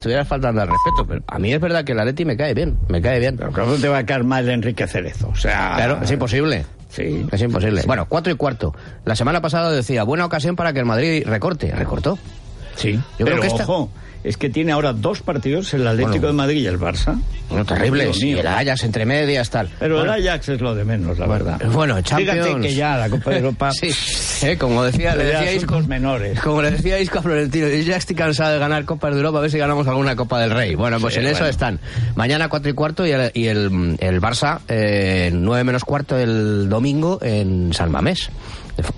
estuvieras faltando al respeto, pero a mí es verdad que el Atleti me cae bien, me cae bien. Pero ¿cómo te va a caer mal Enrique Cerezo? O sea... Claro, es imposible. Sí. Es imposible. Bueno, cuatro y cuarto. La semana pasada decía, buena ocasión para que el Madrid recorte. Recortó. Sí, Yo pero creo que esta- ojo, es que tiene ahora dos partidos, el Atlético Bueno. de Madrid y el Barça. Bueno, terrible. Mío. el Ajax entre medias, tal. Pero Bueno, el Ajax es lo de menos, la verdad. Bueno, Champions. Fíjate que ya la Copa de Europa... Sí, eh, como decía, le ya decía Isco, asuntos menores. como le decía Isco a Florentino, yo ya estoy cansado de ganar Copas de Europa, a ver si ganamos alguna Copa del Rey. Bueno, pues Sí, en eso están. Mañana cuatro y cuarto y el, y el, el Barça eh, nueve menos cuarto el domingo en San Mamés.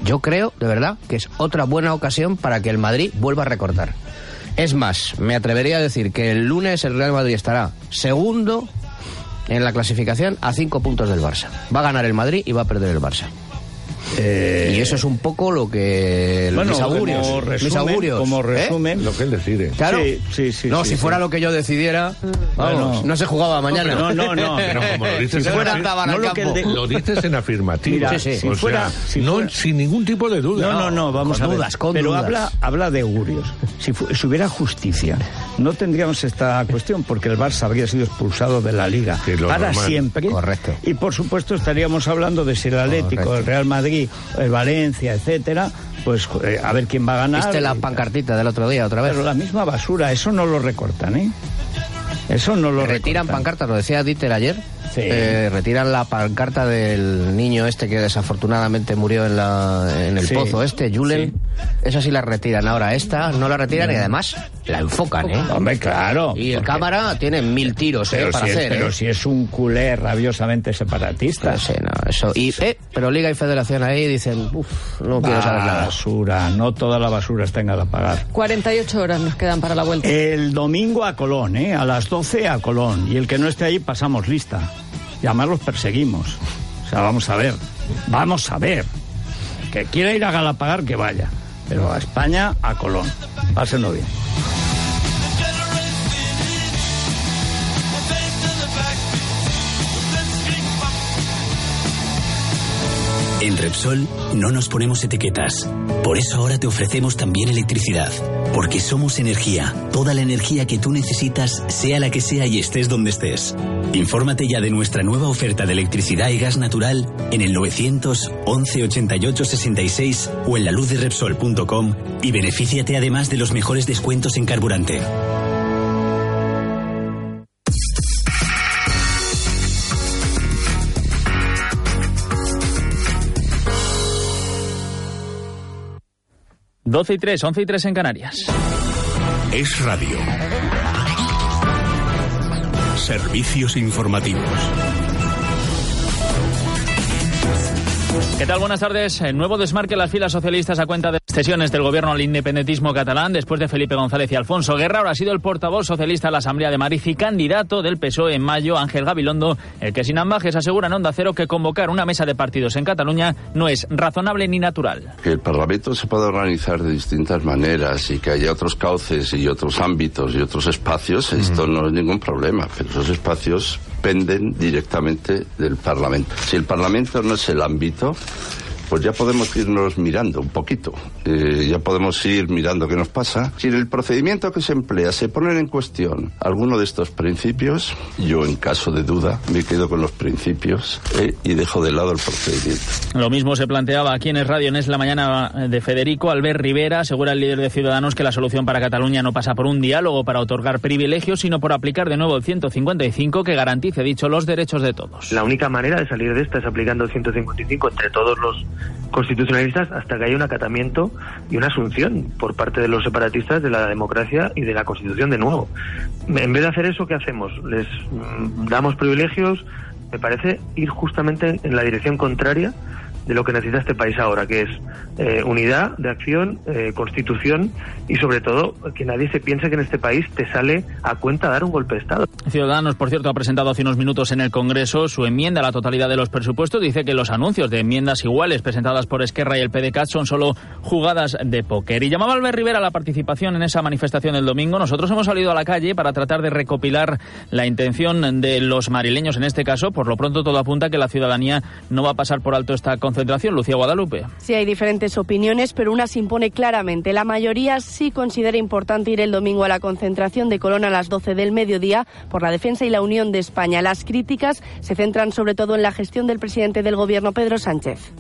Yo creo, de verdad, que es otra buena ocasión para que el Madrid vuelva a recortar. Es más, me atrevería a decir que el lunes el Real Madrid estará segundo en la clasificación a cinco puntos del Barça. Va a ganar el Madrid y va a perder el Barça. Eh, Y eso es un poco lo que bueno, mis augurios, como mis resumen, augurios, como ¿eh? resumen, Lo que él decide. Claro. Sí, sí, sí, no, sí, si sí. fuera lo que yo decidiera, vamos, Bueno. no se jugaba mañana. No, no, no, Pero como lo dices si en fuera andaban no lo que de- Lo dices en afirmativo. Mira, Sí, sí. si O fuera- sea, si no, fuera- sin ningún tipo de duda. No, no, no, vamos con a ver. dudas, con Pero dudas. Habla, habla de augurios. Si, fu- si hubiera justicia, no tendríamos esta cuestión, porque el Barça habría sido expulsado de la Liga para normal. siempre. Correcto. Y por supuesto estaríamos hablando de si el Atlético, Correcto. el Real Madrid, el Valencia, etcétera, pues eh, a ver quién va a ganar. ¿Viste la pancartita del otro día otra vez? Pero la misma basura, eso no lo recortan, ¿eh? Eso no lo Retiran recortan. pancartas, lo decía Dieter ayer. Sí. Eh, retiran la pancarta del niño este que desafortunadamente murió en, la, en el Sí. pozo este, Julen. Esa sí la retiran. Ahora esta no la retiran y además la enfocan, ¿eh? Hombre, claro. Y el porque- cámara tiene mil tiros, ¿eh? Pero, Para si, es, hacer, pero ¿eh? si es un culé rabiosamente separatista. No sé, no, eso. Y, eh, pero Liga y Federación ahí dicen, uff, no quiero saber nada. Basura, no toda la basura está en Galapagar. 48 horas nos quedan para la vuelta. El domingo a Colón, ¿eh? a las 12 a Colón. Y el que no esté ahí pasamos lista. Y además los perseguimos. O sea, vamos a ver. Vamos a ver. Que quiera ir a Galapagar, que vaya. Pero a España, a Colón. Pásenlo bien. En Repsol no nos ponemos etiquetas. Por eso ahora te ofrecemos también electricidad. Porque somos energía. Toda la energía que tú necesitas, sea la que sea y estés donde estés. Infórmate ya de nuestra nueva oferta de electricidad y gas natural en el 911 88 66 o en la luz de Repsol.com y benefíciate además de los mejores descuentos en carburante. Doce y tres, once y tres en Canarias. Es radio. Servicios informativos. ¿Qué tal? Buenas tardes. Eh, Nuevo desmarque en las filas socialistas a cuenta de cesiones del gobierno al independentismo catalán después de Felipe González y Alfonso Guerra. Ahora ha sido el portavoz socialista de la Asamblea de Madrid y candidato del PSOE en mayo, Ángel Gabilondo, el que sin ambajes asegura en Onda Cero que convocar una mesa de partidos en Cataluña no es razonable ni natural. Que el Parlamento se pueda organizar de distintas maneras y que haya otros cauces y otros ámbitos y otros espacios, esto no es ningún problema, pero esos espacios penden directamente del Parlamento. Si el Parlamento no es el ámbito, esto pues ya podemos irnos mirando un poquito, Eh, ya podemos ir mirando qué nos pasa. Si en el procedimiento que se emplea se ponen en cuestión alguno de estos principios, yo en caso de duda me quedo con los principios eh, y dejo de lado el procedimiento. Lo mismo se planteaba aquí en el radio en la Mañana de Federico Albert Rivera. Asegura el líder de Ciudadanos que la solución para Cataluña no pasa por un diálogo para otorgar privilegios, sino por aplicar de nuevo el 155 que garantice, dicho, los derechos de todos. La única manera de salir de esta es aplicando el 155 entre todos los constitucionalistas hasta que haya un acatamiento y una asunción por parte de los separatistas de la democracia y de la Constitución de nuevo. En vez de hacer eso, ¿qué hacemos? Les mm, damos privilegios, me parece ir justamente en la dirección contraria de lo que necesita este país ahora, que es eh, unidad de acción, eh, constitución y sobre todo que nadie se piense que en este país te sale a cuenta dar un golpe de Estado. Ciudadanos, por cierto, ha presentado hace unos minutos en el Congreso su enmienda a la totalidad de los presupuestos. Dice que los anuncios de enmiendas iguales presentadas por Esquerra y el PDCAT son solo jugadas de póker. Y llamaba Albert Rivera a la participación en esa manifestación el domingo. Nosotros hemos salido a la calle para tratar de recopilar la intención de los marileños en este caso. Por lo pronto todo apunta a que la ciudadanía no va a pasar por alto esta concentración. Lucía Guadalupe. Sí, hay diferentes opiniones, pero una se impone claramente. La mayoría sí considera importante ir el domingo a la concentración de Colón a las 12 del mediodía por la defensa y la unión de España. Las críticas se centran sobre todo en la gestión del presidente del Gobierno, Pedro Sánchez.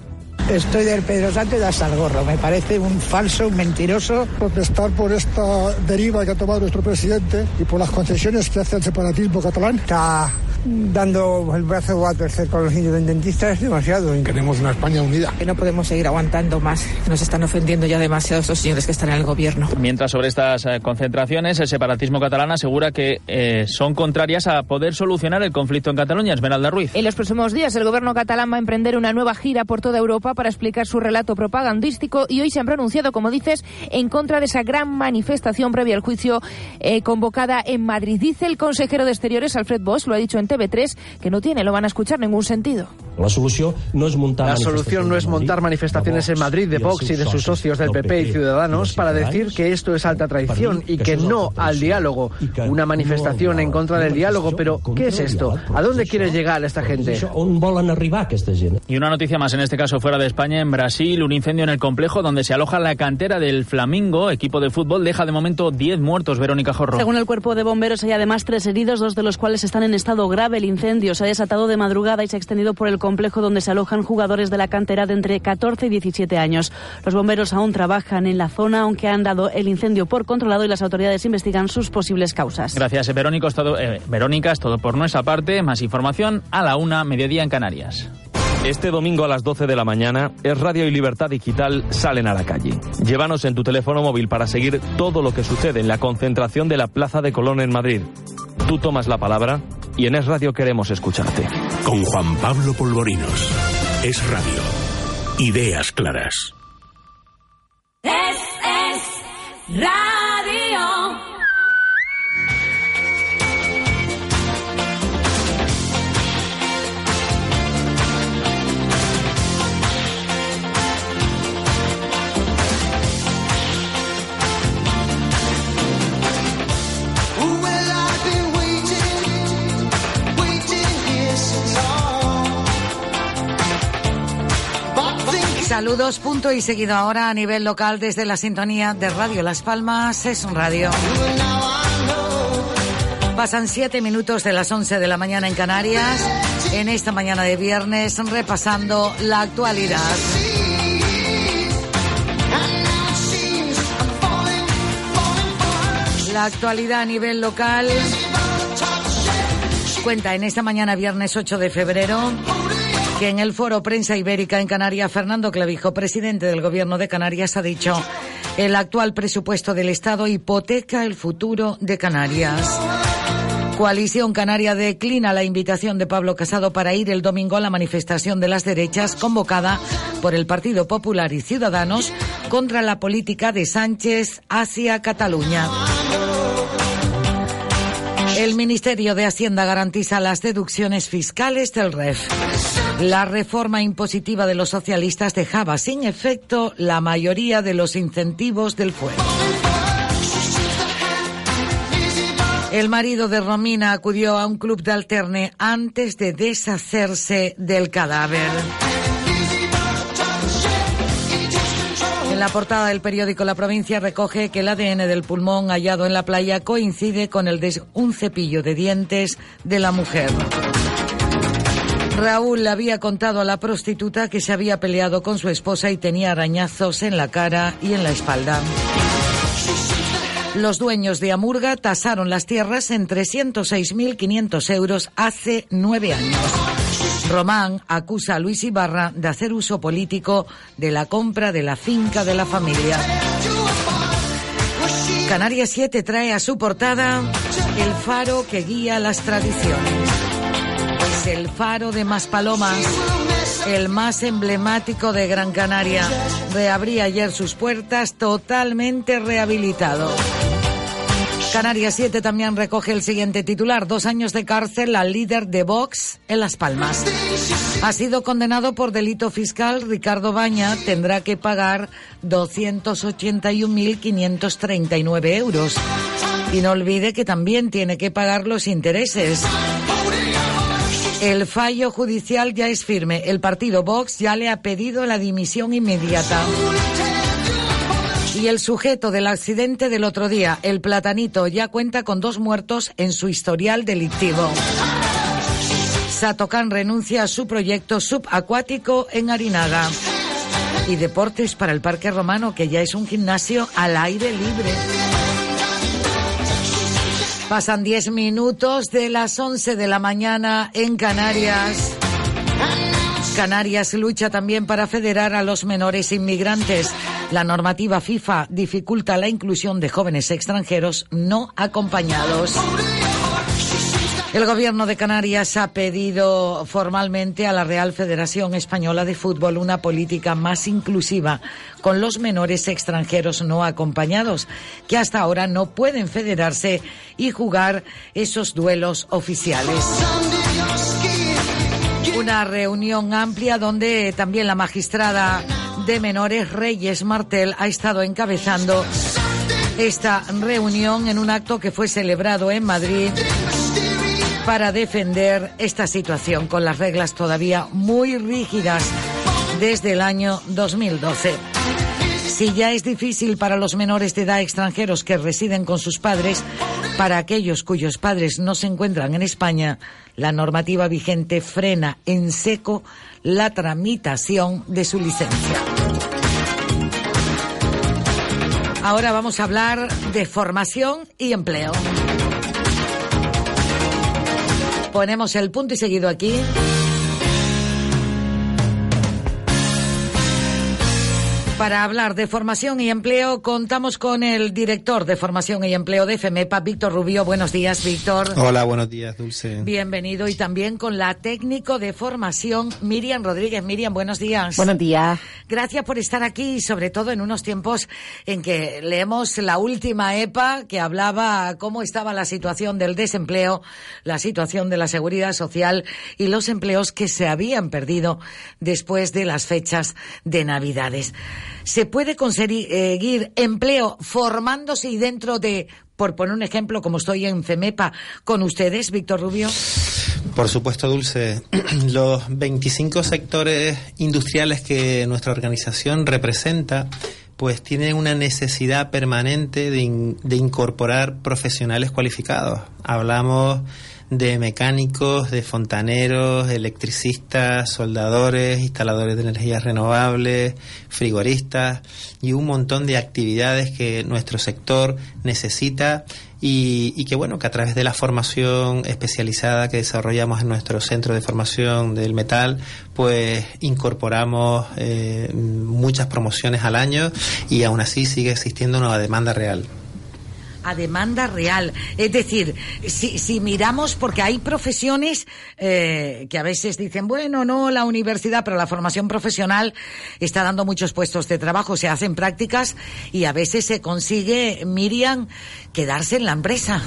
Estoy del Pedro Sánchez hasta el gorro. Me parece un falso, un mentiroso. Protestar por esta deriva que ha tomado nuestro presidente y por las concesiones que hace al separatismo catalán. Está dando el brazo a torcer con los independentistas es demasiado. Queremos una España unida. Que no podemos seguir aguantando más. Nos están ofendiendo ya demasiado estos señores que están en el gobierno. Mientras sobre estas eh, concentraciones, el separatismo catalán asegura que eh, son contrarias a poder solucionar el conflicto en Cataluña. Esmeralda Ruiz. En los próximos días, el gobierno catalán va a emprender una nueva gira por toda Europa para explicar su relato propagandístico y hoy se han pronunciado, como dices, en contra de esa gran manifestación previa al juicio eh, convocada en Madrid. Dice el consejero de Exteriores, Alfred Bosch, lo ha dicho en TV3, que no tiene, lo van a escuchar, ningún sentido. La solución no es montar, la solución no es montar manifestaciones en Madrid de Vox y de sus socios del PP y Ciudadanos para decir que esto es alta traición y que no al diálogo. Una manifestación en contra del diálogo, pero ¿qué es esto? ¿A dónde quiere llegar esta gente? Y una noticia más, en este caso fuera de España, en Brasil, un incendio en el complejo donde se aloja la cantera del Flamingo, equipo de fútbol, deja de momento 10 muertos, Verónica Jorro. Según el cuerpo de bomberos hay además tres heridos, dos de los cuales están en estado grave. El incendio se ha desatado de madrugada y se ha extendido por el complejo donde se alojan jugadores de la cantera de entre 14 y 17 años. Los bomberos aún trabajan en la zona, aunque han dado el incendio por controlado y las autoridades investigan sus posibles causas. Gracias, Verónica. Es todo, eh, Verónica, es todo por nuestra parte. Más información a la una, mediodía en Canarias. Este domingo a las 12 de la mañana, Es Radio y Libertad Digital salen a la calle. Llévanos en tu teléfono móvil para seguir todo lo que sucede en la concentración de la Plaza de Colón en Madrid. Tú tomas la palabra y en Es Radio queremos escucharte. Con Juan Pablo Polvorinos. Es Radio. Ideas claras. Es, es radio. Saludos, punto y seguido ahora a nivel local desde la sintonía de Radio Las Palmas, es un radio. Pasan siete minutos de las once de la mañana en Canarias, en esta mañana de viernes, repasando la actualidad. La actualidad a nivel local cuenta en esta mañana viernes 8 de febrero que en el foro Prensa Ibérica en Canarias, Fernando Clavijo, presidente del Gobierno de Canarias, ha dicho el actual presupuesto del Estado hipoteca el futuro de Canarias. Coalición Canaria declina la invitación de Pablo Casado para ir el domingo a la manifestación de las derechas convocada por el Partido Popular y Ciudadanos contra la política de Sánchez hacia Cataluña. El Ministerio de Hacienda garantiza las deducciones fiscales del REF. La reforma impositiva de los socialistas dejaba sin efecto la mayoría de los incentivos del fuego. El marido de Romina acudió a un club de alterne antes de deshacerse del cadáver. En la portada del periódico La Provincia recoge que el ADN del pulmón hallado en la playa coincide con el de un cepillo de dientes de la mujer. Raúl había contado a la prostituta que se había peleado con su esposa y tenía arañazos en la cara y en la espalda. Los dueños de Amurga tasaron las tierras en 306.500 euros hace nueve años. Román acusa a Luis Ibarra de hacer uso político de la compra de la finca de la familia. Canarias 7 trae a su portada el faro que guía las tradiciones. El faro de Maspalomas, el más emblemático de Gran Canaria. Reabría ayer sus puertas totalmente rehabilitado. Canarias 7 también recoge el siguiente titular. Dos años de cárcel al líder de Vox en Las Palmas. Ha sido condenado por delito fiscal. Ricardo Baña tendrá que pagar 281.539 euros. Y no olvide que también tiene que pagar los intereses. El fallo judicial ya es firme. El partido Vox ya le ha pedido la dimisión inmediata. Y el sujeto del accidente del otro día, el platanito, ya cuenta con dos muertos en su historial delictivo. Satocán renuncia a su proyecto subacuático en Arinaga. Y deportes para el Parque Romano, que ya es un gimnasio al aire libre. Pasan 10 minutos de las 11 de la mañana en Canarias. Canarias lucha también para federar a los menores inmigrantes. La normativa FIFA dificulta la inclusión de jóvenes extranjeros no acompañados. El gobierno de Canarias ha pedido formalmente a la Real Federación Española de Fútbol una política más inclusiva con los menores extranjeros no acompañados, que hasta ahora no pueden federarse y jugar esos duelos oficiales. Una reunión amplia donde también la magistrada de menores Reyes Martel ha estado encabezando esta reunión en un acto que fue celebrado en Madrid para defender esta situación con las reglas todavía muy rígidas desde el año 2012. Si ya es difícil para los menores de edad extranjeros que residen con sus padres, para aquellos cuyos padres no se encuentran en España, la normativa vigente frena en seco la tramitación de su licencia. Ahora vamos a hablar de formación y empleo. Ponemos el punto y seguido aquí. Para hablar de formación y empleo, contamos con el director de formación y empleo de FEMEPA, Víctor Rubio. Buenos días, Víctor. Hola, buenos días, Dulce. Bienvenido. Y también con la técnico de formación, Miriam Rodríguez. Miriam, buenos días. Buenos días. Gracias por estar aquí y sobre todo en unos tiempos en que leemos la última EPA que hablaba cómo estaba la situación del desempleo, la situación de la seguridad social y los empleos que se habían perdido después de las fechas de Navidades. ¿Se puede conseguir empleo formándose y dentro de, por poner un ejemplo, como estoy en FEMEPA, con ustedes, Víctor Rubio? Por supuesto, Dulce. Los 25 sectores industriales que nuestra organización representa pues tienen una necesidad permanente de, de incorporar profesionales cualificados. Hablamos de mecánicos, de fontaneros, electricistas, soldadores, instaladores de energías renovables, frigoristas y un montón de actividades que nuestro sector necesita y, y, que bueno, que a través de la formación especializada que desarrollamos en nuestro centro de formación del metal, pues incorporamos eh, muchas promociones al año y aún así sigue existiendo una demanda real a demanda real. Es decir, si, si miramos, porque hay profesiones eh, que a veces dicen, bueno, no, la universidad, pero la formación profesional está dando muchos puestos de trabajo, se hacen prácticas y a veces se consigue, Miriam, quedarse en la empresa.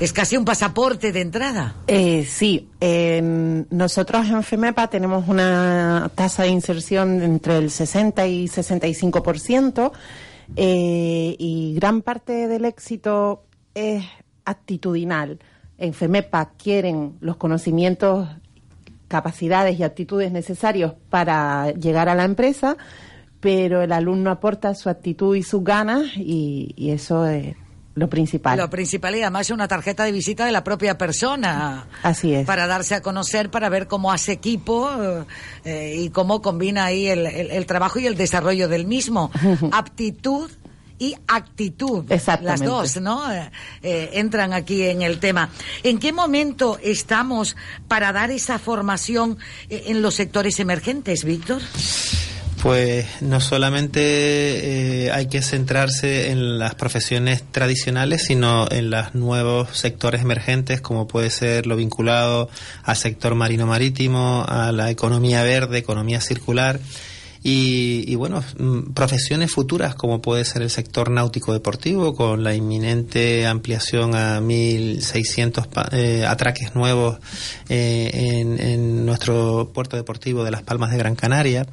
Es casi un pasaporte de entrada. Eh, sí, eh, nosotros en FEMEPA tenemos una tasa de inserción entre el 60 y 65%. Eh, y gran parte del éxito es actitudinal. En FEMEPA quieren los conocimientos, capacidades y actitudes necesarios para llegar a la empresa, pero el alumno aporta su actitud y sus ganas y, y eso es lo principal. Lo principal y además es una tarjeta de visita de la propia persona. Así es. Para darse a conocer, para ver cómo hace equipo eh, y cómo combina ahí el, el, el, trabajo y el desarrollo del mismo. Aptitud y actitud. Las dos, ¿no? Eh, eh, entran aquí en el tema. ¿En qué momento estamos para dar esa formación en los sectores emergentes, Víctor? Pues no solamente eh, hay que centrarse en las profesiones tradicionales, sino en los nuevos sectores emergentes, como puede ser lo vinculado al sector marino-marítimo, a la economía verde, economía circular. y, bueno, mm, profesiones futuras como puede ser el sector náutico deportivo con la inminente ampliación a 1.600 pa- eh, atraques nuevos eh, en nuestro puerto deportivo de Las Palmas de Gran Canaria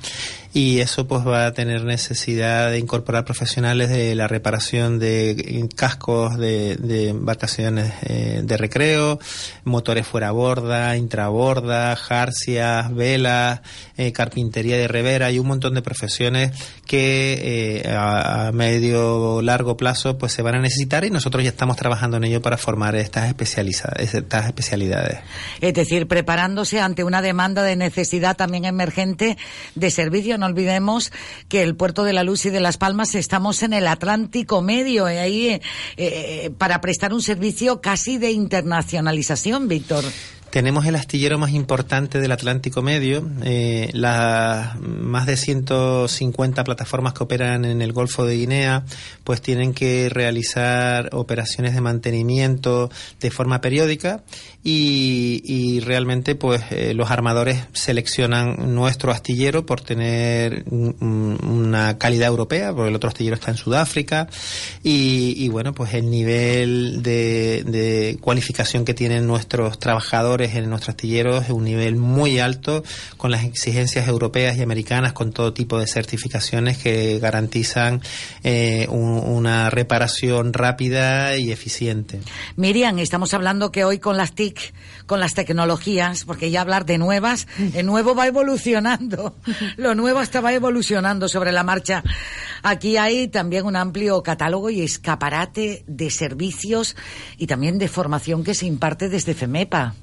y eso pues va a tener necesidad de incorporar profesionales de la reparación de eh, cascos de, de embarcaciones eh, de recreo, motores fuera borda, intraborda, jarcias, velas, eh, carpintería de revera y un montón de profesiones que eh, a, medio largo plazo pues se van a necesitar y nosotros ya estamos trabajando en ello para formar estas estas especialidades. Es decir, preparándose ante una demanda de necesidad también emergente de servicio. No olvidemos que el puerto de la Luz y de Las Palmas estamos en el Atlántico Medio, y ahí eh, eh, para prestar un servicio casi de internacionalización, Víctor. Tenemos el astillero más importante del Atlántico Medio, eh, las más de 150 plataformas que operan en el Golfo de Guinea, pues tienen que realizar operaciones de mantenimiento de forma periódica y, y realmente pues eh, los armadores seleccionan nuestro astillero por tener un- un- una calidad europea, porque el otro astillero está en Sudáfrica y, y bueno pues el nivel de, de cualificación que tienen nuestros trabajadores en nuestros astilleros es un nivel muy alto con las exigencias europeas y americanas con todo tipo de certificaciones que garantizan eh, un- una reparación rápida y eficiente. Miriam, estamos hablando que hoy con las TIC, con las tecnologías, porque ya hablar de nuevas, el nuevo va evolucionando, lo nuevo hasta va evolucionando sobre la marcha. Aquí hay también un amplio catálogo y escaparate de servicios y también de formación que se imparte desde FEMEPA.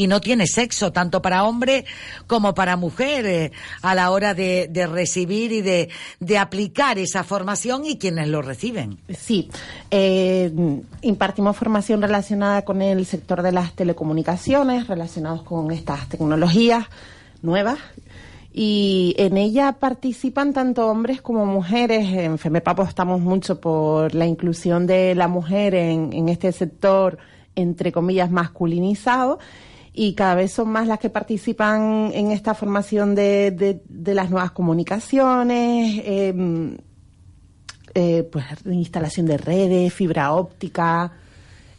Y no tiene sexo, tanto para hombre como para mujer, eh, a la hora de, de recibir y de, de aplicar esa formación y quienes lo reciben. Sí, eh, impartimos formación relacionada con el sector de las telecomunicaciones, relacionados con estas tecnologías nuevas. Y en ella participan tanto hombres como mujeres. En FEMEPA apostamos mucho por la inclusión de la mujer en, en este sector, entre comillas, masculinizado. Y cada vez son más las que participan en esta formación de, de- de las nuevas comunicaciones, em, eh, pues instalación de redes, fibra óptica,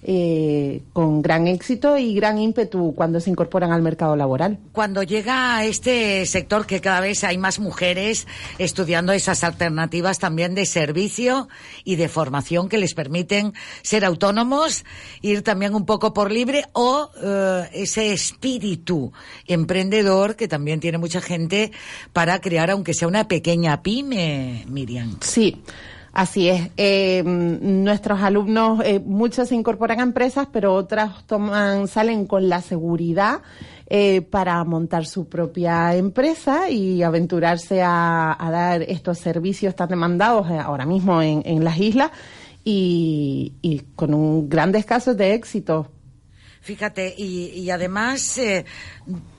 eh, con gran éxito y gran ímpetu cuando se incorporan al mercado laboral. Cuando llega a este sector que cada vez hay más mujeres estudiando esas alternativas también de servicio y de formación que les permiten ser autónomos, ir también un poco por libre o eh, ese espíritu emprendedor que también tiene mucha gente para crear aunque sea una pequeña pyme, Miriam. Sí. Así es. Eh, nuestros alumnos, eh, muchos se incorporan a empresas, pero otras toman, salen con la seguridad eh, para montar su propia empresa y aventurarse a, dar estos servicios tan demandados eh, ahora mismo en, en las islas y, y con un grandes casos de éxito. Fíjate, y, y además eh,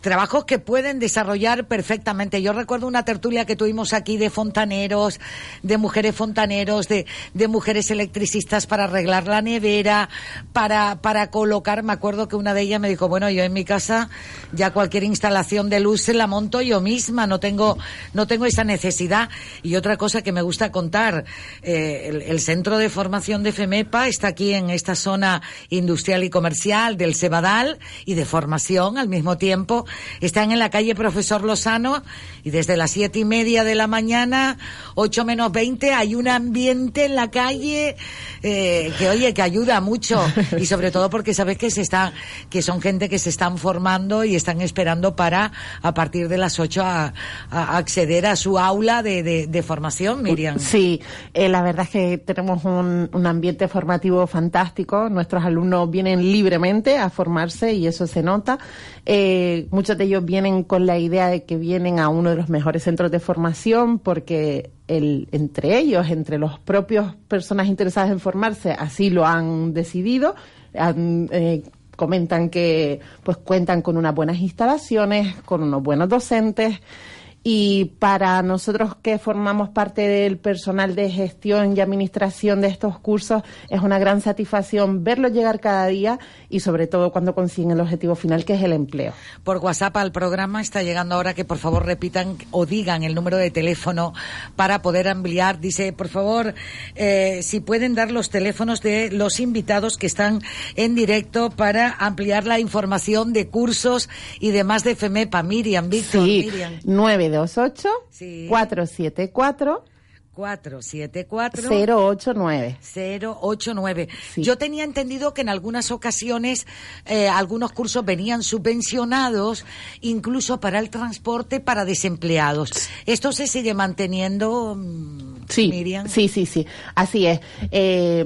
trabajos que pueden desarrollar perfectamente. Yo recuerdo una tertulia que tuvimos aquí de fontaneros, de mujeres fontaneros, de, mujeres electricistas para arreglar la nevera, para, para colocar. Me acuerdo que una de ellas me dijo, bueno, yo en mi casa ya cualquier instalación de luz se la monto yo misma, no tengo, no tengo esa necesidad. Y otra cosa que me gusta contar, eh, el, el centro de formación de FEMEPA está aquí en esta zona industrial y comercial del Cebadal y de formación al mismo tiempo. Están en la calle Profesor Lozano y desde las siete y media de la mañana, ocho menos veinte, hay un ambiente en la calle eh, que oye que ayuda mucho y sobre todo porque sabes que se está que son gente que se están formando y están esperando para a partir de las ocho a, acceder a su aula de, de, de formación, Miriam. Sí, eh, la verdad es que tenemos un, un ambiente formativo fantástico. Nuestros alumnos vienen libremente a formarse y eso se nota. Eh, muchos de ellos vienen con la idea de que vienen a uno de los mejores centros de formación porque el, entre ellos, entre los propios personas interesadas en formarse, así lo han decidido. Han, eh, comentan que pues cuentan con unas buenas instalaciones, con unos buenos docentes Y para nosotros que formamos parte del personal de gestión y administración de estos cursos, es una gran satisfacción verlos llegar cada día y sobre todo cuando consiguen el objetivo final, que es el empleo. Por WhatsApp al programa está llegando ahora que por favor repitan o digan el número de teléfono para poder ampliar. Dice, por favor, eh, si pueden dar los teléfonos de los invitados que están en directo para ampliar la información de cursos y demás de FEMEPA. Miriam, Víctor, Sí, Miriam. 928 Sí. 474 474 089. 089. Yo tenía entendido que en algunas ocasiones eh, algunos cursos venían subvencionados incluso para el transporte para desempleados. ¿Esto se sigue manteniendo, mm, Sí, Miriam? sí, sí, sí. Así es. Eh,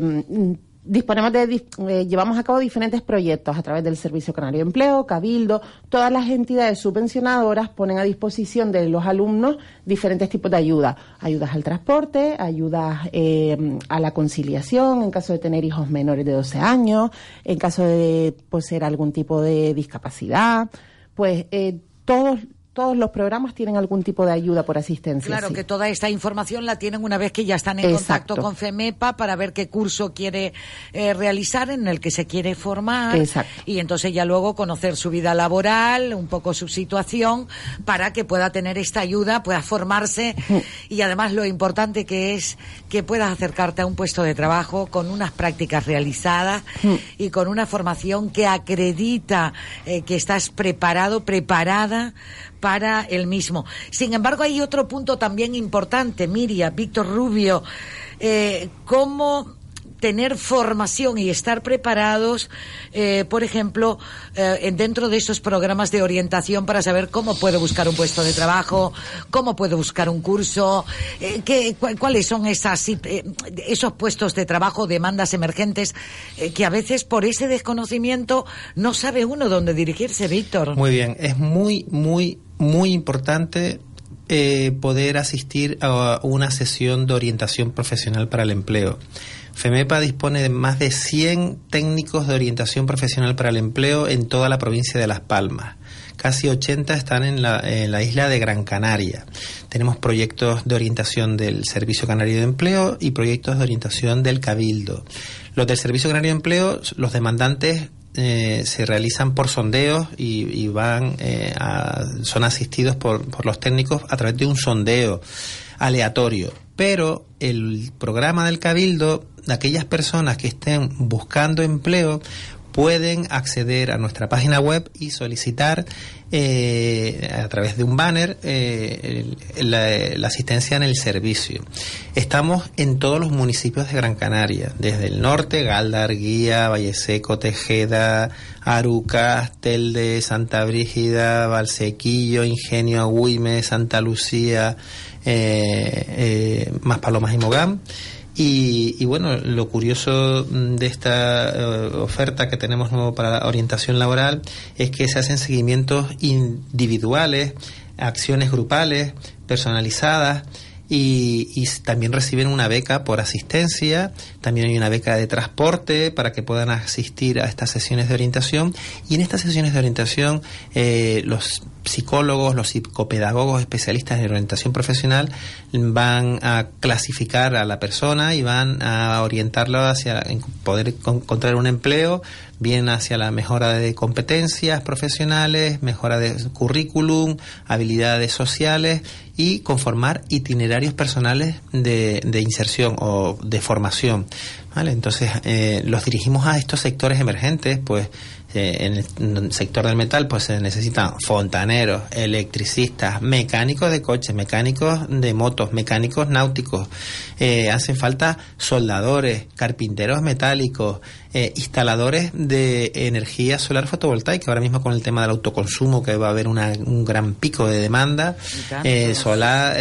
disponemos de, eh, llevamos a cabo diferentes proyectos a través del Servicio Canario de Empleo, Cabildo, todas las entidades subvencionadoras ponen a disposición de los alumnos diferentes tipos de ayuda. Ayudas al transporte, ayudas eh, a la conciliación en caso de tener hijos menores de 12 años, en caso de poseer algún tipo de discapacidad. Pues eh, todos, todos los programas tienen algún tipo de ayuda por asistencia. Claro sí. que toda esta información la tienen una vez que ya están en Exacto. contacto con FEMEPA para ver qué curso quiere eh, realizar, en el que se quiere formar. Exacto. Y entonces ya luego conocer su vida laboral, un poco su situación, para que pueda tener esta ayuda, pueda formarse y además lo importante que es que puedas acercarte a un puesto de trabajo con unas prácticas realizadas y con una formación que acredita eh, que estás preparado, preparada para el mismo. Sin embargo, hay otro punto también importante, Miriam, Víctor Rubio, eh, cómo tener formación y estar preparados, eh, por ejemplo, eh, en- dentro de esos programas de orientación para saber cómo puedo buscar un puesto de trabajo, cómo puedo buscar un curso, eh, qué- cu- cuáles son esas, eh, esos puestos de trabajo, demandas emergentes, eh, que a veces por ese desconocimiento no sabe uno dónde dirigirse, Víctor. Muy bien, es muy, muy, muy importante eh, poder asistir a una sesión de orientación profesional para el empleo. FEMEPA dispone de más de 100 técnicos de orientación profesional para el empleo en toda la provincia de Las Palmas. Casi 80 están en la, isla de Gran Canaria. Tenemos proyectos de orientación del Servicio Canario de Empleo y proyectos de orientación del Cabildo. Los del Servicio Canario de Empleo, los demandantes eh, se realizan por sondeos y, van eh, son asistidos por los técnicos a través de un sondeo aleatorio. Pero el programa del Cabildo, aquellas personas que estén buscando empleo, pueden acceder a nuestra página web y solicitar eh, a través de un banner eh, la, asistencia en el servicio. Estamos en todos los municipios de Gran Canaria, desde el norte, Galdar, Guía, Valleseco, Tejeda, Arucas, Telde, Santa Brígida, Valsequillo, Ingenio, Agüime, Santa Lucía, eh, eh, Maspalomas y Mogán. Y, y bueno, lo curioso de esta eh, oferta que tenemos nuevo para la orientación laboral es que se hacen seguimientos individuales, acciones grupales, personalizadas y, y también reciben una beca por asistencia, también hay una beca de transporte para que puedan asistir a estas sesiones de orientación y en estas sesiones de orientación eh, los psicólogos, los psicopedagogos especialistas en orientación profesional van a clasificar a la persona y van a orientarlo hacia poder con- encontrar un empleo, bien hacia la mejora de competencias profesionales, mejora de currículum, habilidades sociales y conformar itinerarios personales de, de inserción o de formación. ¿vale? Entonces, eh, los dirigimos a estos sectores emergentes, pues eh, en el sector del metal pues se necesitan fontaneros, electricistas, mecánicos de coches, mecánicos de motos, mecánicos náuticos, eh, hacen falta soldadores, carpinteros metálicos, eh, instaladores de energía solar fotovoltaica, ahora mismo con el tema del autoconsumo que va a haber una- un gran pico de demanda, eh, solar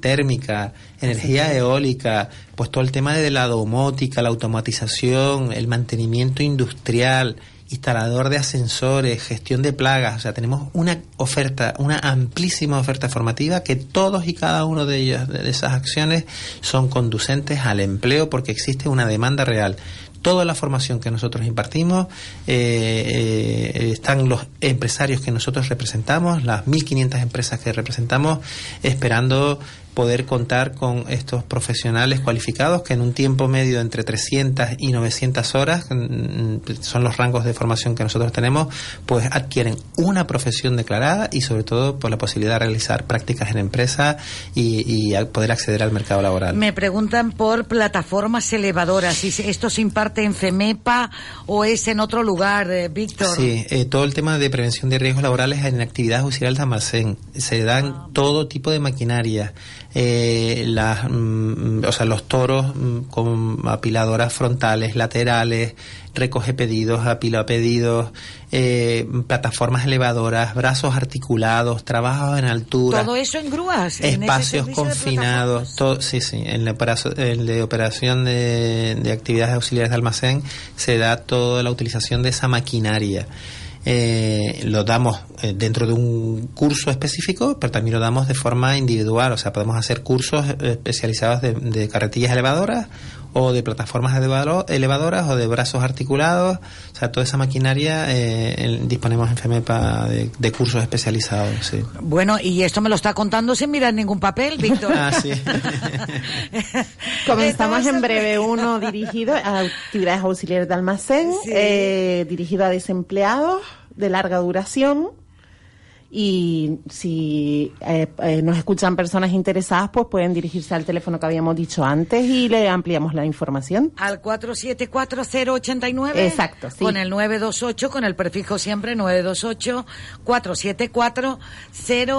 térmica, energía eólica, pues todo el tema de la domótica, la automatización, el mantenimiento industrial, instalador de ascensores, gestión de plagas, o sea, tenemos una oferta, una amplísima oferta formativa que todos y cada uno de ellas, de esas acciones, son conducentes al empleo porque existe una demanda real. toda la formación que nosotros impartimos, eh, eh, están los empresarios que nosotros representamos, las 1.500 empresas que representamos, esperando poder contar con estos profesionales cualificados que en un tiempo medio entre 300 y 900 horas, mm, son los rangos de formación que nosotros tenemos, pues adquieren una profesión declarada y sobre todo por la posibilidad de realizar prácticas en empresa y, y poder acceder al mercado laboral. Me preguntan por plataformas elevadoras, si esto se imparte en FEMEPA o es en otro lugar, eh, Víctor. Sí, eh, todo el tema de prevención de riesgos laborales en actividades auxiliares de almacén. Se dan Ah. todo tipo de maquinaria eh, las, mm, o sea, los toros mm, con apiladoras frontales, laterales, recoge pedidos, apila pedidos, eh, plataformas elevadoras, brazos articulados, trabajos en altura. Todo eso en grúas. Espacios confinados, todo, sí, sí, en la operación, en de operación de, de actividades auxiliares de almacén se da toda la utilización de esa maquinaria. Eh, lo damos eh, dentro de un curso específico, pero también lo damos de forma individual, o sea, podemos hacer cursos eh, especializados de, de carretillas elevadoras o de plataformas elevado- elevadoras o de brazos articulados, o sea, toda esa maquinaria eh, disponemos en FEMEPA de, de cursos especializados, sí. Bueno, y esto me lo está contando sin mirar ningún papel, Víctor. Ah, sí. Comenzamos en breve uno dirigido a actividades auxiliares de almacén, eh, dirigido a desempleados de larga duración. Y si eh, eh, nos escuchan personas interesadas, pues pueden dirigirse al teléfono que habíamos dicho antes y le ampliamos la información. Al 474089. Exacto, sí. Con el 928, con el prefijo siempre 928 474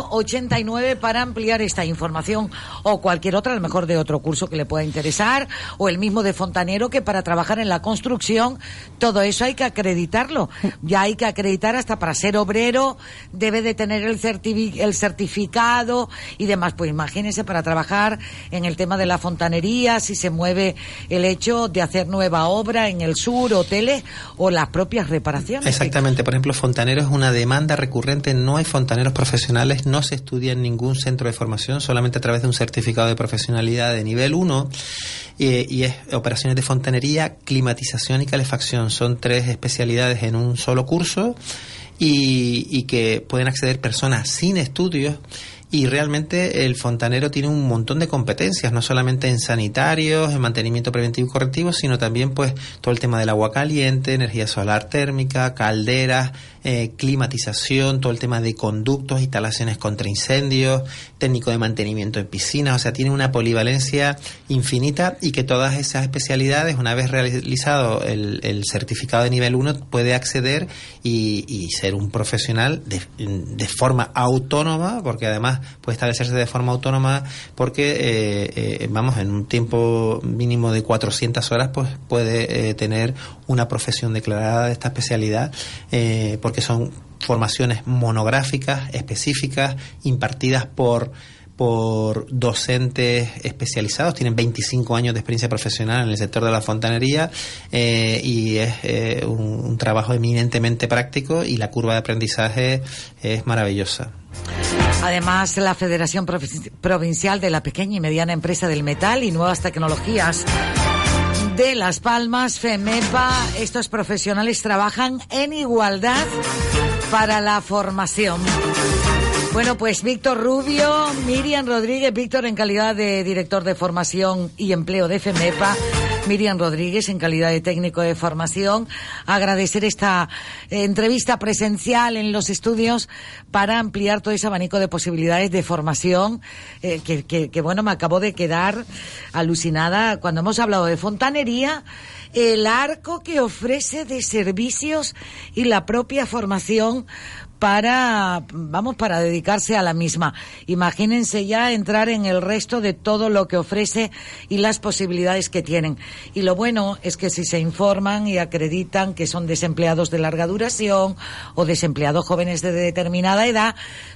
089 para ampliar esta información o cualquier otra, a lo mejor de otro curso que le pueda interesar o el mismo de fontanero que para trabajar en la construcción, todo eso hay que acreditarlo. Ya hay que acreditar hasta para ser obrero, debe de tener el, certifi- el certificado y demás. Pues imagínense para trabajar en el tema de la fontanería, si se mueve el hecho de hacer nueva obra en el sur, hoteles o las propias reparaciones. Exactamente, por ejemplo, fontanero es una demanda recurrente, no hay fontaneros profesionales, no se estudia en ningún centro de formación, solamente a través de un certificado de profesionalidad de nivel 1 eh, y es operaciones de fontanería, climatización y calefacción, son tres especialidades en un solo curso y, y que pueden acceder personas sin estudios. Y realmente el fontanero tiene un montón de competencias, no solamente en sanitarios, en mantenimiento preventivo y correctivo, sino también pues todo el tema del agua caliente, energía solar térmica, calderas, eh, climatización, todo el tema de conductos, instalaciones contra incendios, técnico de mantenimiento en piscinas, o sea, tiene una polivalencia infinita y que todas esas especialidades, una vez realizado el, certificado de nivel 1, puede acceder y, ser un profesional de, forma autónoma, porque además puede establecerse de forma autónoma, porque, eh, eh, vamos, en un tiempo mínimo de 400 horas, pues puede eh, tener una profesión declarada de esta especialidad, eh, porque son formaciones monográficas, específicas, impartidas por por docentes especializados, tienen 25 años de experiencia profesional en el sector de la fontanería eh, y es eh, un, un trabajo eminentemente práctico y la curva de aprendizaje es maravillosa. Además, la Federación Provi- Provincial de la Pequeña y Mediana Empresa del Metal y Nuevas Tecnologías de Las Palmas, FEMEPA, estos profesionales trabajan en igualdad para la formación. Bueno, pues Víctor Rubio, Miriam Rodríguez, Víctor en calidad de director de formación y empleo de FEMEPA, Miriam Rodríguez en calidad de técnico de formación, agradecer esta eh, entrevista presencial en los estudios para ampliar todo ese abanico de posibilidades de formación eh, que, que, que, bueno, me acabo de quedar alucinada cuando hemos hablado de fontanería, el arco que ofrece de servicios y la propia formación para, vamos, para dedicarse a la misma. Imagínense ya entrar en el resto de todo lo que ofrece y las posibilidades que tienen. Y lo bueno es que si se informan y acreditan que son desempleados de larga duración o desempleados jóvenes de determinada edad,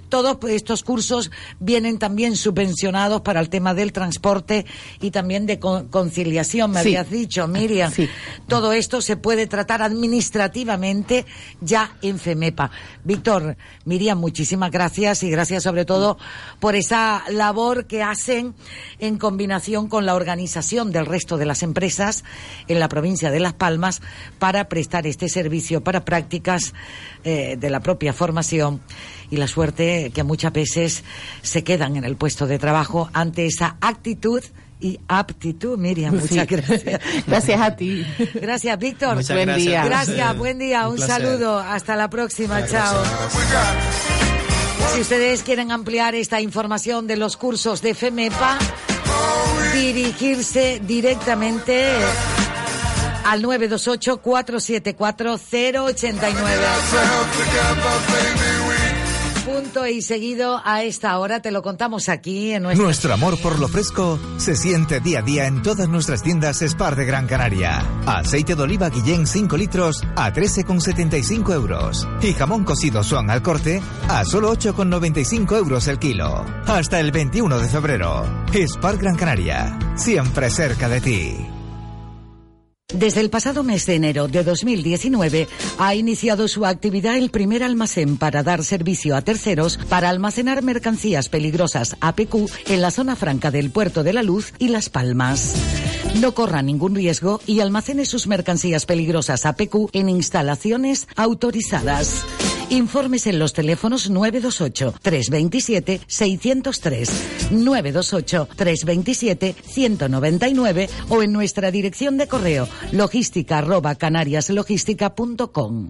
todos estos cursos vienen también subvencionados para el tema del transporte y también de con- conciliación, me Sí. habías dicho, Miriam. Todo esto se puede tratar administrativamente ya en FEMEPA. Víctor Víctor, Miriam, muchísimas gracias y gracias sobre todo por esa labor que hacen en combinación con la organización del resto de las empresas en la provincia de Las Palmas para prestar este servicio para prácticas eh, de la propia formación y la suerte que muchas veces se quedan en el puesto de trabajo ante esa actitud y aptitud, Miriam. Muchas Sí. gracias. Gracias a ti. Gracias, Víctor. Muchas Buen gracias. día. Gracias, buen día. Un saludo. Hasta la próxima. Chao. Si ustedes quieren ampliar esta información de los cursos de FEMEPA, dirigirse directamente al 928-474-089. Y seguido a esta hora te lo contamos aquí en. Nuestro amor por lo fresco se siente día a día en todas nuestras tiendas Spar de Gran Canaria. Aceite de oliva Guillén 5 litros a 13,75 euros. Y jamón cocido Swan al corte a solo 8,95 euros el kilo. Hasta el 21 de febrero. Spar Gran Canaria. Siempre cerca de ti. Desde el pasado mes de enero de 2019 ha iniciado su actividad el primer almacén para dar servicio a terceros para almacenar mercancías peligrosas APQ en la zona franca del Puerto de la Luz y Las Palmas. No corra ningún riesgo y almacene sus mercancías peligrosas APQ en instalaciones autorizadas. Informes en los teléfonos 928-327-603, 928-327-199 o en nuestra dirección de correo logística arroba canariaslogística.com.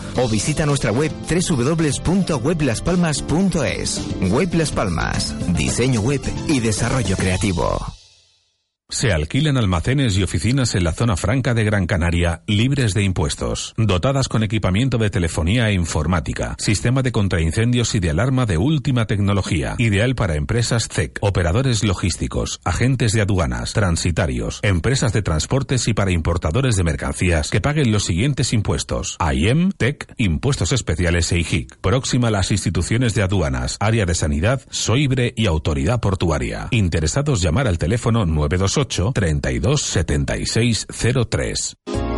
o visita nuestra web www.weblaspalmas.es. Web Las Palmas, diseño web y desarrollo creativo. Se alquilan almacenes y oficinas en la zona franca de Gran Canaria, libres de impuestos, dotadas con equipamiento de telefonía e informática, sistema de contraincendios y de alarma de última tecnología, ideal para empresas CEC, operadores logísticos, agentes de aduanas, transitarios, empresas de transportes y para importadores de mercancías que paguen los siguientes impuestos: AIEM, TEC, impuestos especiales e IGIC. Próxima a las instituciones de aduanas, área de sanidad, SOIBRE y autoridad portuaria. Interesados llamar al teléfono 928 32 76 03.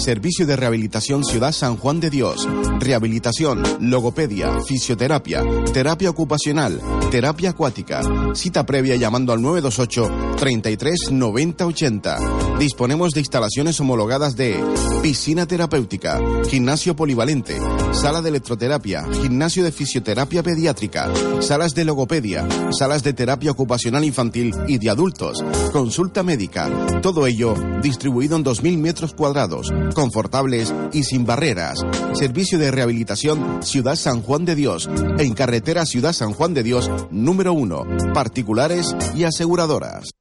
Servicio de Rehabilitación Ciudad San Juan de Dios. Rehabilitación, logopedia, fisioterapia, terapia ocupacional, terapia acuática. Cita previa llamando al 928 33 90 80. Disponemos de instalaciones homologadas de piscina terapéutica, gimnasio polivalente, sala de electroterapia, gimnasio de fisioterapia pediátrica, salas de logopedia, salas de terapia ocupacional infantil y de adultos, consulta médica. Todo ello distribuido en 2.000 metros cuadrados confortables y sin barreras. Servicio de rehabilitación Ciudad San Juan de Dios, en carretera Ciudad San Juan de Dios, número 1, particulares y aseguradoras.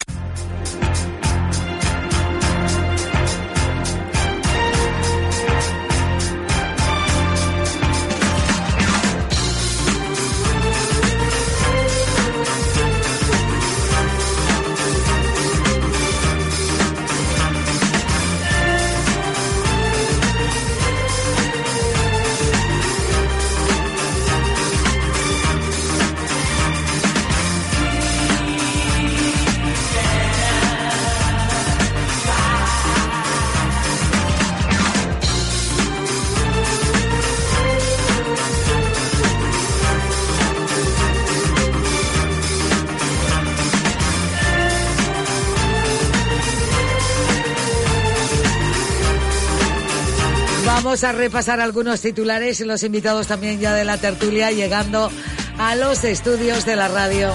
Vamos a repasar algunos titulares y los invitados también ya de la tertulia llegando a los estudios de la radio.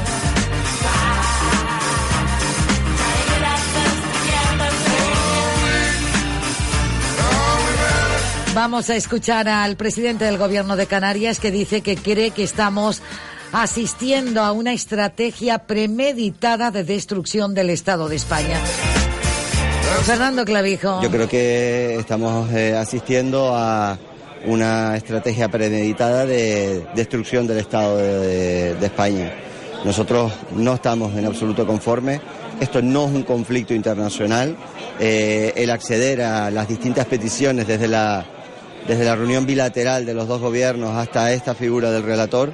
Vamos a escuchar al presidente del gobierno de Canarias que dice que cree que estamos asistiendo a una estrategia premeditada de destrucción del Estado de España. Fernando Clavijo. Yo creo que estamos eh, asistiendo a una estrategia premeditada de destrucción del Estado de, España. Nosotros no estamos en absoluto conformes. Esto no es un conflicto internacional. Eh, el acceder a las distintas peticiones desde la, desde la reunión bilateral de los dos gobiernos hasta esta figura del relator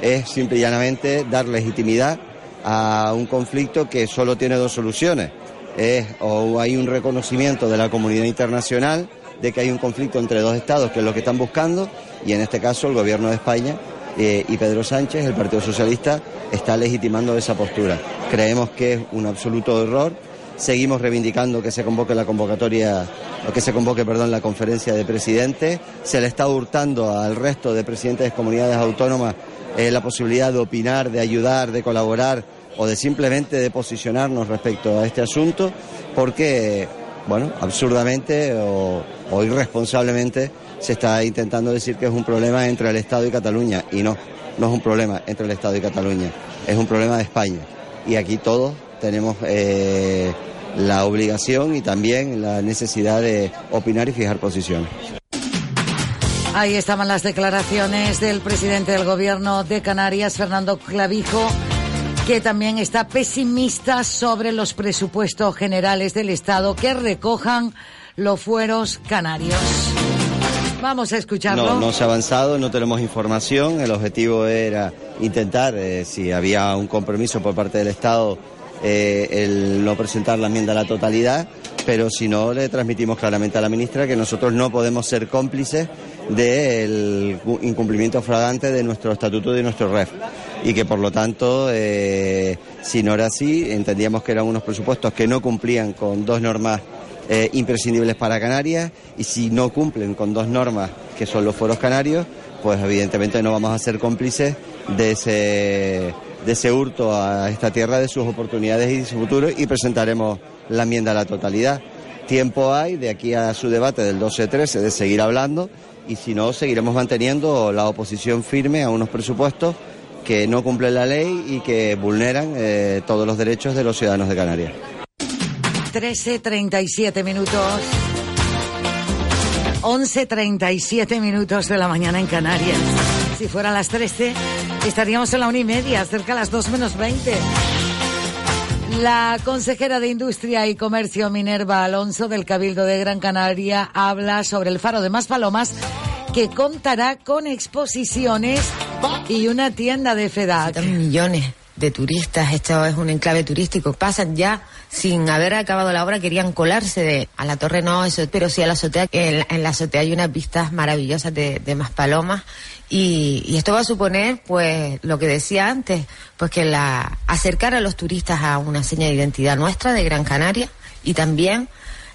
es simple y llanamente dar legitimidad a un conflicto que solo tiene dos soluciones. Es o hay un reconocimiento de la comunidad internacional de que hay un conflicto entre dos estados, que es lo que están buscando, y en este caso el gobierno de España eh, y Pedro Sánchez, el Partido Socialista, está legitimando esa postura. Creemos que es un absoluto error. Seguimos reivindicando que se convoque la convocatoria, que se convoque, perdón, la conferencia de presidentes. Se le está hurtando al resto de presidentes de comunidades autónomas eh, la posibilidad de opinar, de ayudar, de colaborar o de simplemente de posicionarnos respecto a este asunto, porque, bueno, absurdamente o, irresponsablemente se está intentando decir que es un problema entre el Estado y Cataluña, y no, no es un problema entre el Estado y Cataluña, es un problema de España. Y aquí todos tenemos eh, la obligación y también la necesidad de opinar y fijar posiciones. Ahí estaban las declaraciones del presidente del gobierno de Canarias, Fernando Clavijo, también está pesimista sobre los presupuestos generales del Estado que recojan los fueros canarios. Vamos a escucharlo. No, no se ha avanzado, no tenemos información. El objetivo era intentar, eh, si había un compromiso por parte del Estado, eh, el no presentar la enmienda a la totalidad, pero si no, le transmitimos claramente a la ministra que nosotros no podemos ser cómplices del incumplimiento flagrante de nuestro estatuto y de nuestro REF. Y que por lo tanto, eh, si no era así, entendíamos que eran unos presupuestos que no cumplían con dos normas eh, imprescindibles para Canarias y si no cumplen con dos normas que son los foros canarios, pues evidentemente no vamos a ser cómplices de ese, de ese hurto a esta tierra, de sus oportunidades y su futuro y presentaremos la enmienda a la totalidad. Tiempo hay de aquí a su debate del 12-13 de seguir hablando y si no, seguiremos manteniendo la oposición firme a unos presupuestos que no cumplen la ley y que vulneran eh, todos los derechos de los ciudadanos de Canarias. 13.37 minutos. 11.37 minutos de la mañana en Canarias. Si fueran las 13, estaríamos en la una y media, cerca a las 2 menos 20. La consejera de Industria y Comercio Minerva Alonso del Cabildo de Gran Canaria habla sobre el faro de Maspalomas que contará con exposiciones y una tienda de FEDAC. millones de turistas, esto es un enclave turístico, pasan ya sin haber acabado la obra, querían colarse de, a la torre, no, eso, pero sí a la azotea, en, la azotea hay unas vistas maravillosas de, de más palomas y, y, esto va a suponer, pues, lo que decía antes, pues que la, acercar a los turistas a una seña de identidad nuestra de Gran Canaria y también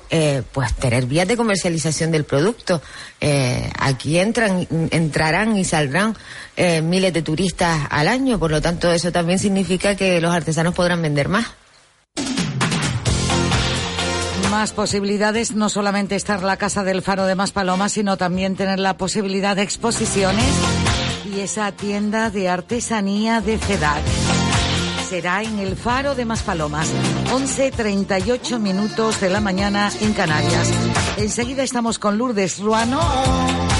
eh, pues tener vías de comercialización del producto. Eh, aquí entran, entrarán y saldrán eh, miles de turistas al año, por lo tanto eso también significa que los artesanos podrán vender más. Más posibilidades, no solamente estar la Casa del Faro de Maspalomas, sino también tener la posibilidad de exposiciones y esa tienda de artesanía de FEDAC será en el Faro de Maspalomas, 11.38 minutos de la mañana en Canarias. Enseguida estamos con Lourdes Ruano,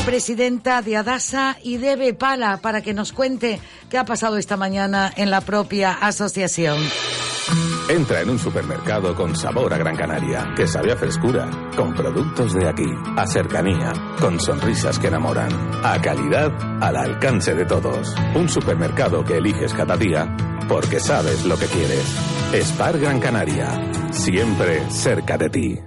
presidenta de Adasa y de Bepala, para que nos cuente qué ha pasado esta mañana en la propia asociación. Entra en un supermercado con sabor a Gran Canaria, que sabe a frescura, con productos de aquí, a cercanía, con sonrisas que enamoran, a calidad al alcance de todos. Un supermercado que eliges cada día porque sabes lo que quieres. Spar Gran Canaria, siempre cerca de ti.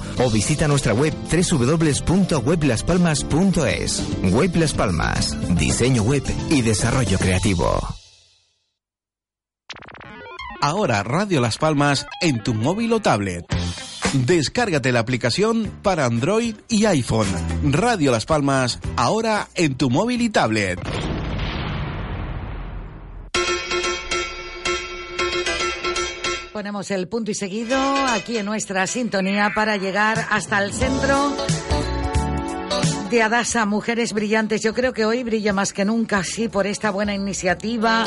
o visita nuestra web www.weblaspalmas.es. Web Las Palmas, diseño web y desarrollo creativo. Ahora Radio Las Palmas en tu móvil o tablet. Descárgate la aplicación para Android y iPhone. Radio Las Palmas, ahora en tu móvil y tablet. Ponemos el punto y seguido aquí en nuestra sintonía para llegar hasta el centro de Adasa, Mujeres Brillantes. Yo creo que hoy brilla más que nunca, sí, por esta buena iniciativa,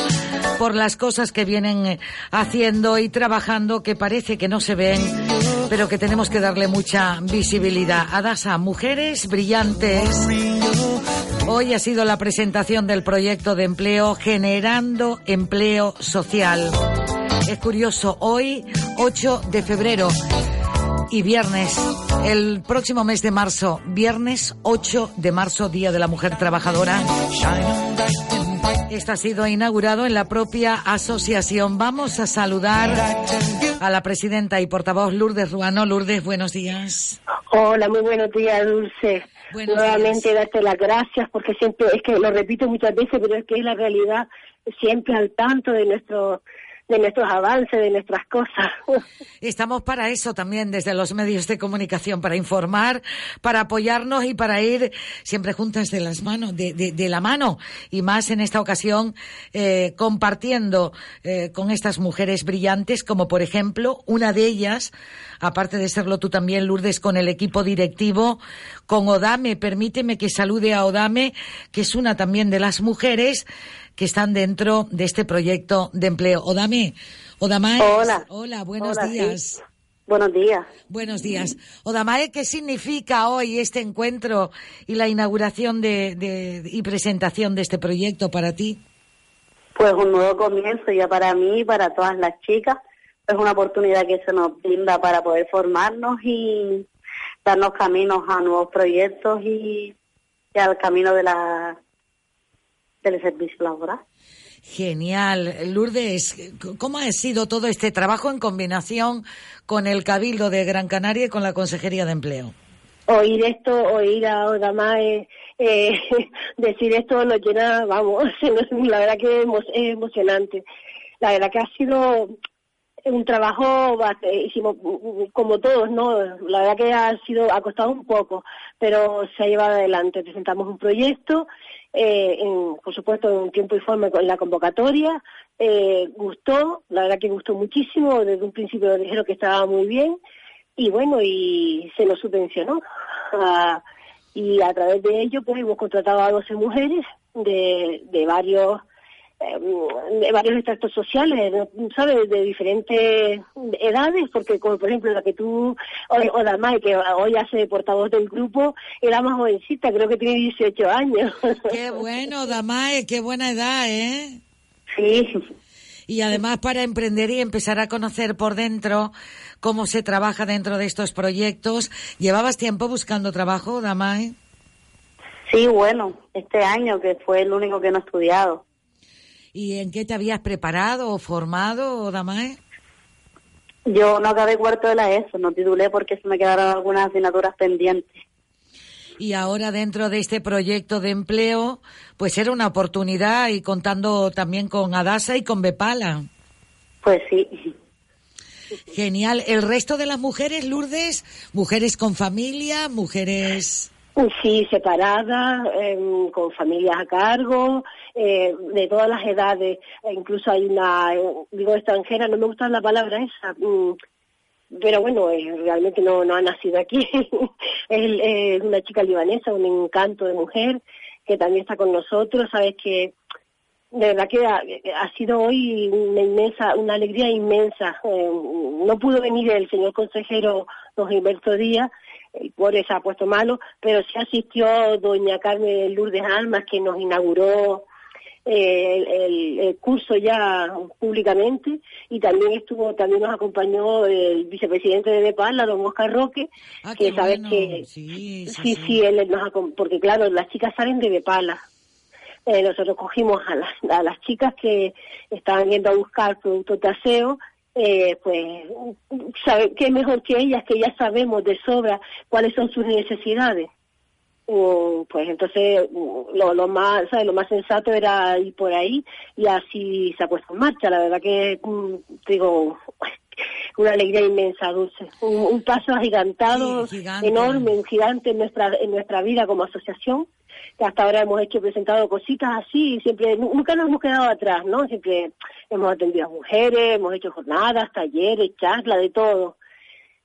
por las cosas que vienen eh, haciendo y trabajando que parece que no se ven, pero que tenemos que darle mucha visibilidad. Adasa, Mujeres Brillantes. Hoy ha sido la presentación del proyecto de empleo Generando Empleo Social. Es curioso, hoy 8 de febrero y viernes, el próximo mes de marzo, viernes 8 de marzo, Día de la Mujer Trabajadora. Esto ha sido inaugurado en la propia asociación. Vamos a saludar a la presidenta y portavoz Lourdes Ruano. Lourdes, buenos días. Hola, muy buenos días, Dulce. Nuevamente darte las gracias porque siempre, es que lo repito muchas veces, pero es que es la realidad, siempre al tanto de nuestro de nuestros avances, de nuestras cosas. Estamos para eso también desde los medios de comunicación, para informar, para apoyarnos y para ir siempre juntas de las manos, de, de, la mano y más en esta ocasión eh, compartiendo eh, con estas mujeres brillantes, como por ejemplo una de ellas, aparte de serlo tú también, Lourdes, con el equipo directivo, con Odame. Permíteme que salude a Odame, que es una también de las mujeres que están dentro de este proyecto de empleo. Odame, Odamae. Hola. Hola, buenos días. Buenos días. Buenos días. Odamae, ¿qué significa hoy este encuentro y la inauguración de, y presentación de este proyecto para ti? Pues un nuevo comienzo ya para mí y para todas las chicas. Es una oportunidad que se nos brinda para poder formarnos y darnos caminos a nuevos proyectos y al camino de la del servicio laboral. Genial. Lourdes, ¿cómo ha sido todo este trabajo en combinación con el Cabildo de Gran Canaria y con la Consejería de Empleo? Oír esto, oír a Odamae eh, decir esto nos llena, vamos, la verdad que es emocionante. La verdad que ha sido un trabajo, hicimos como todos, ¿no? La verdad que ha sido, ha costado un poco, pero se ha llevado adelante. Presentamos un proyecto eh, por supuesto en tiempo y forma con la convocatoria, eh, gustó, la verdad que gustó muchísimo, desde un principio dijeron que estaba muy bien y bueno, y se nos subvencionó. Y a través de ello pues hemos contratado a 12 mujeres de, de varios de varios extractos sociales, ¿sabes? De diferentes edades, porque como por ejemplo la que tú, o, Damay, que hoy hace portavoz del grupo, era más jovencita, creo que tiene 18 años. Qué bueno, Damay, qué buena edad, ¿eh? Sí. Y además para emprender y empezar a conocer por dentro cómo se trabaja dentro de estos proyectos. ¿Llevabas tiempo buscando trabajo, Damay? Sí, bueno, este año que fue el único que no he estudiado. ¿Y en qué te habías preparado o formado, Damae? Yo no acabé cuarto de la ESO, no titulé porque se me quedaron algunas asignaturas pendientes. Y ahora dentro de este proyecto de empleo, pues era una oportunidad y contando también con Adasa y con Bepala. Pues sí. Genial. ¿El resto de las mujeres, Lourdes? ¿Mujeres con familia? ¿Mujeres...? Sí, separadas, em, con familias a cargo, eh, de todas las edades. E incluso hay una, digo extranjera, no me gusta la palabra esa, mm, pero bueno, eh, realmente no, ha nacido aquí. es una chica libanesa, un encanto de mujer que también está con nosotros. Sabes que de verdad que ha, sido hoy una inmensa, una alegría inmensa. Eh, no pudo venir el señor consejero don Gilberto Díaz, por eso ha puesto malo, pero sí asistió doña Carmen Lourdes Almas, que nos inauguró eh, el, el, curso ya públicamente y también estuvo, también nos acompañó el vicepresidente de Nepal, don Oscar Roque, Ah, que sabes bueno. que Sí, sí, sí, sí, él nos porque claro, las chicas salen de Bepala. Eh, nosotros cogimos a las, a las chicas que estaban yendo a buscar productos de aseo, eh, pues, sabe, qué mejor que ellas, que ya sabemos de sobra cuáles son sus necesidades. Mm, pues entonces lo, lo más ¿sabes? lo más sensato era ir por ahí y así se ha puesto en marcha la verdad que mm, digo una alegría inmensa dulce un, un paso agigantado Sí, gigante. enorme un gigante en nuestra en nuestra vida como asociación que hasta ahora hemos hecho presentado cositas así siempre nu- nunca nos hemos quedado atrás no siempre hemos atendido a mujeres hemos hecho jornadas talleres charlas de todo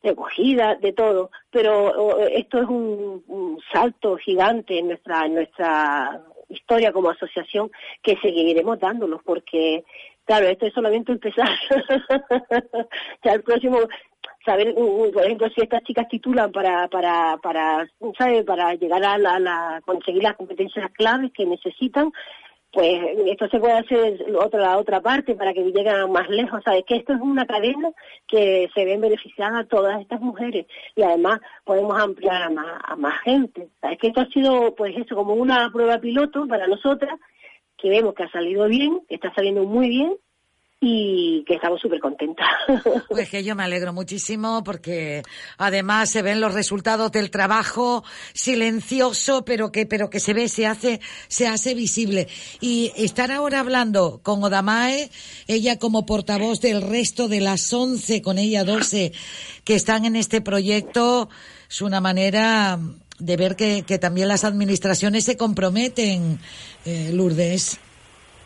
recogida, de todo, pero esto es un, un salto gigante en nuestra, en nuestra historia como asociación que seguiremos dándonos porque, claro, esto es solamente empezar. ya el próximo, saber, por ejemplo, si estas chicas titulan para, para, para, ¿sabe? para llegar a la, conseguir las competencias claves que necesitan, pues esto se puede hacer otra la otra parte para que lleguen más lejos. Sabes que esto es una cadena que se ven beneficiadas todas estas mujeres y además podemos ampliar a más, a más gente. Sabes que esto ha sido pues eso como una prueba piloto para nosotras que vemos que ha salido bien que está saliendo muy bien y que estamos súper contentas Pues que yo me alegro muchísimo porque además se ven los resultados del trabajo silencioso, pero que, pero que se ve, se hace, se hace visible. Y estar ahora hablando con Odamae, ella como portavoz del resto de las 11, con ella 12, que están en este proyecto, es una manera de ver que, que también las administraciones se comprometen, eh, Lourdes.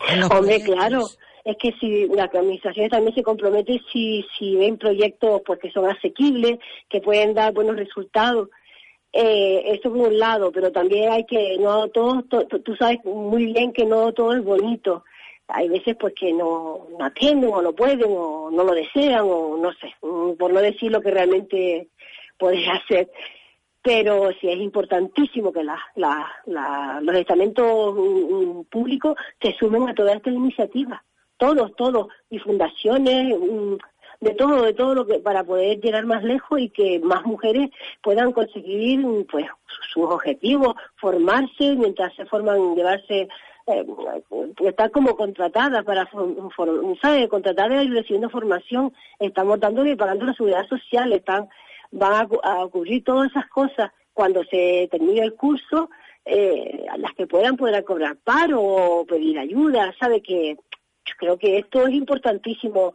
Hombre, proyectos. claro. Es que si las administraciones también se comprometen si, si ven proyectos pues, que son asequibles, que pueden dar buenos resultados. Eh, eso por un lado, pero también hay que, no todo, to- to- tú sabes muy bien que no todo es bonito. Hay veces pues que no, no atienden o no pueden o no lo desean o no sé, mm, por no decir lo que realmente puedes hacer pero sí es importantísimo que los estamentos mm, mm, públicos se sumen a toda esta iniciativa, todos, todos, y fundaciones, mm, de todo, de todo lo que para poder llegar más lejos y que más mujeres puedan conseguir mm, pues sus objetivos, formarse mientras se forman, llevarse eh, estar como contratadas para ¿sabe? contratadas y recibiendo formación, estamos dándole y pagando la seguridad social, están van a, a cubrir todas esas cosas. Cuando se termine el curso, eh, las que puedan podrán cobrar paro o pedir ayuda, sabe que yo creo que esto es importantísimo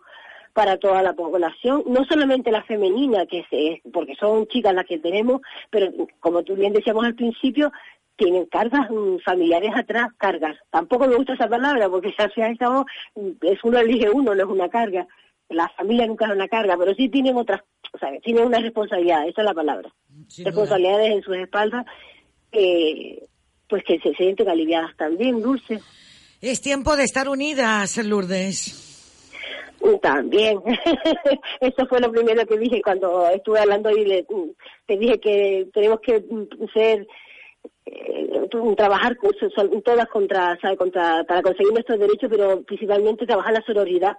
para toda la población, no solamente la femenina, que se, porque son chicas las que tenemos, pero como tú bien decíamos al principio, tienen cargas mm, familiares atrás, cargas. Tampoco me gusta esa palabra porque ya sea esa es uno elige uno, no es una carga. La familia nunca es una carga, pero sí tienen otras, ¿sabes? Tienen una responsabilidad, esa es la palabra. Sin duda. Responsabilidades en sus espaldas, eh, pues que se sienten aliviadas también, Dulce. Es tiempo de estar unidas, Lourdes. También. Eso fue lo primero que dije cuando estuve hablando y le, te dije que tenemos que mm, ser eh, trabajar todas contra, ¿sabe? contra para conseguir nuestros derechos, pero principalmente trabajar la sororidad,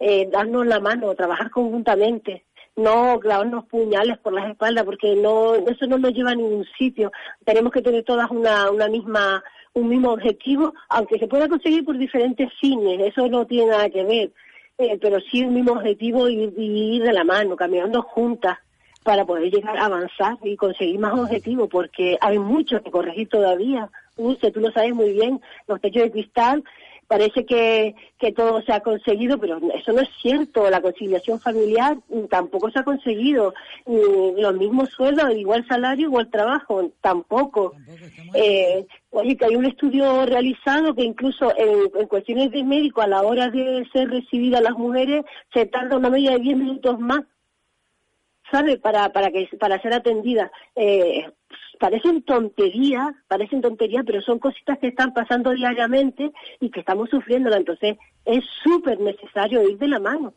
eh, darnos la mano, trabajar conjuntamente, no clavarnos puñales por las espaldas, porque no eso no nos lleva a ningún sitio. Tenemos que tener todas una, una misma un mismo objetivo, aunque se pueda conseguir por diferentes fines, eso no tiene nada que ver, eh, pero sí un mismo objetivo y, y ir de la mano, caminando juntas para poder llegar a avanzar y conseguir más objetivos, porque hay mucho que corregir todavía. Dulce, tú lo sabes muy bien, los techos de cristal, parece que, que todo se ha conseguido, pero eso no es cierto. La conciliación familiar mm, tampoco se ha conseguido. Ni los mismos sueldos, igual salario, igual trabajo, tampoco. Eh, oye, que hay un estudio realizado que incluso en, en cuestiones de médico, a la hora de ser recibidas las mujeres, se tarda una media de 10 minutos más ¿sabe? Para, para, que, para ser atendida. Eh, parecen tonterías, parecen tonterías, pero son cositas que están pasando diariamente y que estamos sufriendo. Entonces, es súper necesario ir de la mano,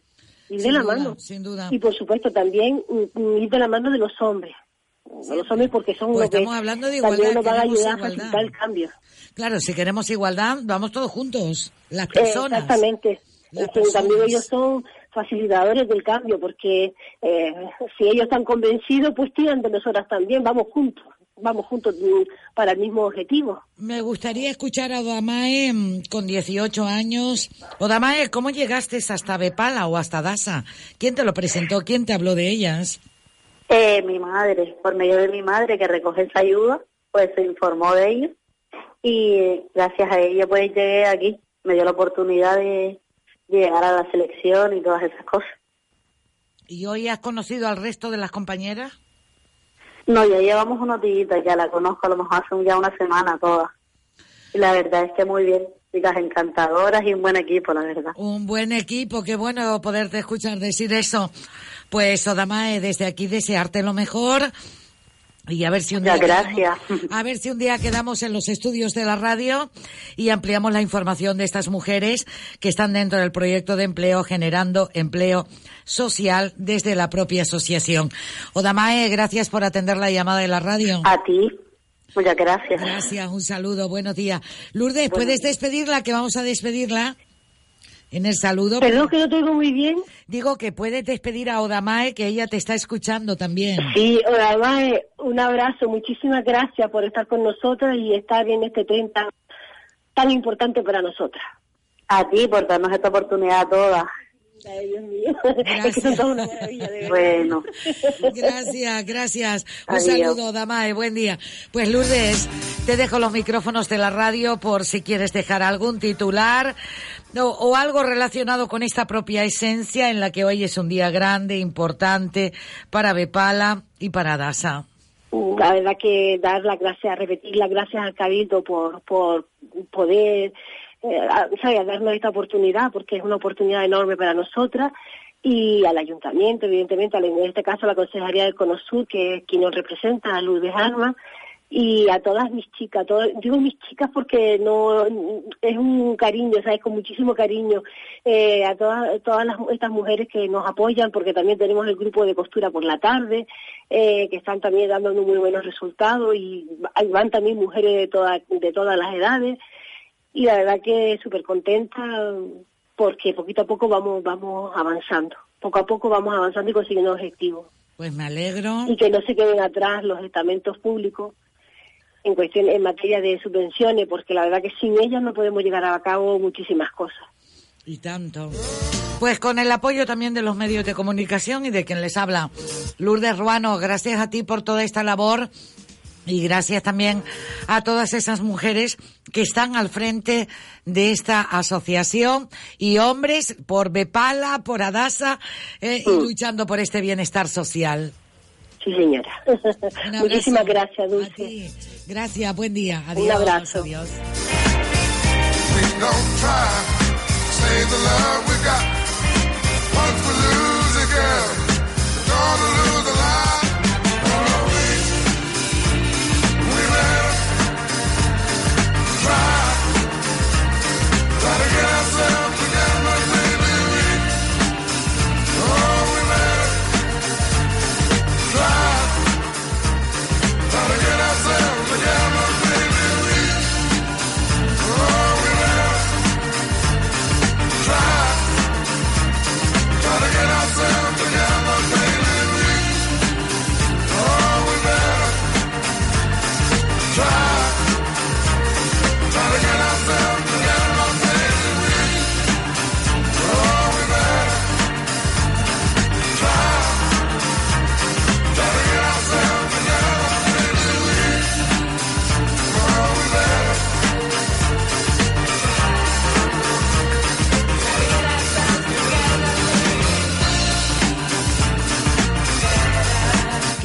ir Sin de la duda, mano. sin duda. Y por supuesto también mm, mm, ir de la mano de los hombres. no los hombres porque son Pues los que estamos hablando de igualdad, también nos van a ayudar a facilitar el cambio. Claro, si queremos igualdad, vamos todos juntos, las Eh, personas. exactamente. Las que también personas. ellos son facilitadores del cambio porque eh, si ellos están convencidos, pues tiran de nosotras también, vamos juntos, vamos juntos para el mismo objetivo. Me gustaría escuchar a Odamae mm, con 18 años. Odamae, ¿cómo llegaste hasta Bepala o hasta Dasa? ¿Quién te lo presentó? ¿Quién te habló de ellas? Eh, mi madre, por medio de mi madre que recoge esa ayuda, pues se informó de ello y eh, gracias a ella pues llegué aquí, me dio la oportunidad de llegar a la selección y todas esas cosas. ¿Y hoy has conocido al resto de las compañeras? No, ya llevamos unos días, ya la conozco, a lo mejor hace ya una semana todas. Y la verdad es que muy bien, chicas encantadoras y un buen equipo, la verdad. Un buen equipo, qué bueno poderte escuchar decir eso. Pues Odamae, desde aquí desearte lo mejor. Y a ver si un día gracias. quedamos- a ver si un día quedamos en los estudios de la radio y ampliamos la información de estas mujeres que están dentro del proyecto de empleo generando empleo social desde la propia asociación. Odamae, gracias por atender la llamada de la radio. A ti, muchas gracias. Gracias, un saludo, buenos días. Lourdes, ¿puedes despedirla? Que vamos a despedirla en el saludo. Perdón, que no te oigo muy bien. Digo que puedes despedir a Odamae, que ella te está escuchando también. Sí, eh, un abrazo, muchísimas gracias por estar con nosotras y estar en este tren tan, tan importante para nosotras. A ti por darnos esta oportunidad a todas. Ay, Dios mío. Es que son todas una maravilla, de verdad. Bueno. Gracias, gracias. Un Adiós. saludo, Damae, buen día. Pues Lourdes, te dejo los micrófonos de la radio por si quieres dejar algún titular o, o algo relacionado con esta propia esencia en la que hoy es un día grande, importante para Bepala y para Dasa. La verdad que dar las gracias, repetir las gracias al Cabildo por, por poder eh, a- ¿sabe? darnos esta oportunidad, porque es una oportunidad enorme para nosotras, y al ayuntamiento, evidentemente, en este caso a la Consejería del Conosur, que es quien nos representa, a Lourdes Armas, y a todas mis chicas, todas, digo mis chicas porque no es un cariño, sabes, con muchísimo cariño eh, a todas todas estas mujeres que nos apoyan, porque también tenemos el grupo de costura por la tarde, eh, que están también dando muy buenos resultados y van también mujeres de todas de todas las edades y la verdad que súper contenta porque poquito a poco vamos vamos avanzando, poco a poco vamos avanzando y consiguiendo objetivos Pues me alegro. y que no se queden atrás los estamentos públicos en cuestión en materia de subvenciones porque la verdad que sin ellas no podemos llegar a cabo muchísimas cosas Y tanto. Pues con el apoyo también de los medios de comunicación y de quien les habla, Lourdes Ruano, gracias a ti por toda esta labor y gracias también a todas esas mujeres que están al frente de esta asociación y hombres por Bepala, por Adasa eh, y luchando por este bienestar social. sí señora Un muchísimas gracias Dulce. Gracias, buen día. Un Adiós. abrazo. Adiós. Try to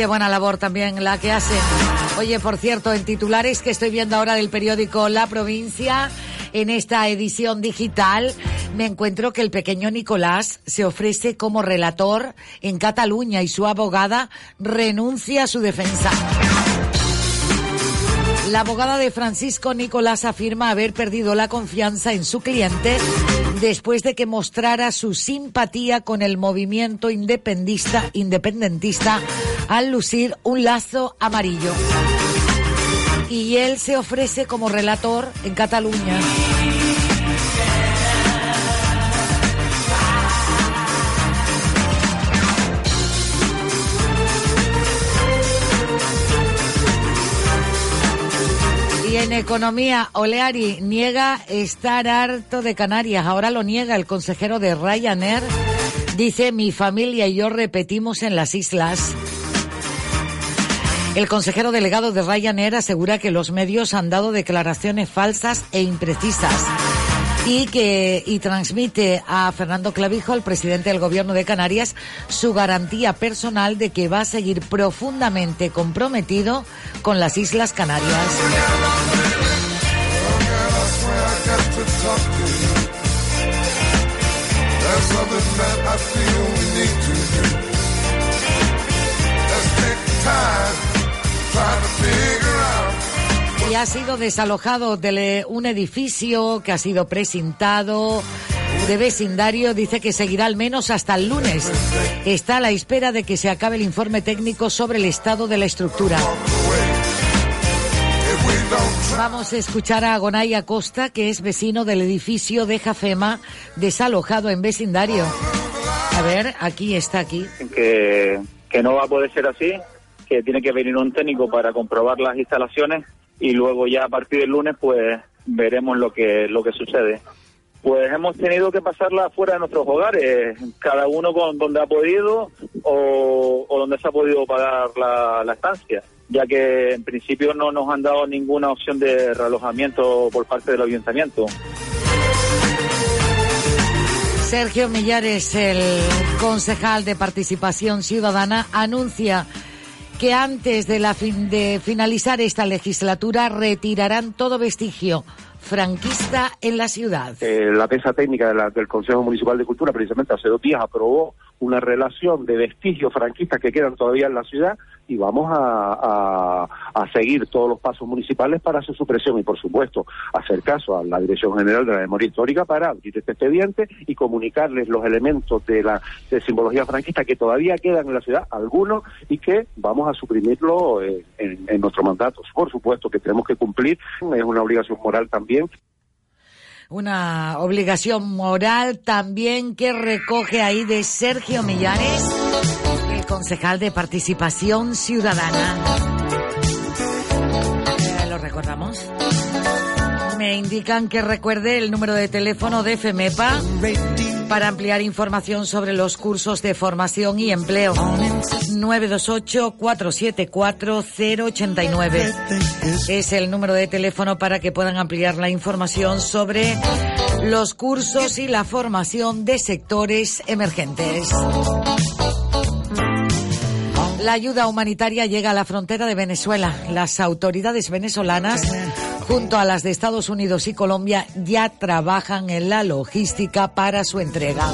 buena labor también la que hacen. Oye, por cierto, en titulares que estoy viendo ahora del periódico La Provincia, en esta edición digital, me encuentro que el pequeño Nicolás se ofrece como relator en Cataluña y su abogada renuncia a su defensa. La abogada de Francisco Nicolás afirma haber perdido la confianza en su cliente después de que mostrara su simpatía con el movimiento independista, independentista al lucir un lazo amarillo. Y él se ofrece como relator en Cataluña. En economía, Oleari niega estar harto de Canarias. Ahora lo niega el consejero de Ryanair. Dice, mi familia y yo repetimos en las islas. El consejero delegado de Ryanair asegura que los medios han dado declaraciones falsas e imprecisas y que y transmite a Fernando Clavijo, el presidente del gobierno de Canarias, su garantía personal de que va a seguir profundamente comprometido con las Islas Canarias. Y ha sido desalojado de un edificio que ha sido presentado de vecindario. Dice que seguirá al menos hasta el lunes. Está a la espera de que se acabe el informe técnico sobre el estado de la estructura. Vamos a escuchar a Gonay Acosta, que es vecino del edificio de Jafema, desalojado en vecindario. A ver, aquí está, aquí. que, que no va a poder ser así, que tiene que venir un técnico para comprobar las instalaciones y luego ya a partir del lunes pues veremos lo que lo que sucede. Pues hemos tenido que pasarla fuera de nuestros hogares, cada uno con donde ha podido o, donde se ha podido pagar la, la estancia, ya que en principio no nos han dado ninguna opción de realojamiento por parte del ayuntamiento. Sergio Millares, el concejal de Participación Ciudadana, anuncia que antes de, la fin- de finalizar esta legislatura retirarán todo vestigio franquista en la ciudad. Eh, la mesa técnica de la- del Consejo Municipal de Cultura precisamente hace dos días aprobó una relación de vestigios franquistas que quedan todavía en la ciudad y vamos a, a- seguir todos los pasos municipales para su supresión y por supuesto hacer caso a la Dirección General de la Memoria Histórica para abrir este expediente y comunicarles los elementos de la de simbología franquista que todavía quedan en la ciudad, algunos, y que vamos a suprimirlo en nuestro mandato. Por supuesto que tenemos que cumplir, es una obligación moral también Una obligación moral también que recoge ahí de Sergio Millares, el concejal de Participación Ciudadana. ¿Lo recordamos? Me indican que recuerde el número de teléfono de FEMEPA para ampliar información sobre los cursos de formación y empleo. 928-474-089. Es el número de teléfono para que puedan ampliar la información sobre los cursos y la formación de sectores emergentes. La ayuda humanitaria llega a la frontera de Venezuela. Las autoridades venezolanas, junto a las de Estados Unidos y Colombia, ya trabajan en la logística para su entrega.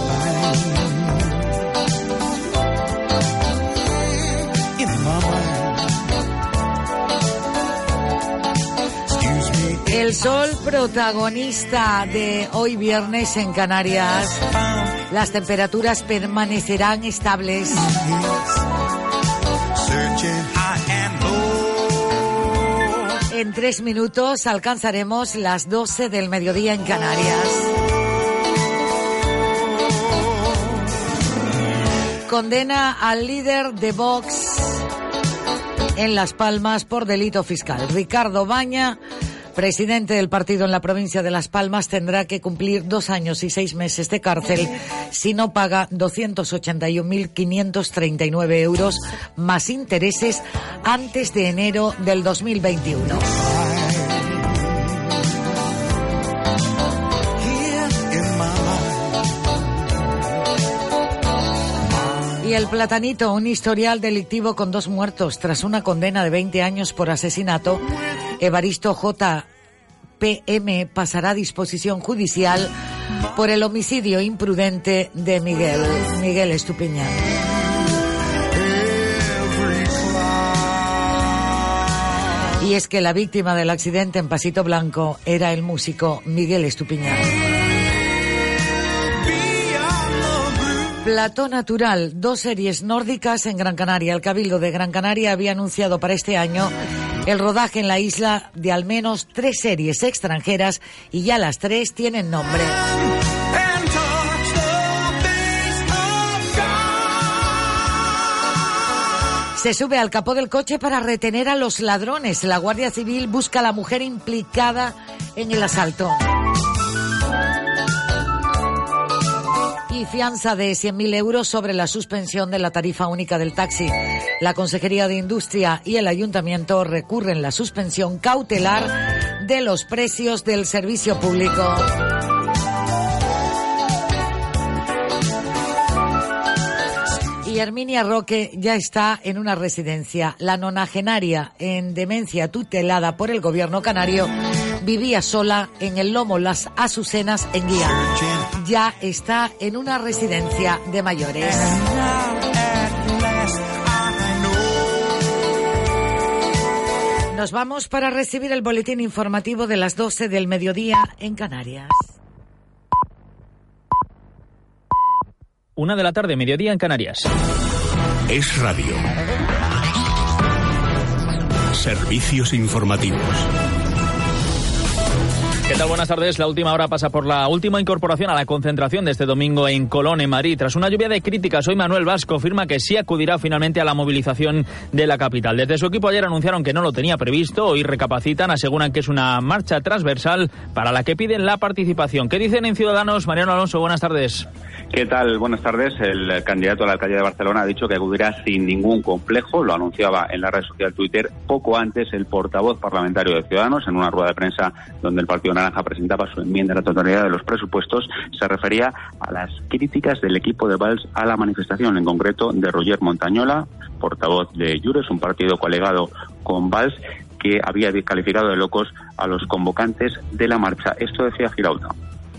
El sol protagonista de hoy viernes en Canarias. Las temperaturas permanecerán estables. En tres minutos alcanzaremos las 12 del mediodía en Canarias. Condena al líder de Vox en Las Palmas por delito fiscal. Ricardo Baña, presidente del partido en la provincia de Las Palmas, tendrá que cumplir dos años y seis meses de cárcel si no paga 281.539 euros más intereses antes de enero del 2021. Y el platanito, un historial delictivo con dos muertos tras una condena de 20 años por asesinato. Evaristo J. PM pasará a disposición judicial por el homicidio imprudente de Miguel, Miguel Estupiñán. Y es que la víctima del accidente en Pasito Blanco era el músico Miguel Estupiñán. Plató Natural, dos series nórdicas en Gran Canaria. El Cabildo de Gran Canaria había anunciado para este año el rodaje en la isla de al menos tres series extranjeras y ya las tres tienen nombre. Se sube al capó del coche para retener a los ladrones. La Guardia Civil busca a la mujer implicada en el asalto. Y fianza de 100.000 euros sobre la suspensión de la tarifa única del taxi. La Consejería de Industria y el Ayuntamiento recurren la suspensión cautelar de los precios del servicio público. Y Herminia Roque ya está en una residencia. La nonagenaria en demencia tutelada por el gobierno canario vivía sola en el lomo Las Azucenas en Guía. Ya está en una residencia de mayores. Nos vamos para recibir el boletín informativo de las 12 del mediodía en Canarias. Una de la tarde, mediodía en Canarias. Es radio. Servicios informativos. ¿Qué tal? Buenas tardes. La última hora pasa por la última incorporación a la concentración de este domingo en Colón, en Madrid. Tras una lluvia de críticas, hoy Manuel Vasco afirma que sí acudirá finalmente a la movilización de la capital. Desde su equipo ayer anunciaron que no lo tenía previsto, hoy recapacitan, aseguran que es una marcha transversal para la que piden la participación. ¿Qué dicen en Ciudadanos? Mariano Alonso, buenas tardes. ¿Qué tal? Buenas tardes. El candidato a la alcaldía de Barcelona ha dicho que acudirá sin ningún complejo. Lo anunciaba en la red social Twitter poco antes el portavoz parlamentario de Ciudadanos en una rueda de prensa donde el Partido Naranja presentaba su enmienda a la totalidad de los presupuestos. Se refería a las críticas del equipo de Valls a la manifestación, en concreto de Roger Montañola, portavoz de Jures, un partido colegado con Valls que había calificado de locos a los convocantes de la marcha. Esto decía Girauta.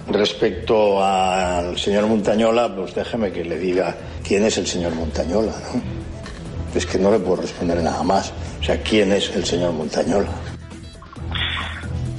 Respecto al señor Montañola, pues déjeme que le diga quién es el señor Montañola, ¿no? Es que no le puedo responder nada más. O sea, ¿quién es el señor Montañola?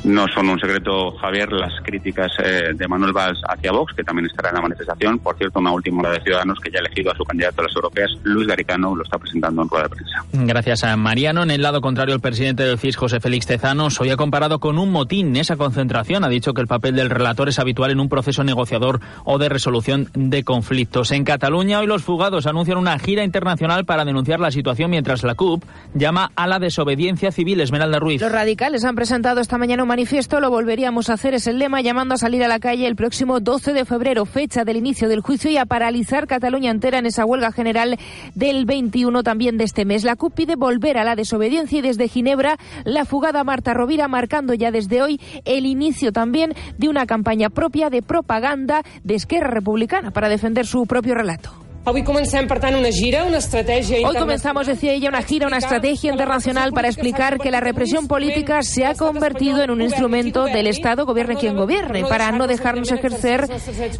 No son un secreto, Javier, las críticas eh, de Manuel Valls hacia Vox, que también estará en la manifestación. Por cierto, una última hora de Ciudadanos que ya ha elegido a su candidato a las europeas, Luis Garicano, lo está presentando en rueda de prensa. Gracias a Mariano. En el lado contrario, el presidente del CIS, José Félix Tezanos, hoy ha comparado con un motín esa concentración. Ha dicho que el papel del relator es habitual en un proceso negociador o de resolución de conflictos. En Cataluña, hoy los fugados anuncian una gira internacional para denunciar la situación, mientras la CUP llama a la desobediencia civil. Esmeralda Ruiz. Los radicales han presentado esta mañana un manifiesto, lo volveríamos a hacer, es el lema, llamando a salir a la calle el próximo 12 de febrero, fecha del inicio del juicio, y a paralizar Cataluña entera en esa huelga general del 21 también de este mes. La CUP pide volver a la desobediencia y desde Ginebra la fugada Marta Rovira marcando ya desde hoy el inicio también de una campaña propia de propaganda de Esquerra Republicana para defender su propio relato. Hoy comencem, per tant, una gira, una estrategia Hoy comenzamos, decía ella, una gira, una estrategia internacional para explicar que la represión política se ha convertido en un instrumento del Estado, gobierne quien gobierne, para no dejarnos ejercer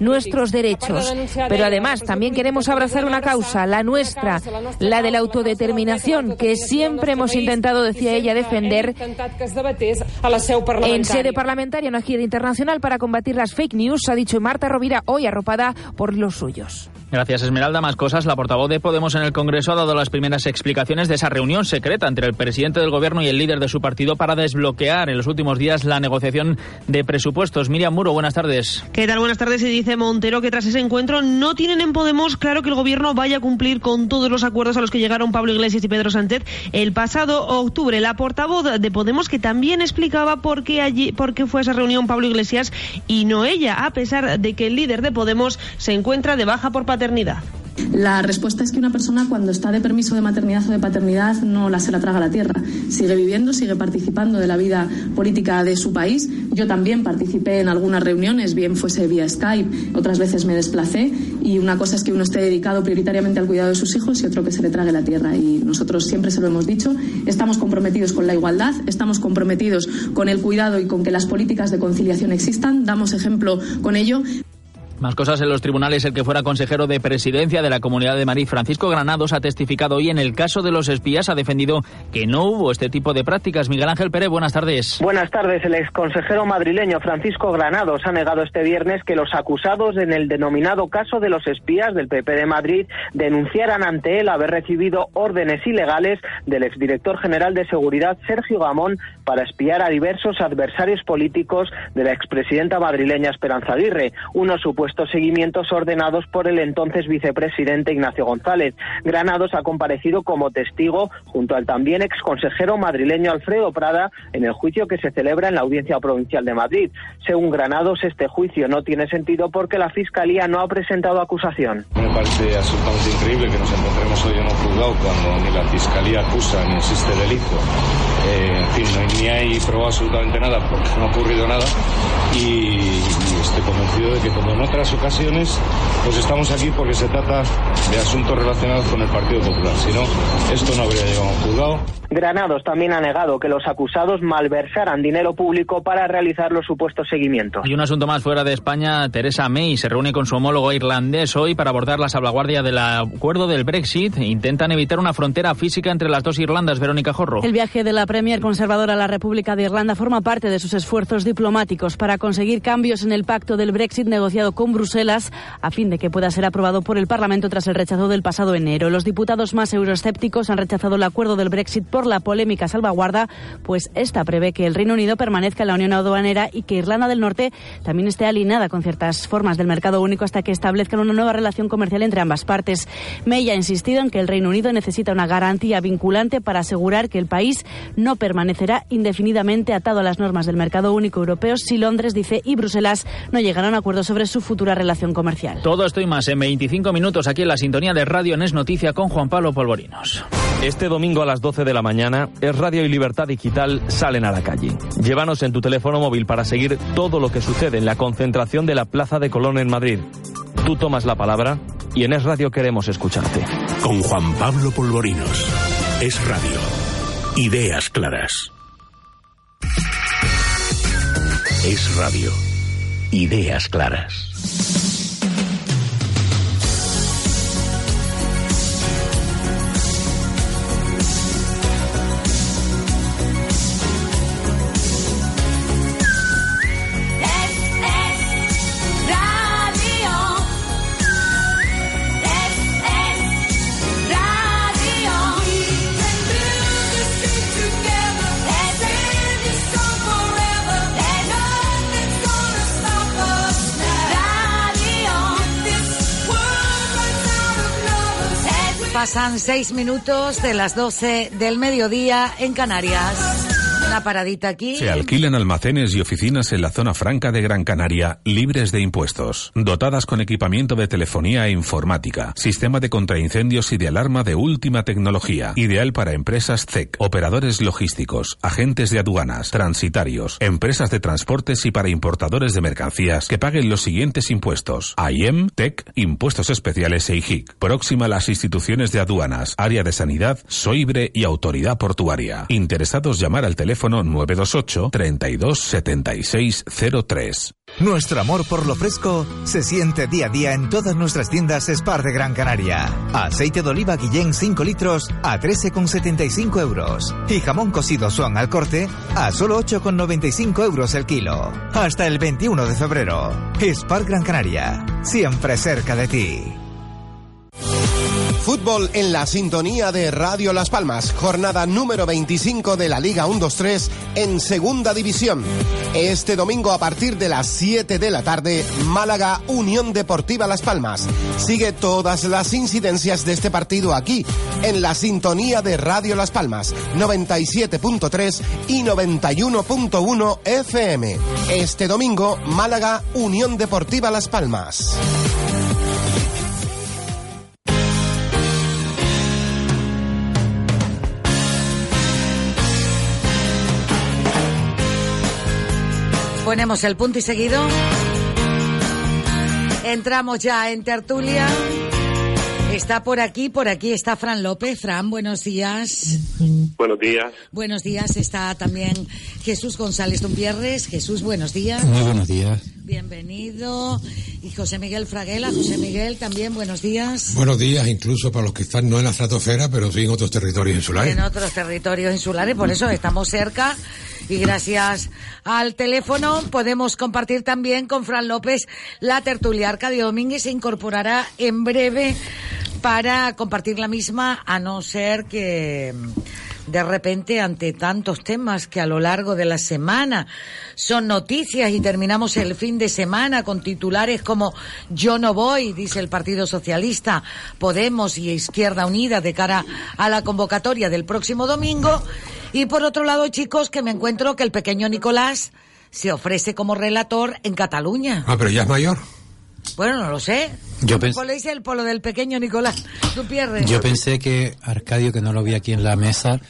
nuestros derechos. Pero además también queremos abrazar una causa, la nuestra, la de la autodeterminación, que siempre hemos intentado, decía ella, defender en sede parlamentaria, una gira internacional para combatir las fake news, ha dicho Marta Rovira, hoy arropada por los suyos. Gracias, Esmeralda. Más cosas. La portavoz de Podemos en el Congreso ha dado las primeras explicaciones de esa reunión secreta entre el presidente del Gobierno y el líder de su partido para desbloquear en los últimos días la negociación de presupuestos. Miriam Muro, buenas tardes. ¿Qué tal? Buenas tardes. Y dice Montero que tras ese encuentro no tienen en Podemos claro que el Gobierno vaya a cumplir con todos los acuerdos a los que llegaron Pablo Iglesias y Pedro Sánchez el pasado octubre. La portavoz de Podemos que también explicaba por qué, allí, por qué fue a esa reunión Pablo Iglesias y no ella, a pesar de que el líder de Podemos se encuentra de baja por paternidad. La respuesta es que una persona cuando está de permiso de maternidad o de paternidad no la se la traga la tierra. Sigue viviendo, sigue participando de la vida política de su país. Yo también participé en algunas reuniones, bien fuese vía Skype, otras veces me desplacé y una cosa es que uno esté dedicado prioritariamente al cuidado de sus hijos y otro que se le trague la tierra. Y nosotros siempre se lo hemos dicho, estamos comprometidos con la igualdad, estamos comprometidos con el cuidado y con que las políticas de conciliación existan, damos ejemplo con ello. Más cosas en los tribunales. El que fuera consejero de presidencia de la Comunidad de Madrid, Francisco Granados, ha testificado hoy en el caso de los espías. Ha defendido que no hubo este tipo de prácticas. Miguel Ángel Pérez, buenas tardes. Buenas tardes. El exconsejero madrileño Francisco Granados ha negado este viernes que los acusados en el denominado caso de los espías del PP de Madrid denunciaran ante él haber recibido órdenes ilegales del exdirector general de Seguridad, Sergio Gamón, para espiar a diversos adversarios políticos de la expresidenta madrileña Esperanza Aguirre. Unos supuestos seguimientos ordenados por el entonces vicepresidente Ignacio González. Granados ha comparecido como testigo junto al también exconsejero madrileño Alfredo Prada en el juicio que se celebra en la Audiencia Provincial de Madrid. Según Granados, este juicio no tiene sentido porque la Fiscalía no ha presentado acusación. Me parece absolutamente increíble que nos encontremos hoy en un juzgado cuando ni la Fiscalía acusa ni existe delito. Eh, en fin, ni hay probado absolutamente nada porque no ha ocurrido nada y estoy convencido de que como en otras ocasiones, pues estamos aquí porque se trata de asuntos relacionados con el Partido Popular. Si no, esto no habría llegado a un juzgado. Granados también ha negado que los acusados malversaran dinero público para realizar los supuestos seguimientos. Y un asunto más fuera de España, Teresa May se reúne con su homólogo irlandés hoy para abordar la salvaguardia del acuerdo del Brexit. Intentan evitar una frontera física entre las dos Irlandas. Verónica Jorro. El viaje de la Premier conservadora a la República de Irlanda forma parte de sus esfuerzos diplomáticos para conseguir cambios en el pacto del Brexit negociado con Bruselas a fin de que pueda ser aprobado por el Parlamento tras el rechazo del pasado enero. Los diputados más euroescépticos han rechazado el acuerdo del Brexit por la polémica salvaguarda, pues esta prevé que el Reino Unido permanezca en la Unión Aduanera y que Irlanda del Norte también esté alineada con ciertas formas del mercado único hasta que establezcan una nueva relación comercial entre ambas partes. May ha insistido en que el Reino Unido necesita una garantía vinculante para asegurar que el país no permanecerá indefinidamente atado a las normas del mercado único europeo si Londres, dice, y Bruselas no llegan a un acuerdo sobre su futura relación comercial. Todo esto y más en 25 minutos aquí en la sintonía de Radio Nes Noticia con Juan Pablo Polvorinos. Este domingo a las 12 de la mañana, Es Radio y Libertad Digital salen a la calle. Llévanos en tu teléfono móvil para seguir todo lo que sucede en la concentración de la Plaza de Colón en Madrid. Tú tomas la palabra y en Es Radio queremos escucharte. Con Juan Pablo Polvorinos. Es Radio. Ideas claras. Es Radio. Ideas claras. Pasan seis minutos de las 12 del mediodía en Canarias. Una paradita aquí. Se alquilan almacenes y oficinas en la zona franca de Gran Canaria, libres de impuestos, dotadas con equipamiento de telefonía e informática, sistema de contraincendios y de alarma de última tecnología, ideal para empresas CEC, operadores logísticos, agentes de aduanas, transitarios, empresas de transportes y para importadores de mercancías que paguen los siguientes impuestos: AIEM, TEC, impuestos especiales e IGIC. Próxima a las instituciones de aduanas, área de sanidad, SOIBRE y autoridad portuaria. Interesados llamar al teléfono 928 32 76 03. Nuestro amor por lo fresco se siente día a día en todas nuestras tiendas Spar de Gran Canaria. Aceite de oliva Guillén 5 litros a 13,75 euros. Y jamón cocido Swan al corte a solo 8,95 euros el kilo. Hasta el 21 de febrero. Spar Gran Canaria. Siempre cerca de ti. Fútbol en la sintonía de Radio Las Palmas, jornada número 25 de la Liga 1-2-3 en Segunda División. Este domingo a partir de las 7 de la tarde, Málaga Unión Deportiva Las Palmas. Sigue todas las incidencias de este partido aquí, en la sintonía de Radio Las Palmas, 97.3 y 91.1 FM. Este domingo, Málaga Unión Deportiva Las Palmas. Ponemos el punto y seguido. Entramos ya en tertulia. Está por aquí, por aquí está Fran López. Fran, buenos días. Buenos días. Buenos días. Está también Jesús González Dumpierres. Jesús, buenos días. Muy buenos días. Bienvenido. Y José Miguel Fraguela. José Miguel, también buenos días. Buenos días, incluso para los que están no en la estratosfera, pero sí en otros territorios insulares. En otros territorios insulares, por eso estamos cerca. Y gracias al teléfono podemos compartir también con Fran López la tertulia. Arcadio Domínguez se incorporará en breve para compartir la misma, a no ser que de repente ante tantos temas que a lo largo de la semana son noticias y terminamos el fin de semana con titulares como yo no voy, dice el Partido Socialista, Podemos y Izquierda Unida de cara a la convocatoria del próximo domingo. Y por otro lado, chicos, que me encuentro que el pequeño Nicolás se ofrece como relator en Cataluña. Ah, pero ya es mayor. Bueno, no lo sé. Yo ¿Cómo pens- le dice el polo del pequeño Nicolás? Tú pierdes. Yo pensé que Arcadio, que no lo vi aquí en la mesa,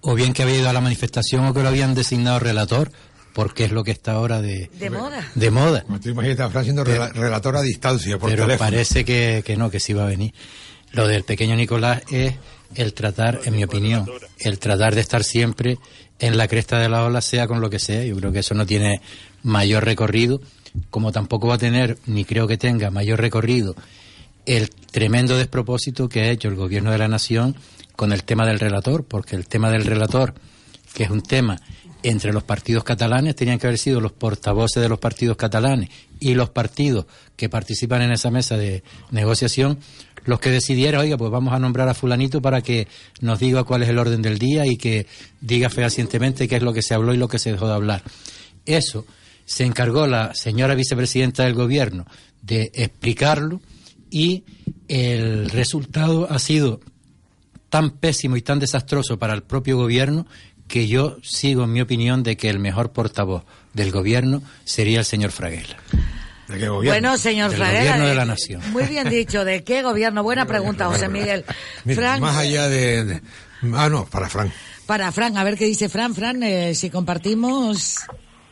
o bien que había ido a la manifestación o que lo habían designado relator, porque es lo que está ahora de, De moda. de moda. A Fran siendo rela- relator a distancia por Pero teléfono. parece que, que no, que sí va a venir. Lo del pequeño Nicolás es el tratar, en mi opinión, el tratar de estar siempre en la cresta de la ola, sea con lo que sea. Yo creo que eso no tiene mayor recorrido, como tampoco va a tener, ni creo que tenga mayor recorrido, el tremendo despropósito que ha hecho el gobierno de la nación con el tema del relator, porque el tema del relator, que es un tema entre los partidos catalanes, tenían que haber sido los portavoces de los partidos catalanes y los partidos que participan en esa mesa de negociación los que decidieran, oiga, pues vamos a nombrar a fulanito para que nos diga cuál es el orden del día y que diga fehacientemente qué es lo que se habló y lo que se dejó de hablar. Eso se encargó la señora vicepresidenta del gobierno de explicarlo y el resultado ha sido tan pésimo y tan desastroso para el propio gobierno que yo sigo en mi opinión de que el mejor portavoz del gobierno sería el señor Fraguela. ¿De qué Bueno, señor Del Fraguela. gobierno de eh, la nación. Muy bien dicho. ¿De qué gobierno? Buena pregunta, José Miguel. Más allá de, de- Ah, no, para Fran. para Fran, a ver qué dice Fran. Fran, eh, si compartimos.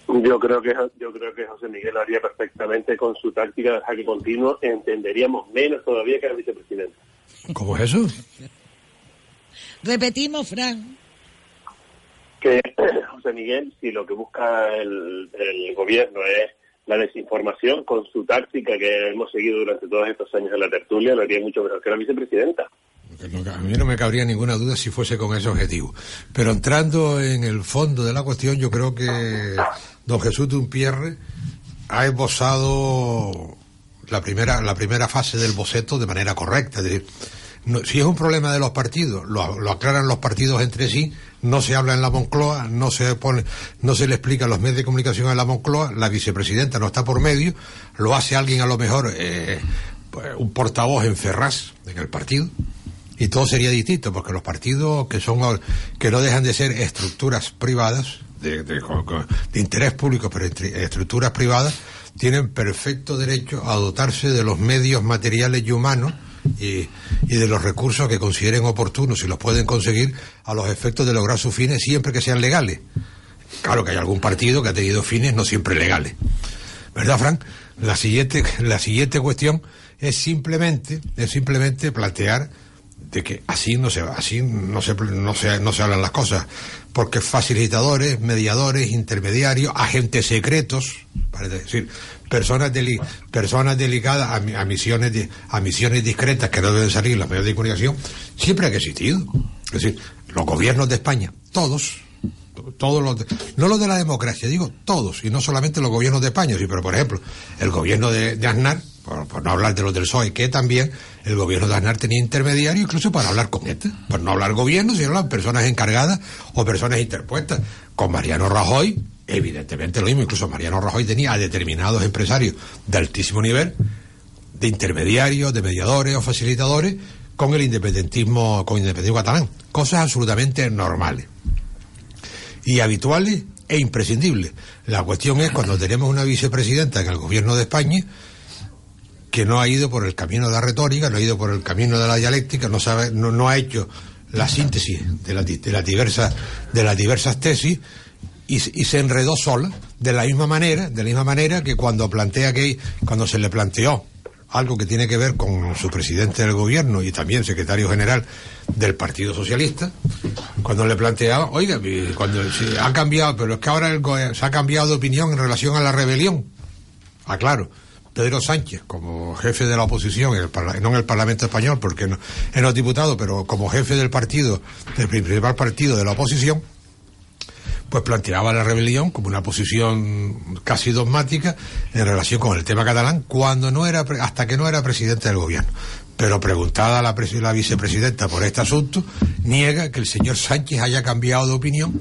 Yo creo que yo creo que José Miguel haría perfectamente con su táctica de jaque continuo. Entenderíamos menos todavía que el vicepresidente. ¿Cómo es eso? Repetimos, Fran. Que José Miguel, si lo que busca el, el gobierno es la desinformación, con su táctica que hemos seguido durante todos estos años en la tertulia, lo haría mucho mejor que la vicepresidenta. A mí no me cabría ninguna duda si fuese con ese objetivo. Pero entrando en el fondo de la cuestión, yo creo que don Jesús Dumpierre ha esbozado la primera, la primera fase del boceto de manera correcta. Es decir, si es un problema de los partidos, lo, aclaran los partidos entre sí, no se habla en la Moncloa, no se pone, no se le explica a los medios de comunicación en la Moncloa, la vicepresidenta no está por medio, lo hace alguien a lo mejor, eh, pues, un portavoz en Ferraz, en el partido, y todo sería distinto porque los partidos que son que no dejan de ser estructuras privadas de, de- interés público pero estructuras privadas tienen perfecto derecho a dotarse de los medios materiales y humanos y, y de los recursos que consideren oportunos y los pueden conseguir a los efectos de lograr sus fines siempre que sean legales. Claro que hay algún partido que ha tenido fines no siempre legales. ¿verdad, Frank? La siguiente, la siguiente cuestión es simplemente, es simplemente plantear de que así no se así no se, no se, no se hablan las cosas, porque facilitadores, mediadores, intermediarios, agentes secretos, para decir, personas deli- personas delicadas a, a misiones di- a misiones discretas que no deben salir en los medios de comunicación, siempre han existido. Es decir, los gobiernos de España, todos, todos los de- no los de la democracia, digo todos, y no solamente los gobiernos de España, pero por ejemplo, el gobierno de, de Aznar, por, por no hablar de los del PSOE, que también el gobierno de Aznar tenía intermediario incluso para hablar con este, por no hablar gobierno, sino hablar personas encargadas o personas interpuestas. Con Mariano Rajoy, evidentemente lo mismo, incluso Mariano Rajoy tenía a determinados empresarios de altísimo nivel, de intermediarios, de mediadores o facilitadores, con el independentismo, con el independentismo catalán. Cosas absolutamente normales y habituales e imprescindibles. La cuestión es cuando tenemos una vicepresidenta en el gobierno de España que no ha ido por el camino de la retórica, no ha ido por el camino de la dialéctica, no sabe, no, ha hecho la síntesis de, di- de las diversas de las diversas tesis y, se- enredó sola de la misma manera, de la misma manera que cuando plantea que cuando se le planteó algo que tiene que ver con su presidente del gobierno y también secretario general del Partido Socialista, cuando le planteaba, oiga, cuando se ha cambiado, pero es que ahora el, se ha cambiado de opinión en relación a la rebelión. Aclaro. Pedro Sánchez, como jefe de la oposición, no en el Parlamento Español, porque no, es no diputado, pero como jefe del partido, del principal partido de la oposición, pues planteaba la rebelión como una posición casi dogmática en relación con el tema catalán, cuando no era, hasta que no era presidente del gobierno. Pero preguntada la, la vicepresidenta por este asunto, niega que el señor Sánchez haya cambiado de opinión,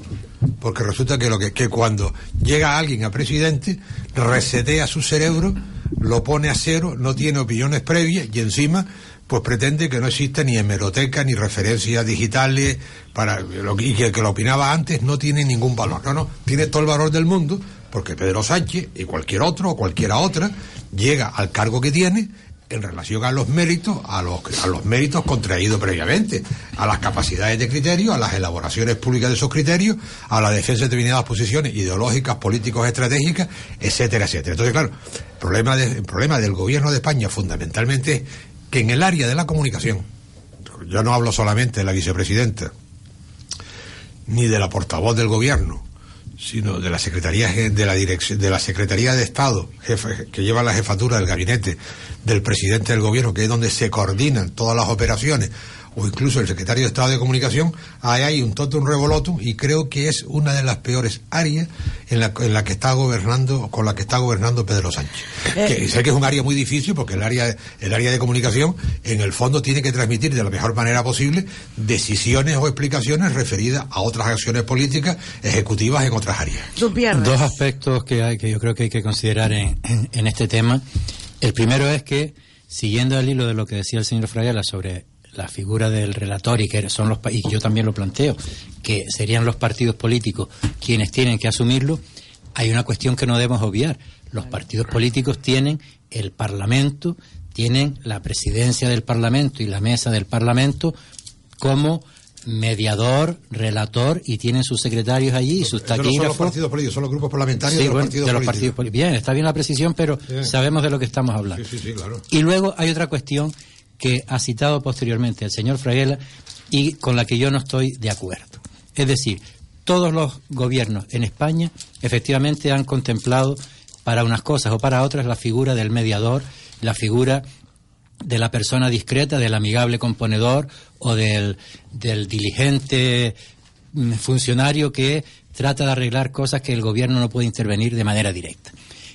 porque resulta que, lo que, que cuando llega alguien a presidente, resetea su cerebro lo pone a cero, no tiene opiniones previas y encima pues pretende que no existe ni hemeroteca ni referencias digitales para lo, y que que lo opinaba antes no tiene ningún valor. No, no, tiene todo el valor del mundo porque Pedro Sánchez y cualquier otro o cualquiera otra llega al cargo que tiene en relación a los méritos, a los, a los méritos contraídos previamente, a las capacidades de criterio, a las elaboraciones públicas de esos criterios, a la defensa de determinadas posiciones ideológicas, políticos, estratégicas, etcétera, etcétera. Entonces, claro, el problema, problema del gobierno de España fundamentalmente en el área de la comunicación, yo no hablo solamente de la vicepresidenta, ni de la portavoz del gobierno, sino de la Secretaría de la Dirección de la Secretaría de Estado, jefe, que lleva la jefatura del gabinete del presidente del gobierno, que es donde se coordinan todas las operaciones o incluso el secretario de Estado de Comunicación, ahí hay un totum revolutum y creo que es una de las peores áreas en la, en la que está gobernando, con la que está gobernando Pedro Sánchez. Eh. sé que es un área muy difícil porque el área, el área de comunicación en el fondo tiene que transmitir de la mejor manera posible decisiones o explicaciones referidas a otras acciones políticas ejecutivas en otras áreas. Dos aspectos que hay que yo creo que hay que considerar en, en, este tema. El primero es que, siguiendo el hilo de lo que decía el señor Fragala sobre la figura del relator y que son los y yo también lo planteo, que serían los partidos políticos quienes tienen que asumirlo, hay una cuestión que no debemos obviar. Los partidos políticos tienen el Parlamento, tienen la presidencia del Parlamento y la mesa del Parlamento como mediador, relator y tienen sus secretarios allí y sus taquígrafos. No son los partidos políticos, son los grupos parlamentarios de, los, partidos políticos. Bien, está bien la precisión, pero sabemos de lo que estamos hablando. Sí, sí, claro. Y luego hay otra cuestión que ha citado posteriormente el señor Fraguela y con la que yo no estoy de acuerdo. Es decir, todos los gobiernos en España efectivamente han contemplado para unas cosas o para otras la figura del mediador, la figura de la persona discreta, del amigable componedor o del, diligente mm, funcionario que trata de arreglar cosas que el gobierno no puede intervenir de manera directa.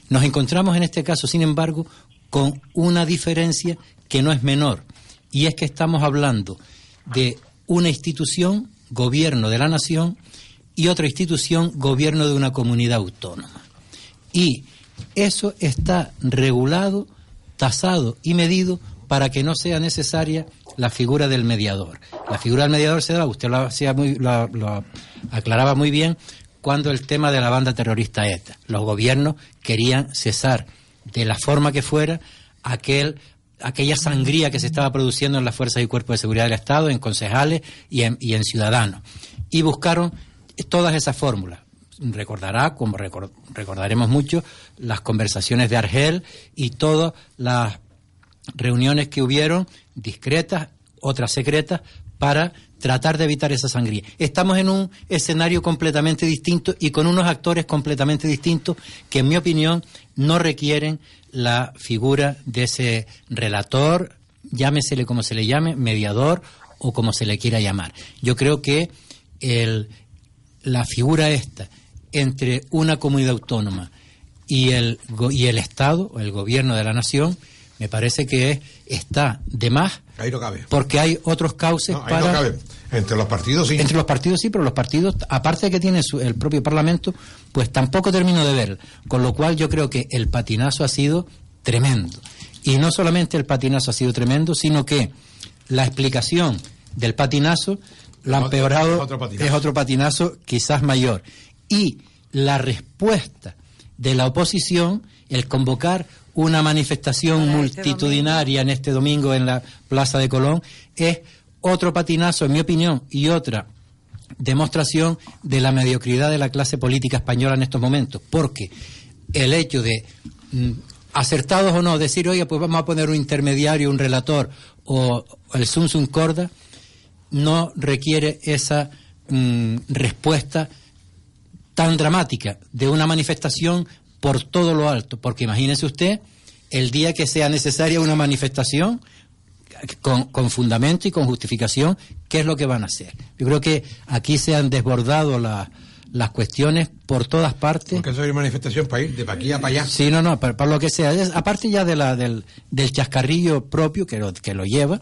Nos encontramos en este caso, sin embargo, con una diferencia que no es menor, y es que estamos hablando de una institución, gobierno de la nación, y otra institución, gobierno de una comunidad autónoma. Y eso está regulado, tasado y medido para que no sea necesaria la figura del mediador. La figura del mediador se da, usted lo, hacía muy, lo aclaraba muy bien, cuando el tema de la banda terrorista ETA. Los gobiernos querían cesar de la forma que fuera aquel aquella sangría que se estaba produciendo en las fuerzas y cuerpos de seguridad del Estado, en concejales y en, y en ciudadanos. Y buscaron todas esas fórmulas. Recordará, como recordaremos mucho, las conversaciones de Argel y todas las reuniones que hubieron, discretas, otras secretas, para tratar de evitar esa sangría. Estamos en un escenario completamente distinto y con unos actores completamente distintos que, en mi opinión, no requieren la figura de ese relator, llámesele como se le llame, mediador o como se le quiera llamar. Yo creo que el, la figura esta entre una comunidad autónoma y el, y el Estado, el gobierno de la nación, me parece que está de más. Ahí no cabe. Porque hay otros cauces ahí para. No cabe. Entre los partidos sí. Entre los partidos sí, pero los partidos, aparte de que tiene el propio Parlamento, pues tampoco termino de ver. Con lo cual yo creo que el patinazo ha sido tremendo. Y no solamente el patinazo ha sido tremendo, sino que la explicación del patinazo la ha empeorado, es otro, patinazo quizás mayor. Y la respuesta de la oposición, el convocar una manifestación este multitudinaria en este domingo en la Plaza de Colón, es otro patinazo, en mi opinión, y otra demostración de la mediocridad de la clase política española en estos momentos, porque el hecho de mm, acertados o no, decir, oye, pues vamos a poner un intermediario, un relator o el Sun Sun Corda, no requiere esa mm, respuesta tan dramática de una manifestación por todo lo alto, porque imagínese usted el día que sea necesaria una manifestación con, con, fundamento y con justificación, ¿qué es lo que van a hacer? Yo creo que aquí se han desbordado las cuestiones por todas partes. Porque eso es manifestación para ir de pa' aquí a para allá. Sí, no, no, para, lo que sea. aparte ya de la, del, del chascarrillo propio que lo, que lo lleva,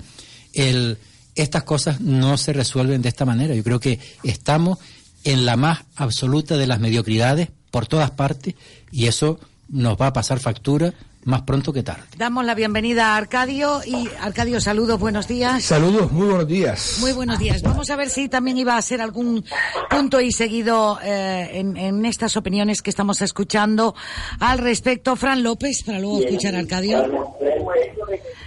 el, estas cosas no se resuelven de esta manera. Yo creo que estamos en la más absoluta de las mediocridades por todas partes y eso nos va a pasar factura más pronto que tarde. Damos la bienvenida a Arcadio y Arcadio, saludos, buenos días. Saludos, muy buenos días. Muy buenos días. Vamos a ver si también iba a ser algún punto y seguido eh, en, en, estas opiniones que estamos escuchando al respecto. Fran López, para luego escuchar a Arcadio.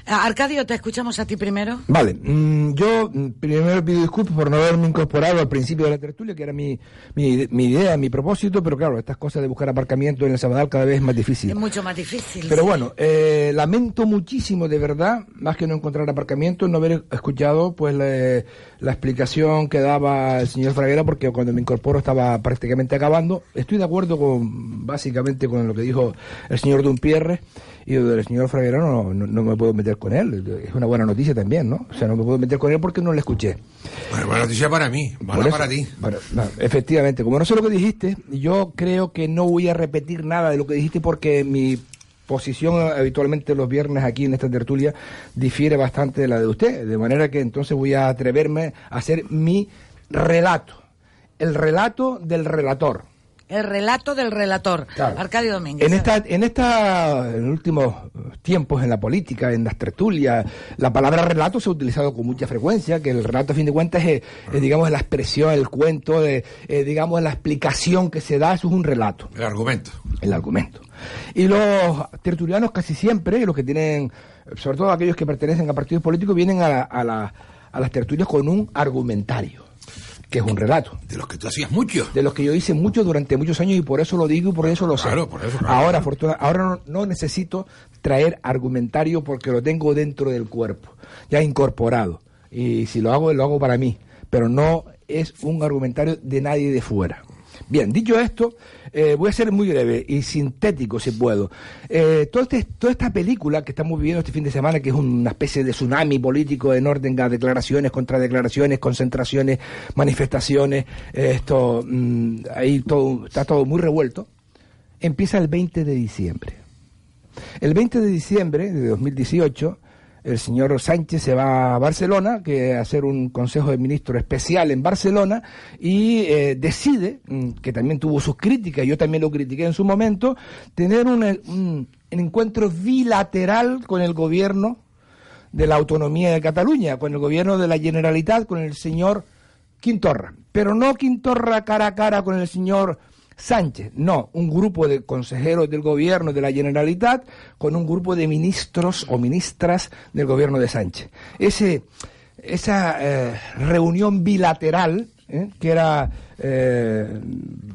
Arcadio, te escuchamos a ti primero. Vale, mm, yo primero pido disculpas por no haberme incorporado al principio de la tertulia, que era mi, mi, mi, idea, mi propósito, pero claro, estas cosas de buscar aparcamiento en el Sabadal cada vez es más difícil. Es mucho más difícil. Pero bueno, eh, lamento muchísimo, de verdad, más que no encontrar aparcamiento, no haber escuchado pues la, la explicación que daba el señor Fraguera, porque cuando me incorporo estaba prácticamente acabando. Estoy de acuerdo con básicamente con lo que dijo el señor Dumpierre y del señor Fraguera no, no, me puedo meter con él. Es una buena noticia también, ¿no? O sea, no me puedo meter con él porque no le escuché. Bueno, buena noticia para mí, mala para ti. efectivamente, como no sé lo que dijiste, yo creo que no voy a repetir nada de lo que dijiste porque mi posición habitualmente los viernes aquí en esta tertulia difiere bastante de la de usted, de manera que entonces voy a atreverme a hacer mi relato, el relato del relator. El relato del relator, Arcadio Domínguez. En esta, en esta, en últimos tiempos en la política, en las tertulias, la palabra relato se ha utilizado con mucha frecuencia, que el relato a fin de cuentas es, digamos, la expresión, el cuento, de, eh, digamos, la explicación que se da, eso es un relato. El argumento. El argumento. Y los tertulianos casi siempre, los que tienen, sobre todo aquellos que pertenecen a partidos políticos, vienen a, a, a las tertulias con un argumentario que es un relato. De los que tú hacías mucho. De los que yo hice mucho durante muchos años y por eso lo digo y por eso lo sé. Claro, por eso, ahora, fortuna, ahora no, necesito traer argumentario porque lo tengo dentro del cuerpo, ya incorporado. Y si lo hago, lo hago para mí. Pero no es un argumentario de nadie de fuera. Bien, dicho esto, eh, voy a ser muy breve y sintético si puedo. Eh, este, toda esta película que estamos viviendo este fin de semana, que es una especie de tsunami político en orden a declaraciones, contradeclaraciones, concentraciones, manifestaciones, eh, esto, mm, ahí todo, está todo muy revuelto, empieza el 20 de diciembre. El 20 de diciembre de 2018 el señor Sánchez se va a Barcelona, que a hacer un Consejo de Ministros especial en Barcelona, y eh, decide, mm, que también tuvo sus críticas, yo también lo critiqué en su momento, tener un, un encuentro bilateral con el gobierno de la autonomía de Cataluña, con el gobierno de la Generalitat, con el señor Quintorra. Pero no Quintorra cara a cara con el señor Sánchez, no, un grupo de consejeros del gobierno de la Generalitat con un grupo de ministros o ministras del gobierno de Sánchez. Ese, esa eh, reunión bilateral, eh, que era, eh,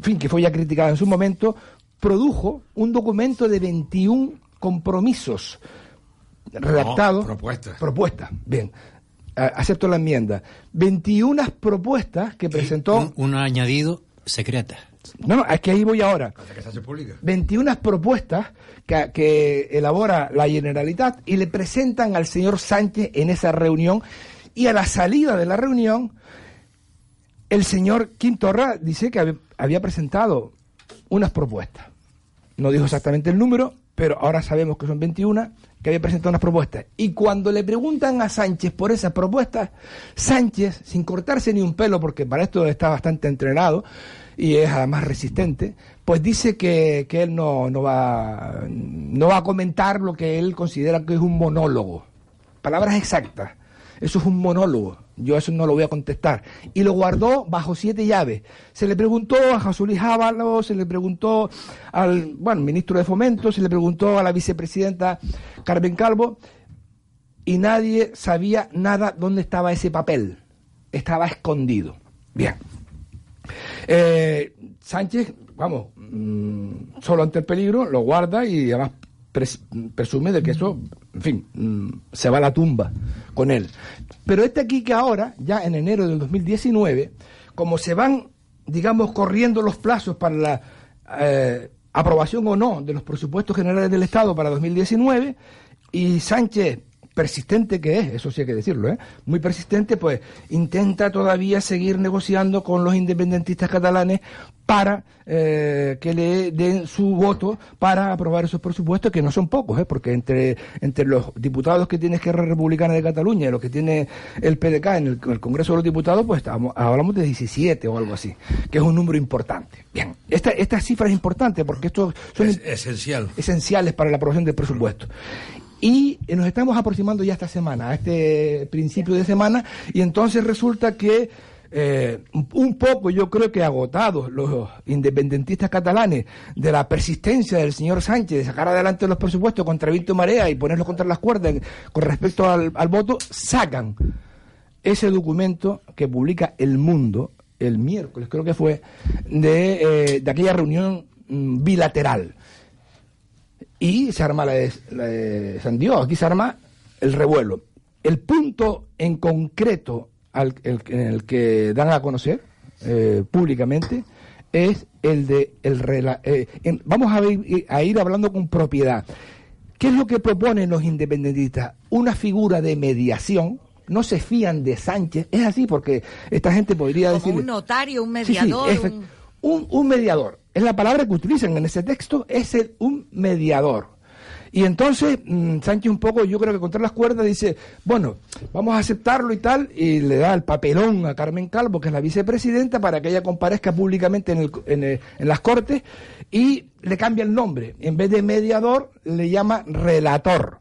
fin, que fue ya criticada en su momento, produjo un documento de 21 compromisos redactados. propuestas. Propuestas, bien. acepto la enmienda. 21 propuestas que presentó. un añadido secreta. No, no, es que ahí voy ahora. 21 propuestas que, elabora la Generalitat y le presentan al señor Sánchez en esa reunión y a la salida de la reunión el señor Quintorra dice que había presentado unas propuestas. No dijo exactamente el número, pero ahora sabemos que son 21, que había presentado unas propuestas. Y cuando le preguntan a Sánchez por esas propuestas, Sánchez, sin cortarse ni un pelo, porque para esto está bastante entrenado, y es además resistente, pues dice que, que él no, no, va, no va a comentar lo que él considera que es un monólogo. Palabras exactas. Eso es un monólogo. Yo eso no lo voy a contestar. Y lo guardó bajo siete llaves. Se le preguntó a José Jábalo, se le preguntó al bueno, ministro de Fomento, se le preguntó a la vicepresidenta Carmen Calvo, y nadie sabía nada dónde estaba ese papel. Estaba escondido. Bien. Eh, Sánchez, vamos, mm, solo ante el peligro, lo guarda y además presume de que eso, en fin, mm, se va a la tumba con él. Pero este aquí que ahora, ya en enero del 2019, como se van, digamos, corriendo los plazos para la eh, aprobación o no de los presupuestos generales del Estado para 2019, y Sánchez persistente que es, eso sí hay que decirlo, ¿eh? muy persistente, pues intenta todavía seguir negociando con los independentistas catalanes para eh, que le den su voto para aprobar esos presupuestos, que no son pocos, ¿eh? porque entre, entre los diputados que tiene Esquerra Republicana de Cataluña y los que tiene el PDK en el, Congreso de los Diputados, pues estamos, hablamos de 17 o algo así, que es un número importante. Bien, esta, esta cifra es importante porque esto son Es esencial. esenciales para la aprobación del presupuesto. Y nos estamos aproximando ya esta semana, a este principio de semana, y entonces resulta que eh, un poco yo creo que agotados los independentistas catalanes de la persistencia del señor Sánchez de sacar adelante los presupuestos contra Víctor Marea y ponerlos contra las cuerdas con respecto al, al voto, sacan ese documento que publica El Mundo el miércoles, creo que fue, de, eh, aquella reunión mm, bilateral y se arma la de, la de San Diego, aquí se arma el revuelo. El punto en concreto al, el- en el que dan a conocer eh, públicamente es el de el rela- eh, en- vamos a ir, a ir hablando con propiedad. ¿Qué es lo que proponen los independentistas? Una figura de mediación. No se fían de Sánchez. Es así porque esta gente podría decir un notario, un Sí, sí, mediador, un- un, un mediador. Es la palabra que utilizan en ese texto, es el, un mediador. Y entonces mm, Sánchez un poco, yo creo que contra las cuerdas dice, bueno, vamos a aceptarlo y tal, y le da el papelón a Carmen Calvo, que es la vicepresidenta, para que ella comparezca públicamente en, las Cortes, y le cambia el nombre. En vez de mediador, le llama relator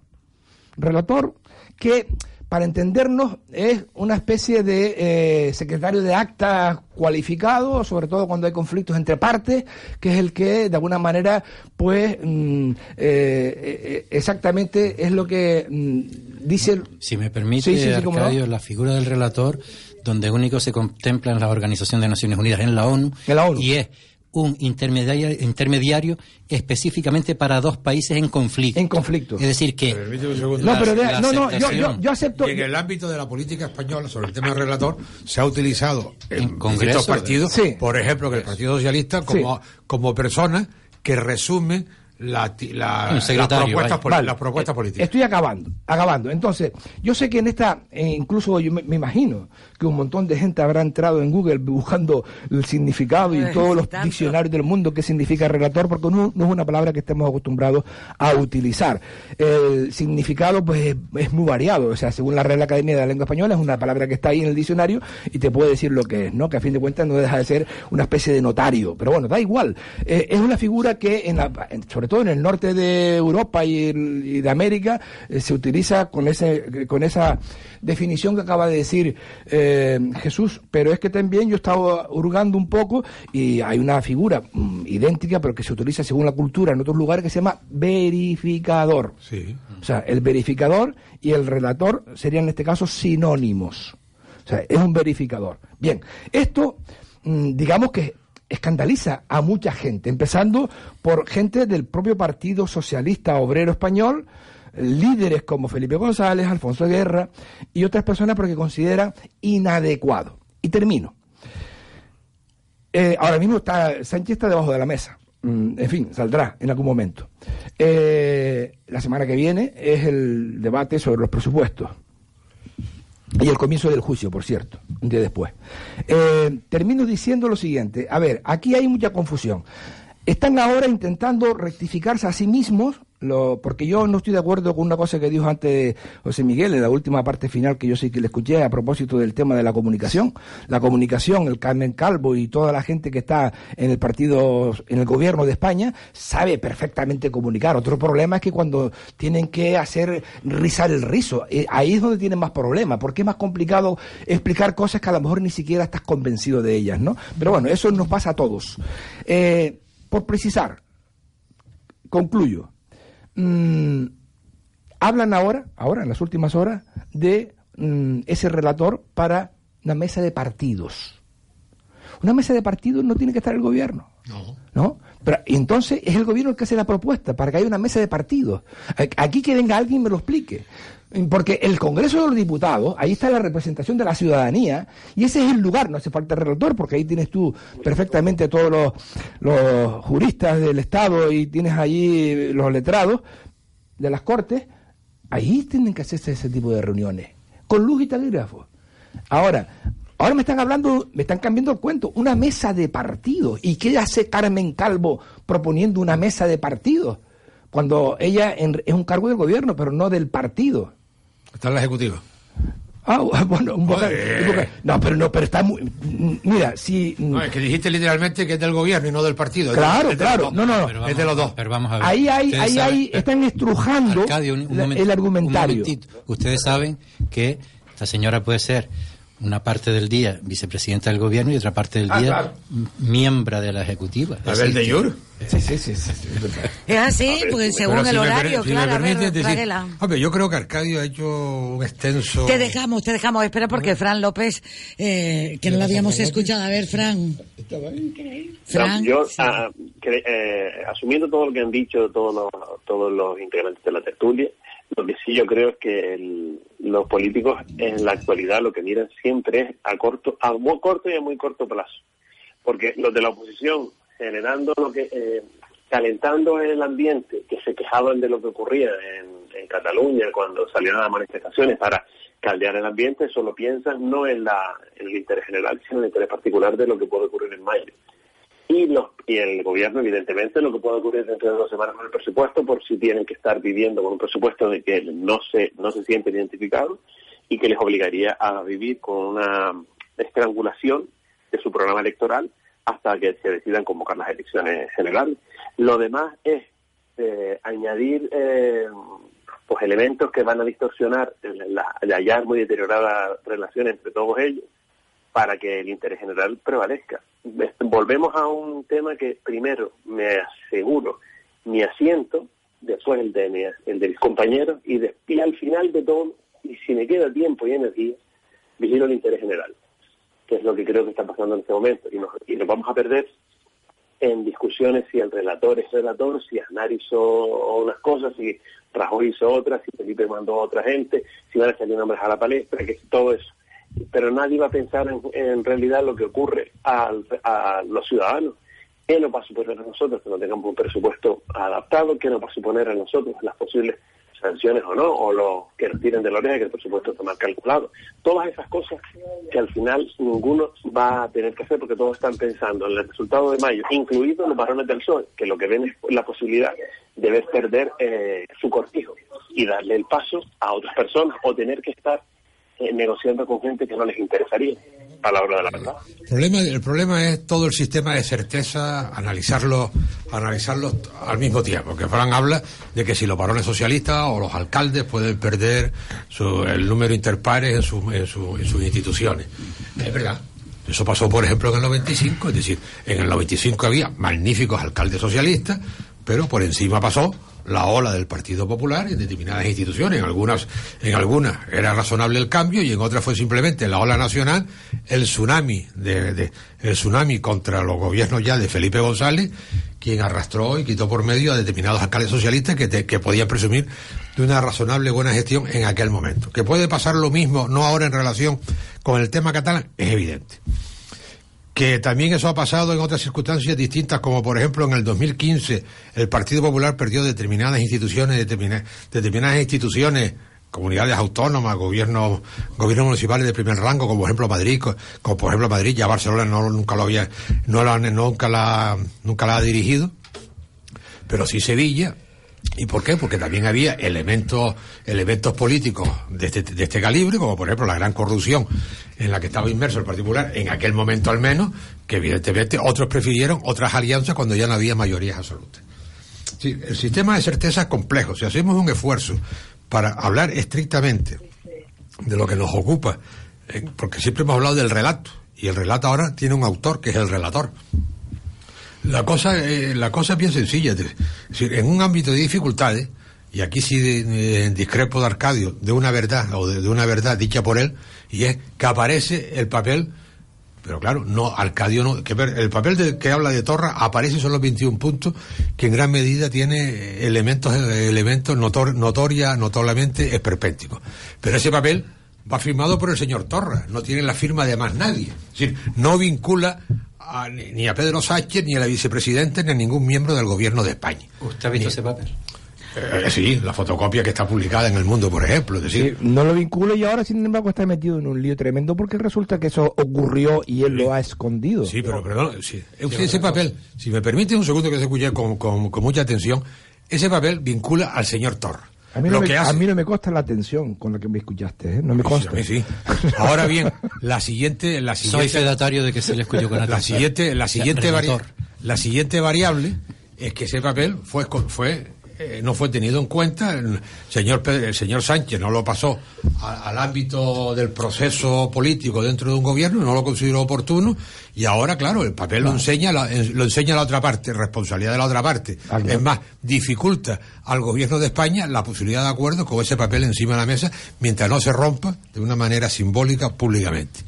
relator que para entendernos es una especie de eh, secretario de acta cualificado, sobre todo cuando hay conflictos entre partes, que es el que de alguna manera pues mm, eh, eh, exactamente es lo que mm, dice Si me permite, Sí, sí, sí, cómo no. Arcadio, la figura del relator, donde único se contempla en la Organización de Naciones Unidas, en la ONU, y es un intermediario, intermediario específicamente para dos países en conflicto. En conflicto. Es decir, que... Un segundo. la- la aceptación- acepto. Y en el ámbito de la política española, sobre el tema del relator, se ha utilizado en, Congreso, distintos partidos, Sí. por ejemplo, que el Partido Socialista, como, como persona que resume la, ti- la- las propuestas, vaya. poli- Vale. las propuestas políticas. Estoy acabando, acabando. Entonces, yo sé que en esta, eh, incluso yo me, me imagino que un montón de gente habrá entrado en Google buscando el significado y Eh, todos los tanto. diccionarios del mundo qué significa relator, porque no, no es una palabra que estemos acostumbrados a utilizar. El significado, pues, es, es muy variado. O sea, según la Real Academia de la Lengua Española, es una palabra que está ahí en el diccionario y te puede decir lo que es, ¿no? Que a fin de cuentas no deja de ser una especie de notario. Pero bueno, da igual. Eh, es una figura que, en la- en- sobre todo en el norte de Europa y de América, eh, se utiliza con, ese, con esa definición que acaba de decir eh, Jesús. Pero es que también yo estaba hurgando un poco y hay una figura mm, idéntica, pero que se utiliza según la cultura en otros lugares, que se llama verificador. Sí. O sea, el verificador y el relator serían en este caso sinónimos. O sea, es un verificador. Bien, esto, mm, digamos que escandaliza a mucha gente, empezando por gente del propio Partido Socialista Obrero Español, líderes como Felipe González, Alfonso Guerra y otras personas porque consideran inadecuado. Y termino. Eh, ahora mismo está Sánchez está debajo de la mesa. Mm, En fin, saldrá en algún momento. Eh, la semana que viene es el debate sobre los presupuestos. Y el comienzo del juicio, por cierto, un día después. Eh, termino diciendo lo siguiente. A ver, aquí hay mucha confusión. Están ahora intentando rectificarse a sí mismos, lo, porque yo no estoy de acuerdo con una cosa que dijo antes José Miguel en la última parte final que yo sí que le escuché a propósito del tema de la comunicación. La comunicación, el Carmen Calvo y toda la gente que está en el partido, en el gobierno de España, sabe perfectamente comunicar. Otro problema es que cuando tienen que hacer rizar el rizo, eh, ahí es donde tienen más problemas, porque es más complicado explicar cosas que a lo mejor ni siquiera estás convencido de ellas, ¿no? Pero bueno, eso nos pasa a todos. Eh, por precisar, concluyo. Mm, hablan ahora, ahora en las últimas horas, de mm, ese relator para una mesa de partidos. Una mesa de partidos no tiene que estar el gobierno, No. ¿no? Pero entonces es el gobierno el que hace la propuesta para que haya una mesa de partidos. Aquí que venga alguien y me lo explique. Porque el Congreso de los Diputados, ahí está la representación de la ciudadanía, y ese es el lugar, no hace falta el relator, porque ahí tienes tú perfectamente todos los, juristas del Estado y tienes allí los letrados de las Cortes, ahí tienen que hacerse ese tipo de reuniones, con luz y taquígrafo. Ahora, ahora me están hablando, me están cambiando el cuento, una mesa de partidos. ¿Y qué hace Carmen Calvo proponiendo una mesa de partidos? Cuando ella es un cargo del gobierno, pero no del partido. Está en la ejecutiva. Ah, bueno, un vocal, No, pero no, pero está muy. Mira, si. No, es que dijiste literalmente que es del gobierno y no del partido. Claro, claro. No, no, no. es de los dos. Pero vamos a ver. Ahí, hay, ahí, hay, están estrujando el argumentario. Ustedes saben que esta señora puede ser una parte del día vicepresidenta del gobierno y otra parte del ah, día miembro de la ejecutiva. A ver, de Yur. Sí, sí, sí, Es así, porque según el horario, claro, a ver, decir, hombre, yo creo que Arcadio ha hecho un extenso... Te dejamos, te dejamos, espera, porque Fran López, eh, que no lo habíamos escuchado. A ver, Fran. Fran. yo, ah, eh, asumiendo todo lo que han dicho todos los, todos los integrantes de la tertulia, lo que sí yo creo es que los políticos en la actualidad lo que miran siempre es a corto, a muy corto y a muy corto plazo. Porque los de la oposición, generando lo que, eh, calentando el ambiente, que se quejaban de lo que ocurría en, Cataluña cuando salieron las manifestaciones para caldear el ambiente, solo piensan no en, la, en el interés general, sino en el interés particular de lo que puede ocurrir en mayo y, los, y el gobierno, evidentemente, lo que puede ocurrir dentro de dos semanas con el presupuesto, por si tienen que estar viviendo con un presupuesto de que no se, no se sienten identificados y que les obligaría a vivir con una estrangulación de su programa electoral hasta que se decidan convocar las elecciones generales. Lo demás es eh, añadir eh, pues elementos que van a distorsionar la, la muy deteriorada relación entre todos ellos para que el interés general prevalezca. Volvemos a un tema que primero me aseguro mi asiento, después el de, el de mis compañeros y, y al final de todo, y si me queda tiempo y energía, vigilo el interés general, que es lo que creo que está pasando en este momento. Y nos, y nos vamos a perder en discusiones si el relator es relator, si Aznar hizo unas cosas, si Rajoy hizo otras, si Felipe mandó a otra gente, si van a salir nombres a la palestra, que todo eso pero nadie va a pensar en, realidad lo que ocurre a, los ciudadanos. ¿Qué nos va a suponer a nosotros que no tengamos un presupuesto adaptado? ¿Qué nos va a suponer a nosotros las posibles sanciones o no? O los que nos tiren de la oreja que el presupuesto está mal calculado. Todas esas cosas que al final ninguno va a tener que hacer porque todos están pensando en el resultado de mayo, incluidos los varones del sol, que lo que ven es la posibilidad de perder eh, su cortijo y darle el paso a otras personas o tener que estar eh, negociando con gente que no les interesaría, a la hora de la verdad. El problema, el problema es todo el sistema de certeza, analizarlo, analizarlo al mismo tiempo. Que Fran habla de que si los varones socialistas o los alcaldes pueden perder el número interpares en, su, en, sus instituciones. Es verdad. Eso pasó, por ejemplo, en el 95, es decir, en el 95 había magníficos alcaldes socialistas, pero por encima pasó la ola del Partido Popular en determinadas instituciones. En algunas, en algunas era razonable el cambio y en otras fue simplemente la ola nacional, el tsunami de, el tsunami contra los gobiernos ya de Felipe González, quien arrastró y quitó por medio a determinados alcaldes socialistas que, que podían presumir de una razonable buena gestión en aquel momento. Que puede pasar lo mismo, no ahora en relación con el tema catalán, es evidente que también eso ha pasado en otras circunstancias distintas, como por ejemplo en el 2015 el Partido Popular perdió determinadas instituciones, determinadas, instituciones, comunidades autónomas, gobiernos, gobiernos municipales de primer rango, como por ejemplo Madrid, como por ejemplo Madrid, ya Barcelona no, nunca lo había, no nunca la, nunca la ha dirigido, pero sí Sevilla, ¿Y por qué? Porque también había elementos, elementos políticos de este, de este calibre, como por ejemplo la gran corrupción en la que estaba inmerso el particular, en aquel momento al menos, que evidentemente otros prefirieron otras alianzas cuando ya no había mayorías absolutas. El sistema de certeza es complejo. Si hacemos un esfuerzo para hablar estrictamente de lo que nos ocupa, eh, porque siempre hemos hablado del relato, y el relato ahora tiene un autor que es el relator. La cosa, eh, la cosa es bien sencilla. Es decir, en un ámbito de dificultades, y aquí sí discrepo de Arcadio, de una verdad, o de, una verdad dicha por él, y es que aparece el papel Pero claro, no, Arcadio no. Que el papel de, que habla de Torra aparece son los 21 puntos, que en gran medida tiene elementos, elementos notor, notoria, notoriamente esperpénticos. Pero ese papel va firmado por el señor Torra, no tiene la firma de más nadie. Es decir, no vincula a, ni a Pedro Sánchez, ni a la vicepresidenta, ni a ningún miembro del gobierno de España. ¿Usted ha visto ese papel? Eh, sí, la fotocopia que está publicada en el mundo, por ejemplo. Es decir, no lo vincula y ahora, sin embargo, está metido en un lío tremendo porque resulta que eso ocurrió y él lo ha escondido. Sí, pero perdón, sí. ese papel, si me permite un segundo que se escuche con, con, con mucha atención, ese papel vincula al señor Torra. A mí, no me, a mí no me consta la atención con la que me escuchaste, ¿eh? no me consta. Sí, sí. Ahora bien, la siguiente, la siguiente, Soy fedatario de que se le escuchó con atención. La siguiente, la siguiente, la siguiente variable es que ese papel fue, fue eh, no fue tenido en cuenta. El señor, el señor Sánchez no lo pasó al ámbito del proceso político dentro de un gobierno, no lo consideró oportuno y ahora, claro, el papel lo enseña la, lo enseña la otra parte, responsabilidad de la otra parte. Es más, dificulta al gobierno de España la posibilidad de acuerdo con ese papel encima de la mesa mientras no se rompa de una manera simbólica públicamente.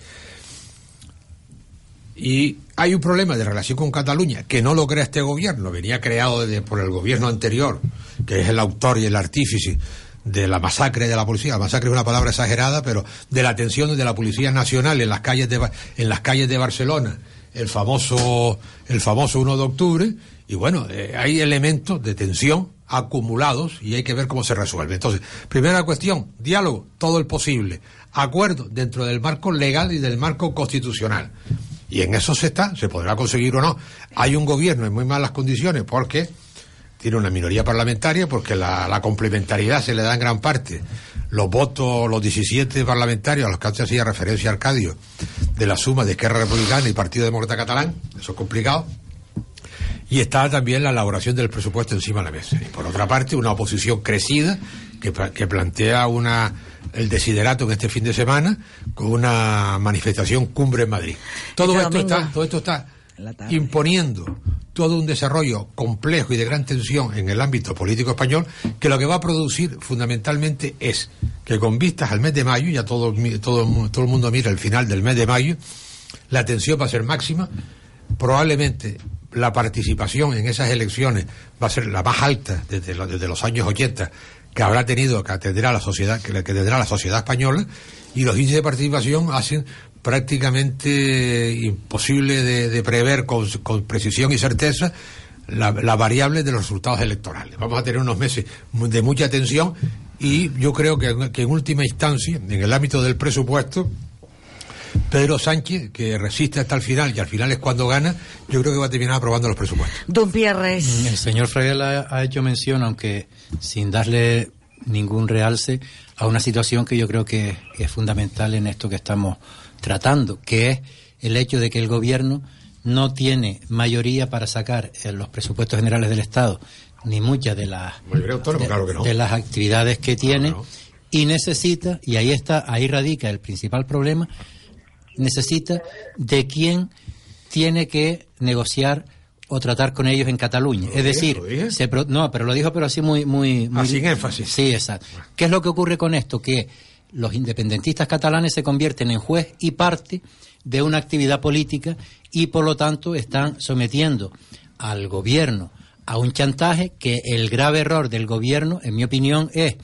Y hay un problema de relación con Cataluña que no lo crea este gobierno, venía creado por el gobierno anterior, que es el autor y el artífice de la masacre de la policía. La masacre es una palabra exagerada, pero de la tensión de la Policía Nacional en las calles de, en las calles de Barcelona, el famoso, el famoso 1 de octubre, y bueno, eh, hay elementos de tensión acumulados y hay que ver cómo se resuelve. Entonces, primera cuestión, diálogo, todo el posible. Acuerdo dentro del marco legal y del marco constitucional. Y en eso se está, se podrá conseguir o no. Hay un gobierno en muy malas condiciones porque tiene una minoría parlamentaria, porque la, complementariedad se le da en gran parte. Los votos, los 17 parlamentarios a los que antes hacía referencia Arcadio, de la suma de Esquerra Republicana y Partido Demócrata Catalán, eso es complicado. Y está también la elaboración del presupuesto encima de la mesa. Y por otra parte, una oposición crecida que plantea una el desiderato en este fin de semana con una manifestación cumbre en Madrid. Todo este esto está, todo esto está imponiendo todo un desarrollo complejo y de gran tensión en el ámbito político español que lo que va a producir fundamentalmente es que con vistas al mes de mayo, ya todo, todo, todo el mundo mira el final del mes de mayo, la tensión va a ser máxima, probablemente la participación en esas elecciones va a ser la más alta desde, desde los años 80 que habrá tenido, que tendrá la sociedad, que, tendrá la sociedad española, y los índices de participación hacen prácticamente imposible de, prever con, precisión y certeza la, variable de los resultados electorales. Vamos a tener unos meses de mucha tensión y yo creo que, que en última instancia, en el ámbito del presupuesto, Pedro Sánchez, que resiste hasta el final y al final es cuando gana, yo creo que va a terminar aprobando los presupuestos. Don Pierres. El señor Freire ha, hecho mención, aunque sin darle ningún realce, a una situación que yo creo que es fundamental en esto que estamos tratando, que es el hecho de que el gobierno no tiene mayoría para sacar en los presupuestos generales del Estado ni muchas de las de, las actividades que tiene y necesita y ahí está ahí radica el principal problema necesita de quién tiene que negociar o tratar con ellos en Cataluña. Es decir, se no, pero lo dijo pero así muy muy, muy sin énfasis. Sí, exacto. ¿Qué es lo que ocurre con esto? Que los independentistas catalanes se convierten en juez y parte de una actividad política y por lo tanto están sometiendo al gobierno a un chantaje que el grave error del gobierno, en mi opinión, es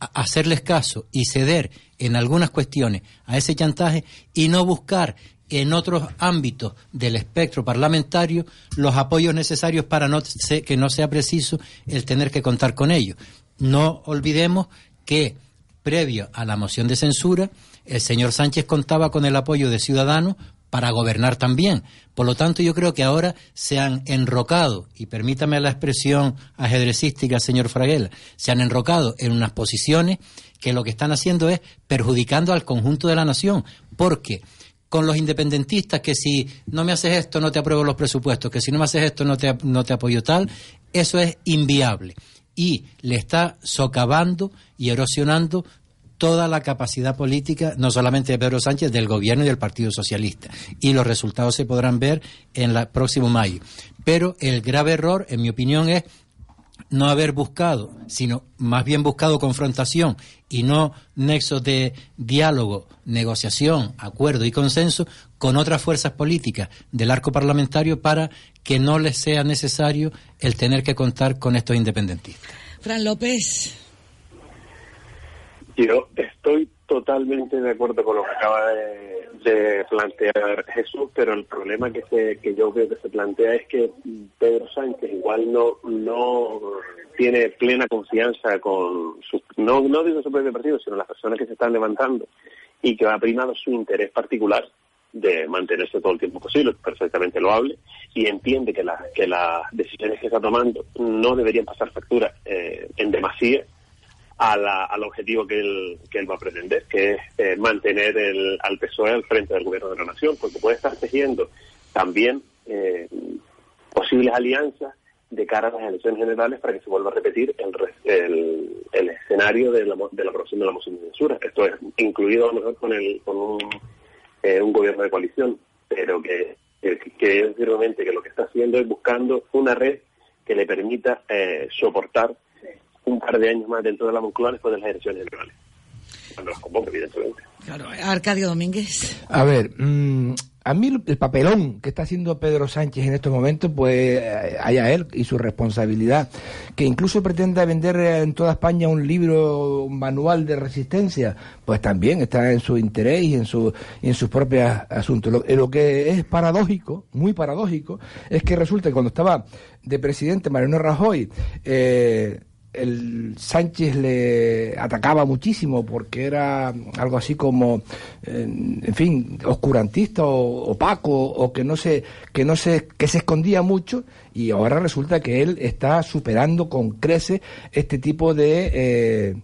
hacerles caso y ceder en algunas cuestiones a ese chantaje y no buscar en otros ámbitos del espectro parlamentario los apoyos necesarios para no que no sea preciso el tener que contar con ellos. No olvidemos que previo a la moción de censura, el señor Sánchez contaba con el apoyo de Ciudadanos para gobernar también. Por lo tanto, yo creo que ahora se han enrocado, y permítame la expresión ajedrecística, señor Fraguela, se han enrocado en unas posiciones que lo que están haciendo es perjudicando al conjunto de la nación, porque con los independentistas que si no me haces esto no te apruebo los presupuestos, que si no me haces esto no te, no te apoyo tal, eso es inviable y le está socavando y erosionando toda la capacidad política, no solamente de Pedro Sánchez, del gobierno y del Partido Socialista. Y los resultados se podrán ver en el próximo mayo. Pero el grave error, en mi opinión, es no haber buscado, sino más bien buscado confrontación y no nexos de diálogo, negociación, acuerdo y consenso con otras fuerzas políticas del arco parlamentario para que no les sea necesario el tener que contar con estos independentistas. Fran López. Yo estoy totalmente de acuerdo con lo que acaba de, plantear Jesús, pero el problema que, se, que yo veo que se plantea es que Pedro Sánchez igual no no tiene plena confianza con su, no, no digo su propio partido, sino las personas que se están levantando y que ha primado su interés particular de mantenerse todo el tiempo posible, perfectamente lo hable, y entiende que, la, que las decisiones que está tomando no deberían pasar factura eh, en demasía a la, al objetivo que él, que él va a pretender, que es eh, mantener el, al PSOE al frente del gobierno de la nación, porque puede estar tejiendo también eh, posibles alianzas de cara a las elecciones generales para que se vuelva a repetir el, el, el escenario de la, de la aprobación de la moción de censura. Esto es incluido a lo mejor con, el, con un, eh, un gobierno de coalición, pero que, que, firmemente que lo que está haciendo es buscando una red que le permita eh, soportar un par de años más dentro de la Moncloa después de las elecciones generales. Cuando las convoque, evidentemente. Claro, Arcadio Domínguez. A ver, mmm, a mí el papelón que está haciendo Pedro Sánchez en estos momentos, pues haya él y su responsabilidad, que incluso pretenda vender en toda España un libro, un manual de resistencia, pues también está en su interés y en, su, y en sus propios asuntos. Lo, lo, que es paradójico, muy paradójico, es que resulta que cuando estaba de presidente Mariano Rajoy, eh, el Sánchez le atacaba muchísimo porque era algo así como en, fin oscurantista o opaco o que no se que no se que se escondía mucho y ahora resulta que él está superando con crece este tipo de eh,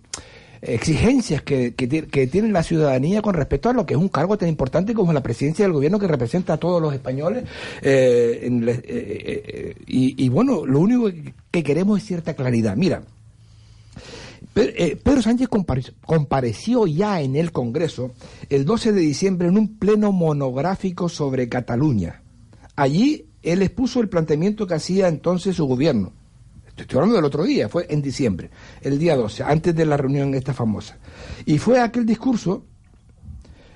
exigencias que, que, tiene la ciudadanía con respecto a lo que es un cargo tan importante como la presidencia del gobierno que representa a todos los españoles. Eh, eh, eh, y, y, bueno, lo único que queremos es cierta claridad. Mira, Pedro Sánchez compareció ya en el Congreso el 12 de diciembre en un pleno monográfico sobre Cataluña. Allí él expuso el planteamiento que hacía entonces su gobierno. Estoy hablando del otro día, fue en diciembre, el día 12, antes de la reunión esta famosa. Y fue aquel discurso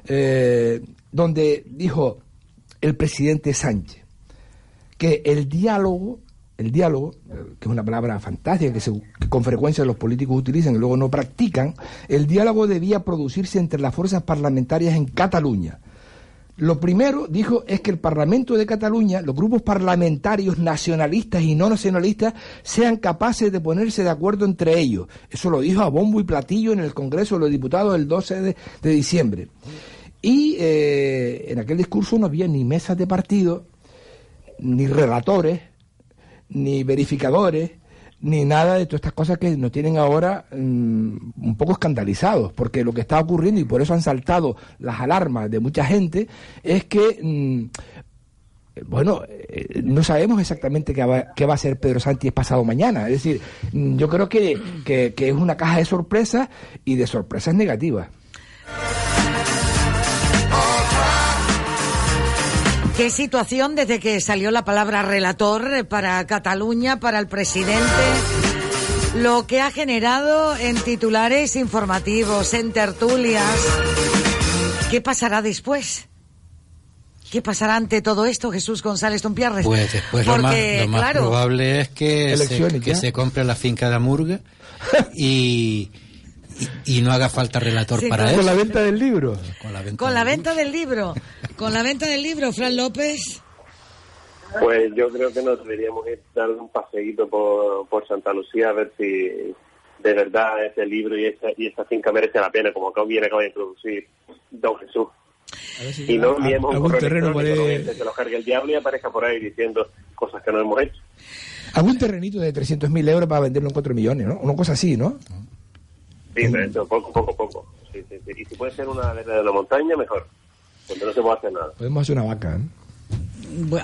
eh, donde dijo el presidente Sánchez que el diálogo el diálogo, que es una palabra fantástica que, con frecuencia los políticos utilizan y luego no practican, el diálogo debía producirse entre las fuerzas parlamentarias en Cataluña. Lo primero, dijo, es que el Parlamento de Cataluña, los grupos parlamentarios nacionalistas y no nacionalistas, sean capaces de ponerse de acuerdo entre ellos. Eso lo dijo a bombo y platillo en el Congreso de los Diputados el 12 de, diciembre. Y eh, en aquel discurso no había ni mesas de partido, ni relatores, ni verificadores, ni nada de todas estas cosas que nos tienen ahora mmm, un poco escandalizados, porque lo que está ocurriendo, y por eso han saltado las alarmas de mucha gente, es que, mmm, bueno, eh, no sabemos exactamente qué va, qué va, a hacer Pedro Sánchez pasado mañana. Es decir, yo creo que, que, que es una caja de sorpresas y de sorpresas negativas. ¿Qué situación desde que salió la palabra relator para Cataluña, para el presidente? Lo que ha generado en titulares informativos, en tertulias. ¿Qué pasará después? ¿Qué pasará ante todo esto, Jesús González Tumpierres? Pues después Porque, lo más, lo más claro, probable es que, se, que se compre la finca de Murga y... Y, y, no haga falta relator sí, para con eso. Con la venta del libro. Con la venta, con la venta del libro. Con la venta del libro, Fran López. Pues yo creo que nos deberíamos ir dar un paseíto por, por Santa Lucía a ver si de verdad ese libro y esa, y esa finca merece la pena, como acá bien acaba de introducir Don Jesús. Si y no enviemos un correo terreno puede... que se lo cargue el diablo y aparezca por ahí diciendo cosas que no hemos hecho. Algún terrenito de 300.000 euros para venderlo en 4 millones, ¿no? Una cosa así, ¿no? Sí, pero eso, poco, poco, poco. Sí, sí, sí. Y si puede ser una de la montaña, mejor. Donde no se puede hacer nada. Podemos hacer una vaca, ¿eh?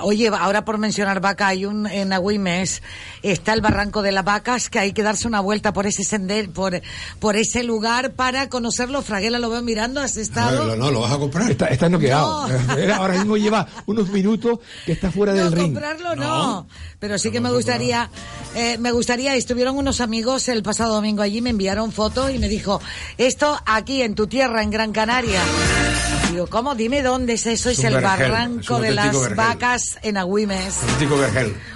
Oye, ahora por mencionar vaca, hay un en Agüimes, está el barranco de las vacas, que hay que darse una vuelta por ese sender, por, por ese lugar para conocerlo. Fraguela lo veo mirando, has estado. No, no, lo vas a comprar. Está, está noqueado. Ahora mismo lleva unos minutos que está fuera del no, ring. comprarlo no. Pero sí que me gustaría, eh, me gustaría, estuvieron unos amigos el pasado domingo allí, me enviaron fotos y me dijo, esto aquí en tu tierra, en Gran Canaria. Digo, ¿cómo? Dime dónde es eso, es, el vergel, barranco de las vergel. vacas en Agüimes.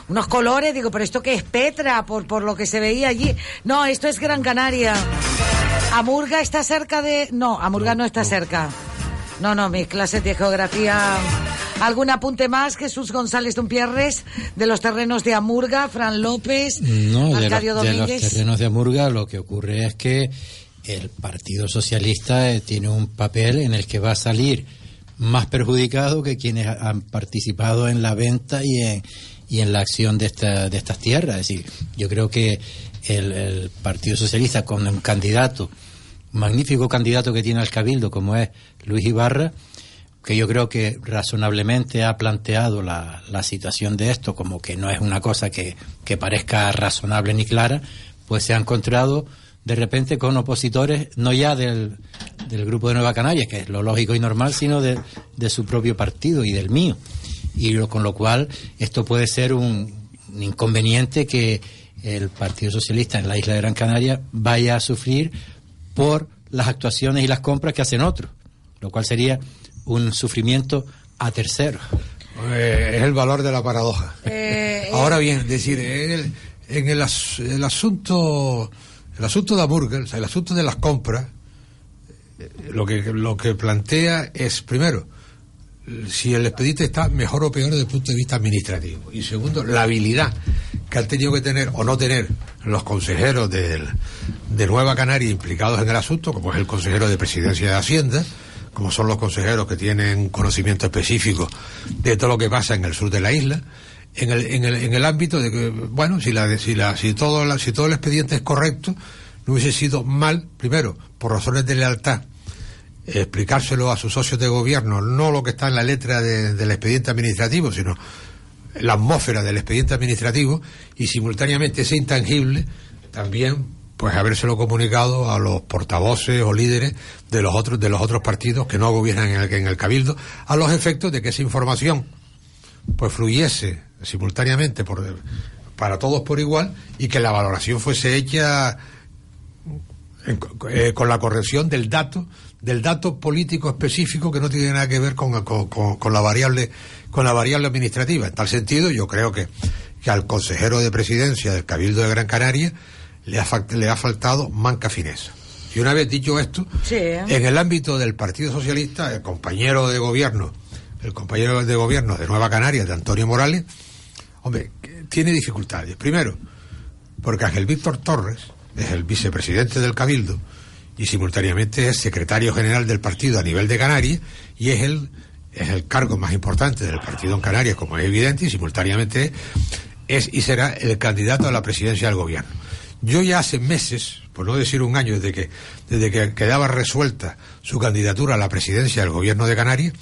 Unos colores, digo, pero esto que es Petra, por, por lo que se veía allí. No, esto es Gran Canaria. Amurga está cerca de... No, Amurga no, está cerca. No, no, mis clases de geografía... ¿Algún apunte más, Jesús González Dumpierres, de los terrenos de Amurga, Fran López, No, de los, de los Domínguez? terrenos de Amurga lo que ocurre es que el Partido Socialista eh, tiene un papel en el que va a salir más perjudicado que quienes han participado en la venta y en, y en la acción de, esta, de estas tierras. Es decir, yo creo que el, Partido Socialista con un candidato, magnífico candidato que tiene al Cabildo como es Luis Ibarra, que yo creo que razonablemente ha planteado la, la situación de esto como que no es una cosa que, que parezca razonable ni clara, pues se ha encontrado de repente con opositores no ya del, del grupo de Nueva Canarias, que es lo lógico y normal, sino de, de su propio partido y del mío. Y lo- con lo cual esto puede ser un, un inconveniente que el Partido Socialista en la isla de Gran Canaria vaya a sufrir por las actuaciones y las compras que hacen otros, lo cual sería un sufrimiento a terceros. Eh, es el valor de la paradoja. Eh, Ahora bien, es decir, en el, en el, as- el asunto el asunto de Hamburger, el asunto de las compras, eh, lo que lo que plantea es primero si el expediente está mejor o peor desde el punto de vista administrativo. Y segundo la habilidad que han tenido que tener o no tener los consejeros del- de Nueva Canaria implicados en el asunto, como es el consejero de Presidencia de Hacienda, como son los consejeros que tienen conocimiento específico de todo lo que pasa en el sur de la isla, en el, en el, en el ámbito de que, bueno, si, la, si, la, si, todo la- si todo el expediente es correcto, no hubiese sido mal, primero, por razones de lealtad, explicárselo a sus socios de gobierno, no lo que está en la letra de- del expediente administrativo, sino la atmósfera del expediente administrativo y simultáneamente ese intangible también pues habérselo comunicado a los portavoces o líderes de los otros de los otros partidos que no gobiernan en el, en el cabildo a los efectos de que esa información pues fluyese simultáneamente por, para todos por igual y que la valoración fuese hecha en- eh, con la corrección del dato del dato político específico que no tiene nada que ver con, con- con- con la variable con la variable administrativa en tal sentido yo creo que, que al consejero de presidencia del cabildo de Gran Canaria le ha, le ha faltado manca fineza y una vez dicho esto Sí. en el ámbito del Partido Socialista el compañero de gobierno el compañero de gobierno de Nueva Canarias de Antonio Morales hombre tiene dificultades primero porque Ángel Víctor Torres es el vicepresidente del Cabildo y simultáneamente es secretario general del partido a nivel de Canarias y es el, es el cargo más importante del partido en Canarias, como es evidente, y simultáneamente es y será el candidato a la presidencia del gobierno. Yo ya hace meses, por no decir un año, desde que, desde que quedaba resuelta su candidatura a la presidencia del gobierno de Canarias,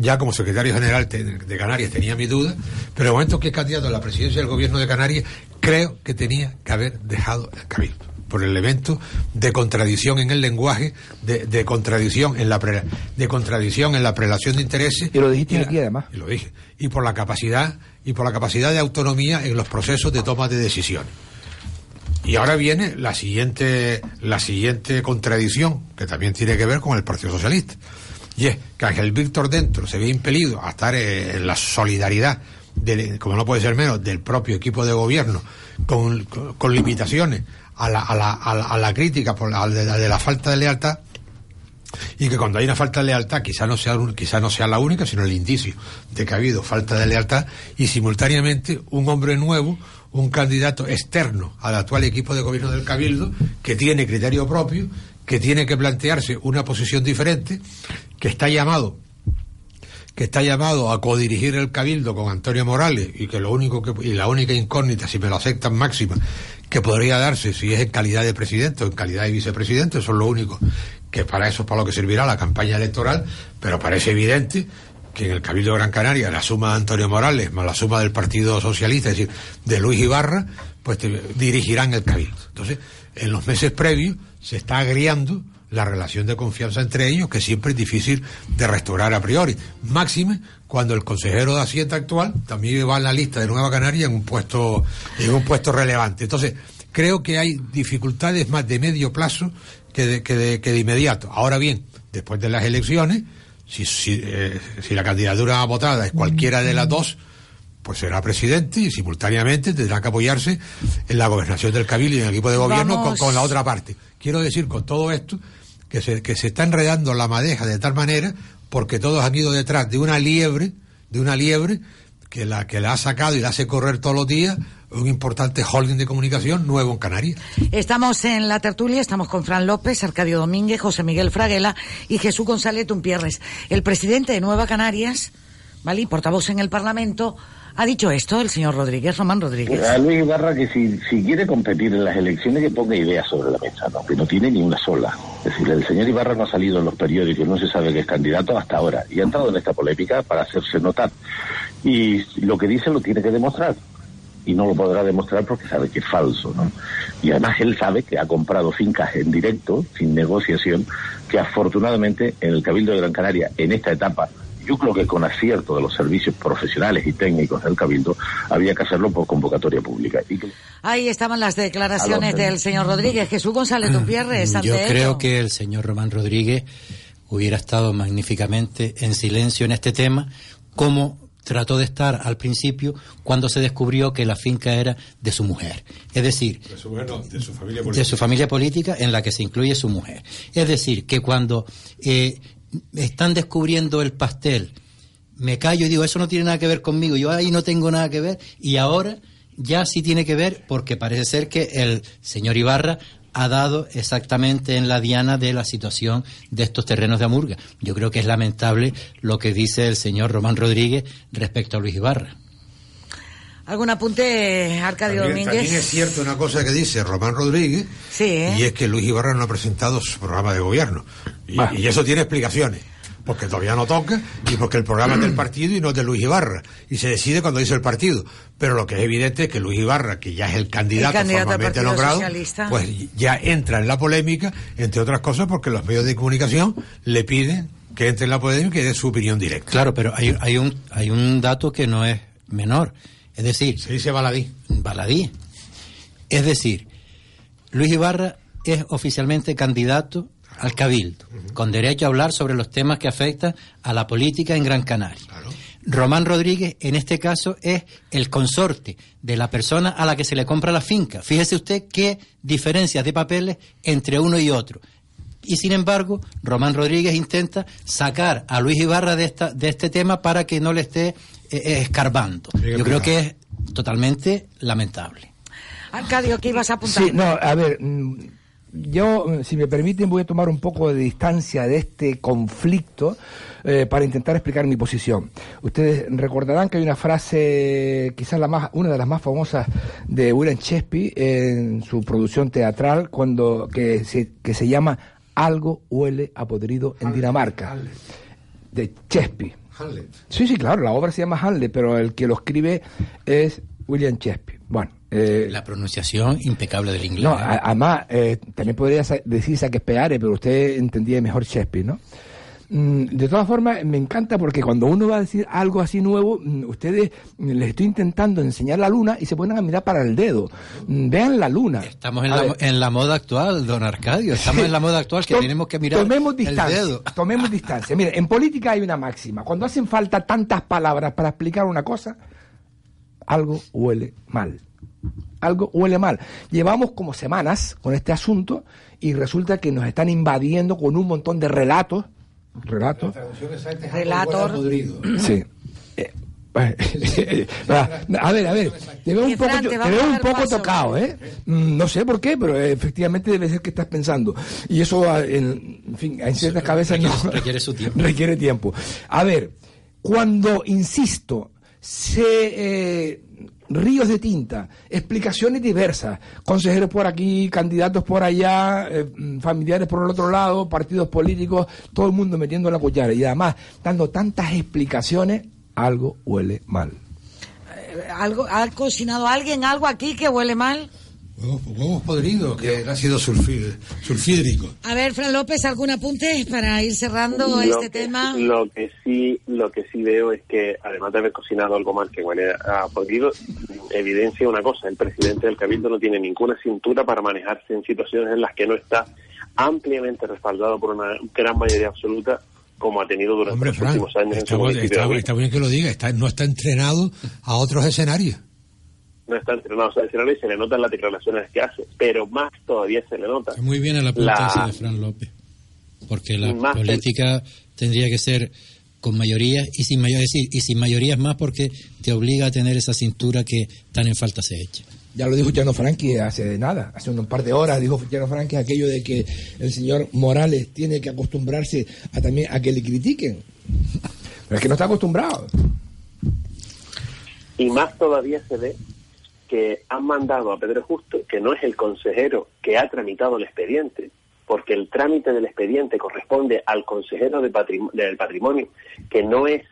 ya como secretario general de Canarias tenía mi duda, pero en el momento que es candidato a la presidencia del gobierno de Canarias, creo que tenía que haber dejado el cabildo por el elemento de contradicción en el lenguaje, de, de contradicción en la pre- de contradicción en la prelación de intereses. Y lo dijiste la- aquí además. y lo dije. Y por la capacidad y por la capacidad de autonomía en los procesos de toma de decisiones. Y ahora viene la siguiente, la siguiente contradicción, que también tiene que ver con el Partido Socialista. Y es que Ángel Víctor dentro se ve impelido a estar en la solidaridad, del- como no puede ser menos, del propio equipo de gobierno, con, limitaciones a la, a la, a la, a la crítica por de, la, falta de lealtad, y que cuando hay una falta de lealtad quizá no sea quizá no sea la única sino el indicio de que ha habido falta de lealtad. Y simultáneamente un hombre nuevo un candidato externo al actual equipo de gobierno del cabildo que tiene criterio propio que tiene que plantearse una posición diferente que está llamado que está llamado a codirigir el cabildo con Antonio Morales y que lo único que y la única incógnita si me lo aceptan máxima que podría darse si es en calidad de presidente o en calidad de vicepresidente eso es lo único que para eso es para lo que servirá la campaña electoral pero parece evidente que en el Cabildo de Gran Canaria la suma de Antonio Morales más la suma del Partido Socialista, es decir, de Luis Ibarra, pues dirigirán el Cabildo. Entonces, en los meses previos se está agriando la relación de confianza entre ellos, que siempre es difícil de restaurar a priori. Máxime cuando el consejero de Hacienda actual también va en la lista de Nueva Canaria en un puesto, en un puesto relevante. Entonces, creo que hay dificultades más de medio plazo que de, que de, inmediato. Ahora bien, después de las elecciones, si, si, eh, si la candidatura votada es cualquiera de las dos, pues será presidente y simultáneamente tendrá que apoyarse en la gobernación del Cabildo y en el equipo de gobierno con, con, la otra parte. Quiero decir con todo esto que se, que se está enredando la madeja de tal manera porque todos han ido detrás de una liebre, de una liebre que la que la ha sacado y la hace correr todos los días un importante holding de comunicación nuevo en Canarias. Estamos en la tertulia, estamos con Fran López, Arcadio Domínguez, José Miguel Fraguela y Jesús González Tumpierres. El presidente de Nueva Canarias, ¿vale? Y portavoz en el Parlamento, ha dicho esto el señor Rodríguez, Román Rodríguez. A Luis Ibarra que si, si quiere competir en las elecciones que ponga ideas sobre la mesa, ¿no? que no tiene ni una sola. Es decir, el señor Ibarra no ha salido en los periódicos, no se sabe que es candidato hasta ahora y ha entrado en esta polémica para hacerse notar. Y lo que dice lo tiene que demostrar y no lo podrá demostrar porque sabe que es falso, ¿no? Y además él sabe que ha comprado fincas en directo, sin negociación, que afortunadamente en el Cabildo de Gran Canaria, en esta etapa, yo creo que con acierto de los servicios profesionales y técnicos del Cabildo, había que hacerlo por convocatoria pública. Y que... Ahí estaban las declaraciones del señor Rodríguez. Jesús González Tupierres, Yo creo que el señor Román Rodríguez hubiera estado magníficamente en silencio en este tema, como trató de estar al principio cuando se descubrió que la finca era de su mujer. Es decir, de su, mujer, no, de su, familia política. de su familia política en la que se incluye su mujer. Es decir, que cuando eh, están descubriendo el pastel, me callo y digo, eso no tiene nada que ver conmigo, yo ahí no tengo nada que ver, y ahora ya sí tiene que ver porque parece ser que el señor Ibarra ha dado exactamente en la diana de la situación de estos terrenos de Amurga. Yo creo que es lamentable lo que dice el señor Román Rodríguez respecto a Luis Ibarra. ¿Algún apunte, Arcadio también, Domínguez? También es cierto una cosa que dice Román Rodríguez, sí, ¿eh? y es que Luis Ibarra no ha presentado su programa de gobierno. Y, bueno. y eso tiene explicaciones porque todavía no toca y porque el programa es del partido y no es de Luis Ibarra y se decide cuando dice el partido pero lo que es evidente es que Luis Ibarra que ya es el candidato, el candidato formalmente nombrado Socialista. pues ya entra en la polémica entre otras cosas porque los medios de comunicación le piden que entre en la polémica y dé su opinión directa claro pero hay, hay un hay un dato que no es menor es decir se dice baladí baladí es decir Luis Ibarra es oficialmente candidato al Cabildo, uh -huh. con derecho a hablar sobre los temas que afectan a la política en Gran Canaria. Claro. Román Rodríguez, en este caso, es el consorte de la persona a la que se le compra la finca. Fíjese usted qué diferencias de papeles entre uno y otro. Y sin embargo, Román Rodríguez intenta sacar a Luis Ibarra de, esta, de este tema para que no le esté escarbando. Sí, Yo creo que es totalmente lamentable. Arcadio, ¿qué ibas a apuntar? Sí, no, a ver, yo, si me permiten, voy a tomar un poco de distancia de este conflicto eh, para intentar explicar mi posición. Ustedes recordarán que hay una frase, quizás la más, una de las más famosas de William Shakespeare en su producción teatral, cuando que se, que se llama Algo huele a podrido en Dinamarca, de Shakespeare. Hamlet. Sí, sí, claro, la obra se llama Hamlet, pero el que lo escribe es William Shakespeare. Bueno, eh, la pronunciación impecable del inglés. No, a, además, eh, también podría decir Shakespeare, pero usted entendía mejor Shakespeare, ¿no? Mm, de todas formas, me encanta porque cuando uno va a decir algo así nuevo, mm, ustedes mm, les estoy intentando enseñar la luna y se ponen a mirar para el dedo. Vean la luna. Estamos en, la, en la, moda actual, don Arcadio. Estamos en la moda actual que tenemos que mirar tomemos distancia, el dedo. Tomemos distancia. Mire, en política hay una máxima. Cuando hacen falta tantas palabras para explicar una cosa, algo huele mal algo huele mal. Llevamos como semanas con este asunto y resulta que nos están invadiendo con un montón de relatos. Relatos. Relator. Sí. Eh, a ver, a ver, te veo un poco, te veo un poco tocado, ¿eh? No sé por qué, pero efectivamente debe ser que estás pensando. Y eso, en, en fin, en ciertas cabezas requiere, no, requiere su tiempo. Requiere tiempo. A ver, cuando, insisto, se... Eh, ríos de tinta, explicaciones diversas, consejeros por aquí, candidatos por allá, eh, familiares por el otro lado, partidos políticos, todo el mundo metiendo la cuchara y además dando tantas explicaciones, algo huele mal. Eh, ¿Algo, ¿Ha cocinado alguien algo aquí que huele mal? Huevos, podridos, que ha sido sulfídrico. A ver, Fran López, ¿algún apunte para ir cerrando este tema? Lo que sí, lo que sí veo es que, además de haber cocinado algo mal que huele a podrido, evidencia una cosa, el presidente del Cabildo no tiene ninguna cintura para manejarse en situaciones en las que no está ampliamente respaldado por una gran mayoría absoluta como ha tenido durante los últimos años está, en su está, está, bien que lo diga, está, no está entrenado a otros escenarios no está entrenado a escenario y se le notan las declaraciones que hace, pero más todavía se le nota. Muy bien a la pregunta de Fran López, porque la política tendría que ser con mayoría y sin mayoría, decir, y sin mayorías más porque te obliga a tener esa cintura que tan en falta se echa. Ya lo dijo Chano Franqui hace nada, hace un par de horas dijo Chano Franqui aquello de que el señor Morales tiene que acostumbrarse a también a que le critiquen. Pero es que no está acostumbrado. Y más todavía se ve que han mandado a Pedro Justo, que no es el consejero que ha tramitado el expediente, porque el trámite del expediente corresponde al consejero del patrimonio, que no es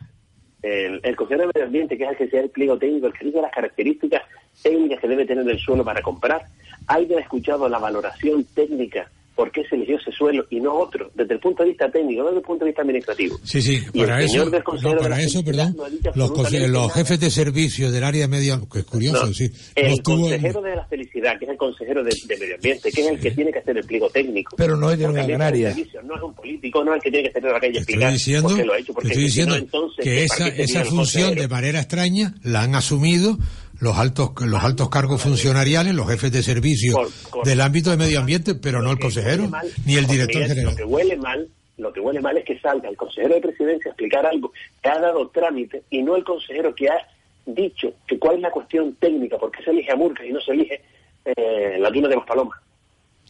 el, consejero de medio ambiente, que es el que sea el pliego técnico, el que dice las características técnicas que debe tener el suelo para comprar. ¿Alguien ha escuchado la valoración técnica por qué se eligió ese suelo y no otro, desde el punto de vista técnico, no desde el punto de vista administrativo. Sí, sí, para eso, no, para eso, perdón, los, los, jefes de servicio del área medio, que es curioso, sí. El consejero de la felicidad, que es el consejero de, medio ambiente, que es el que tiene que hacer el pliego técnico. Pero no es de una canaria. No es un político, no es el que tiene que en la calle explicar diciendo, por qué lo ha hecho. Porque estoy diciendo que esa, esa función de manera extraña la han asumido los altos los altos cargos funcionariales, los jefes de servicio del ámbito de medio ambiente, pero no el consejero ni el director general. Lo que huele mal, lo que huele mal es que salga el consejero de presidencia a explicar algo que ha dado trámite y no el consejero que ha dicho que cuál es la cuestión técnica, por qué se elige a Murca y no se elige eh, la tuna de Paloma.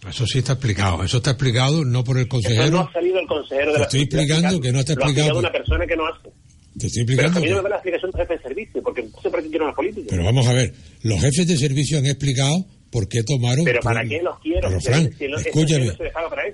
Eso sí está explicado, eso está explicado no por el consejero. no ha salido el consejero de la Estoy explicando que no está explicado. Lo una persona que no hace. Te estoy explicando. Pero a mí no me la explicación de jefe de servicio, porque no sé para qué política. Pero vamos a ver, los jefes de servicio han explicado por qué tomaron. Pero para qué los quiero. Pero Frank, escúchame.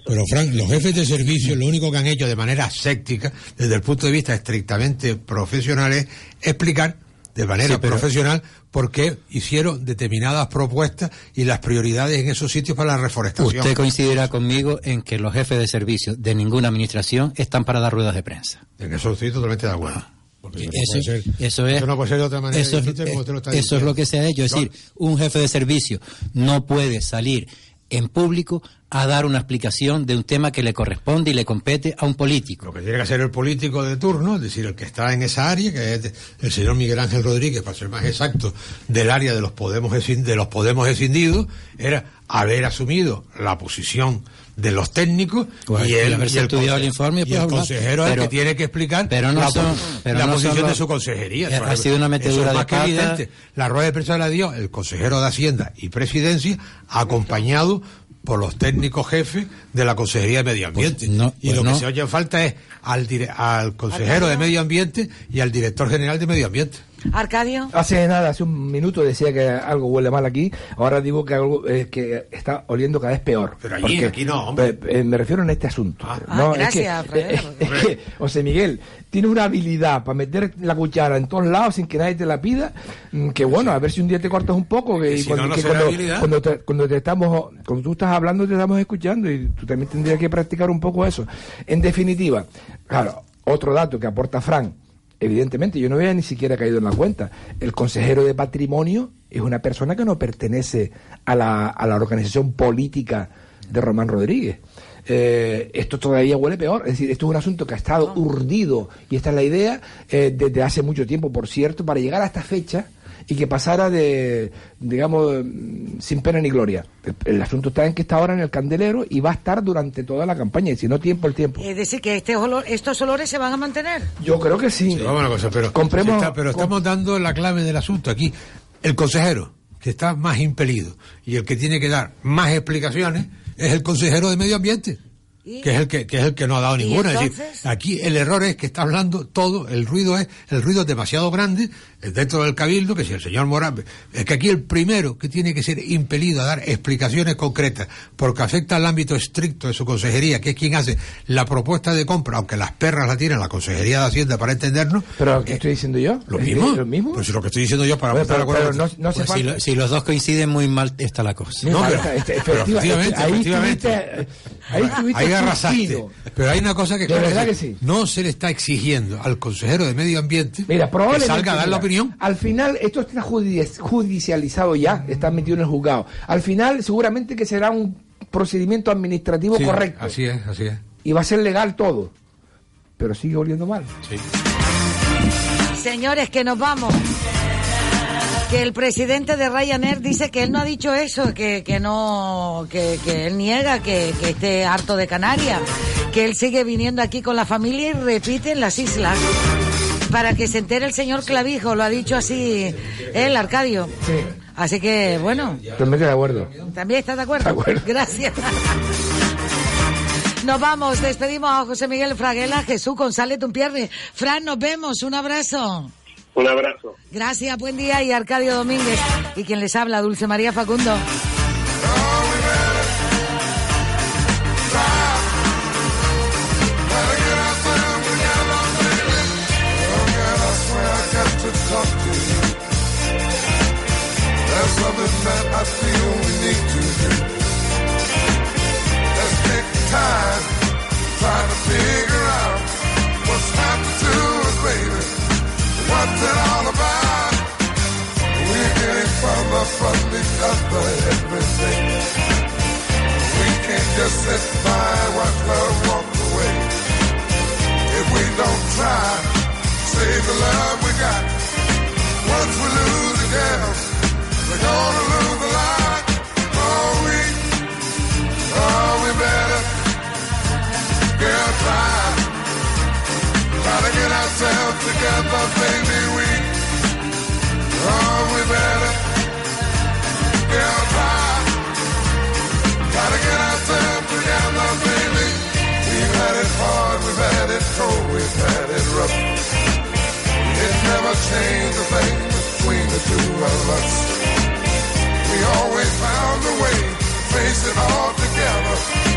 Pero Frank, los jefes de servicio lo único que han hecho de manera séptica, desde el punto de vista estrictamente profesional, es explicar de manera profesional por qué hicieron determinadas propuestas y las prioridades en esos sitios para la reforestación. Usted coincidirá conmigo en que los jefes de servicio de ninguna administración están para dar ruedas de prensa. En eso estoy totalmente de acuerdo. Eso, eso, es, no puede ser de otra manera eso, es lo que se ha hecho. Es decir, un jefe de servicio no puede salir en público a dar una explicación de un tema que le corresponde y le compete a un político. Lo que tiene que hacer el político de turno, es decir, el que está en esa área, que es el señor Miguel Ángel Rodríguez, para ser más exacto, del área de los Podemos, de los Podemos escindidos, era haber asumido la posición de los técnicos y, el, estudiado el informe y el consejero es el que tiene que explicar pero no la, posición de su consejería. Ha sido una metedura más que evidente. La rueda de prensa la dio el consejero de Hacienda y Presidencia, acompañado por los técnicos jefes de la Consejería de Medio pues Ambiente. y lo que se oye en falta es al, al consejero de Medio Ambiente y al director general de Medio Ambiente. Arcadio. Hace nada, hace un minuto decía que algo huele mal aquí. Ahora digo que algo eh, que está oliendo cada vez peor. Pero allí, aquí no, hombre. Eh, me refiero en este asunto. Ah, no, gracias, es que, José Miguel tiene una habilidad para meter la cuchara en todos lados sin que nadie te la pida. Mm, que bueno, a ver si un día te cortas un poco. Que, cuando, cuando, te, cuando te estamos, cuando tú estás hablando, te estamos escuchando y tú también tendrías que practicar un poco eso. En definitiva, claro, otro dato que aporta Frank evidentemente, yo no había ni siquiera caído en la cuenta. El consejero de patrimonio es una persona que no pertenece a la, a la organización política de Román Rodríguez. Eh, esto todavía huele peor. Es decir, esto es un asunto que ha estado urdido, y esta es la idea, eh, desde hace mucho tiempo, por cierto, para llegar a esta fecha y que pasara de, digamos, sin pena ni gloria. El, asunto está en que está ahora en el candelero y va a estar durante toda la campaña, y si no tiempo, el tiempo. Es decir, que este estos olores se van a mantener. Yo creo que sí. pero, Compremos, pero estamos dando la clave del asunto aquí. El consejero, que está más impelido, y el que tiene que dar más explicaciones, es el consejero de Medio Ambiente. que es el que, que es el que no ha dado ninguna. Es decir, entonces? aquí el error es que está hablando todo, el ruido es, el ruido es demasiado grande dentro del cabildo, que si el señor Morán, es que aquí el primero que tiene que ser impelido a dar explicaciones concretas, porque afecta al ámbito estricto de su consejería, que es quien hace la propuesta de compra, aunque las perras la tienen la consejería de Hacienda para entendernos. ¿Pero qué estoy diciendo yo? Lo ¿Es mismo. ¿Lo mismo? Pues si lo que estoy diciendo yo para pero- pero con- no- no hace Pues si, falta- lo- si los dos coinciden muy mal está la cosa. No, pero- Este- pero efectiva- efectivamente, ahí efectivamente. ahí fino. Pero hay una cosa que, De claro, verdad es que decir, sí. no se le está exigiendo al consejero de Medio Ambiente Mira, que salga a dar la mira, opinión. Al final, esto está judi- judicializado ya, está metido en el juzgado. Al final, seguramente que será un procedimiento administrativo Sí, correcto. Así es, así es. Y va a ser legal todo. Pero sigue oliendo mal. Señores, que nos vamos. Que el presidente de Ryanair dice que él no ha dicho eso, que, que no, que, que él niega que, que esté harto de Canarias, que él sigue viniendo aquí con la familia y repite en las islas. Para que se entere el señor Clavijo, lo ha dicho así él, Arcadio. Sí. Así que, bueno, Totalmente de acuerdo. ¿también está de acuerdo? De acuerdo. Gracias. Nos vamos, despedimos a José Miguel Fraguela, Jesús González Tumpierre. Fran, nos vemos, un abrazo. Un abrazo. Gracias, buen día y Arcadio Domínguez. Y quien les habla, Dulce María Facundo. Other every day. We can't just sit by and watch love walk away. If we don't try, save the love we got. Once we lose a girl, we're gonna lose a lot. Oh, we, oh, we better, girl, try. Try to get ourselves together, baby, we, oh, we better, Gotta get baby. We've had it hard, we've had it cold, we've had it rough. It never changed a thing between the two of us. We always found a way, face it all together.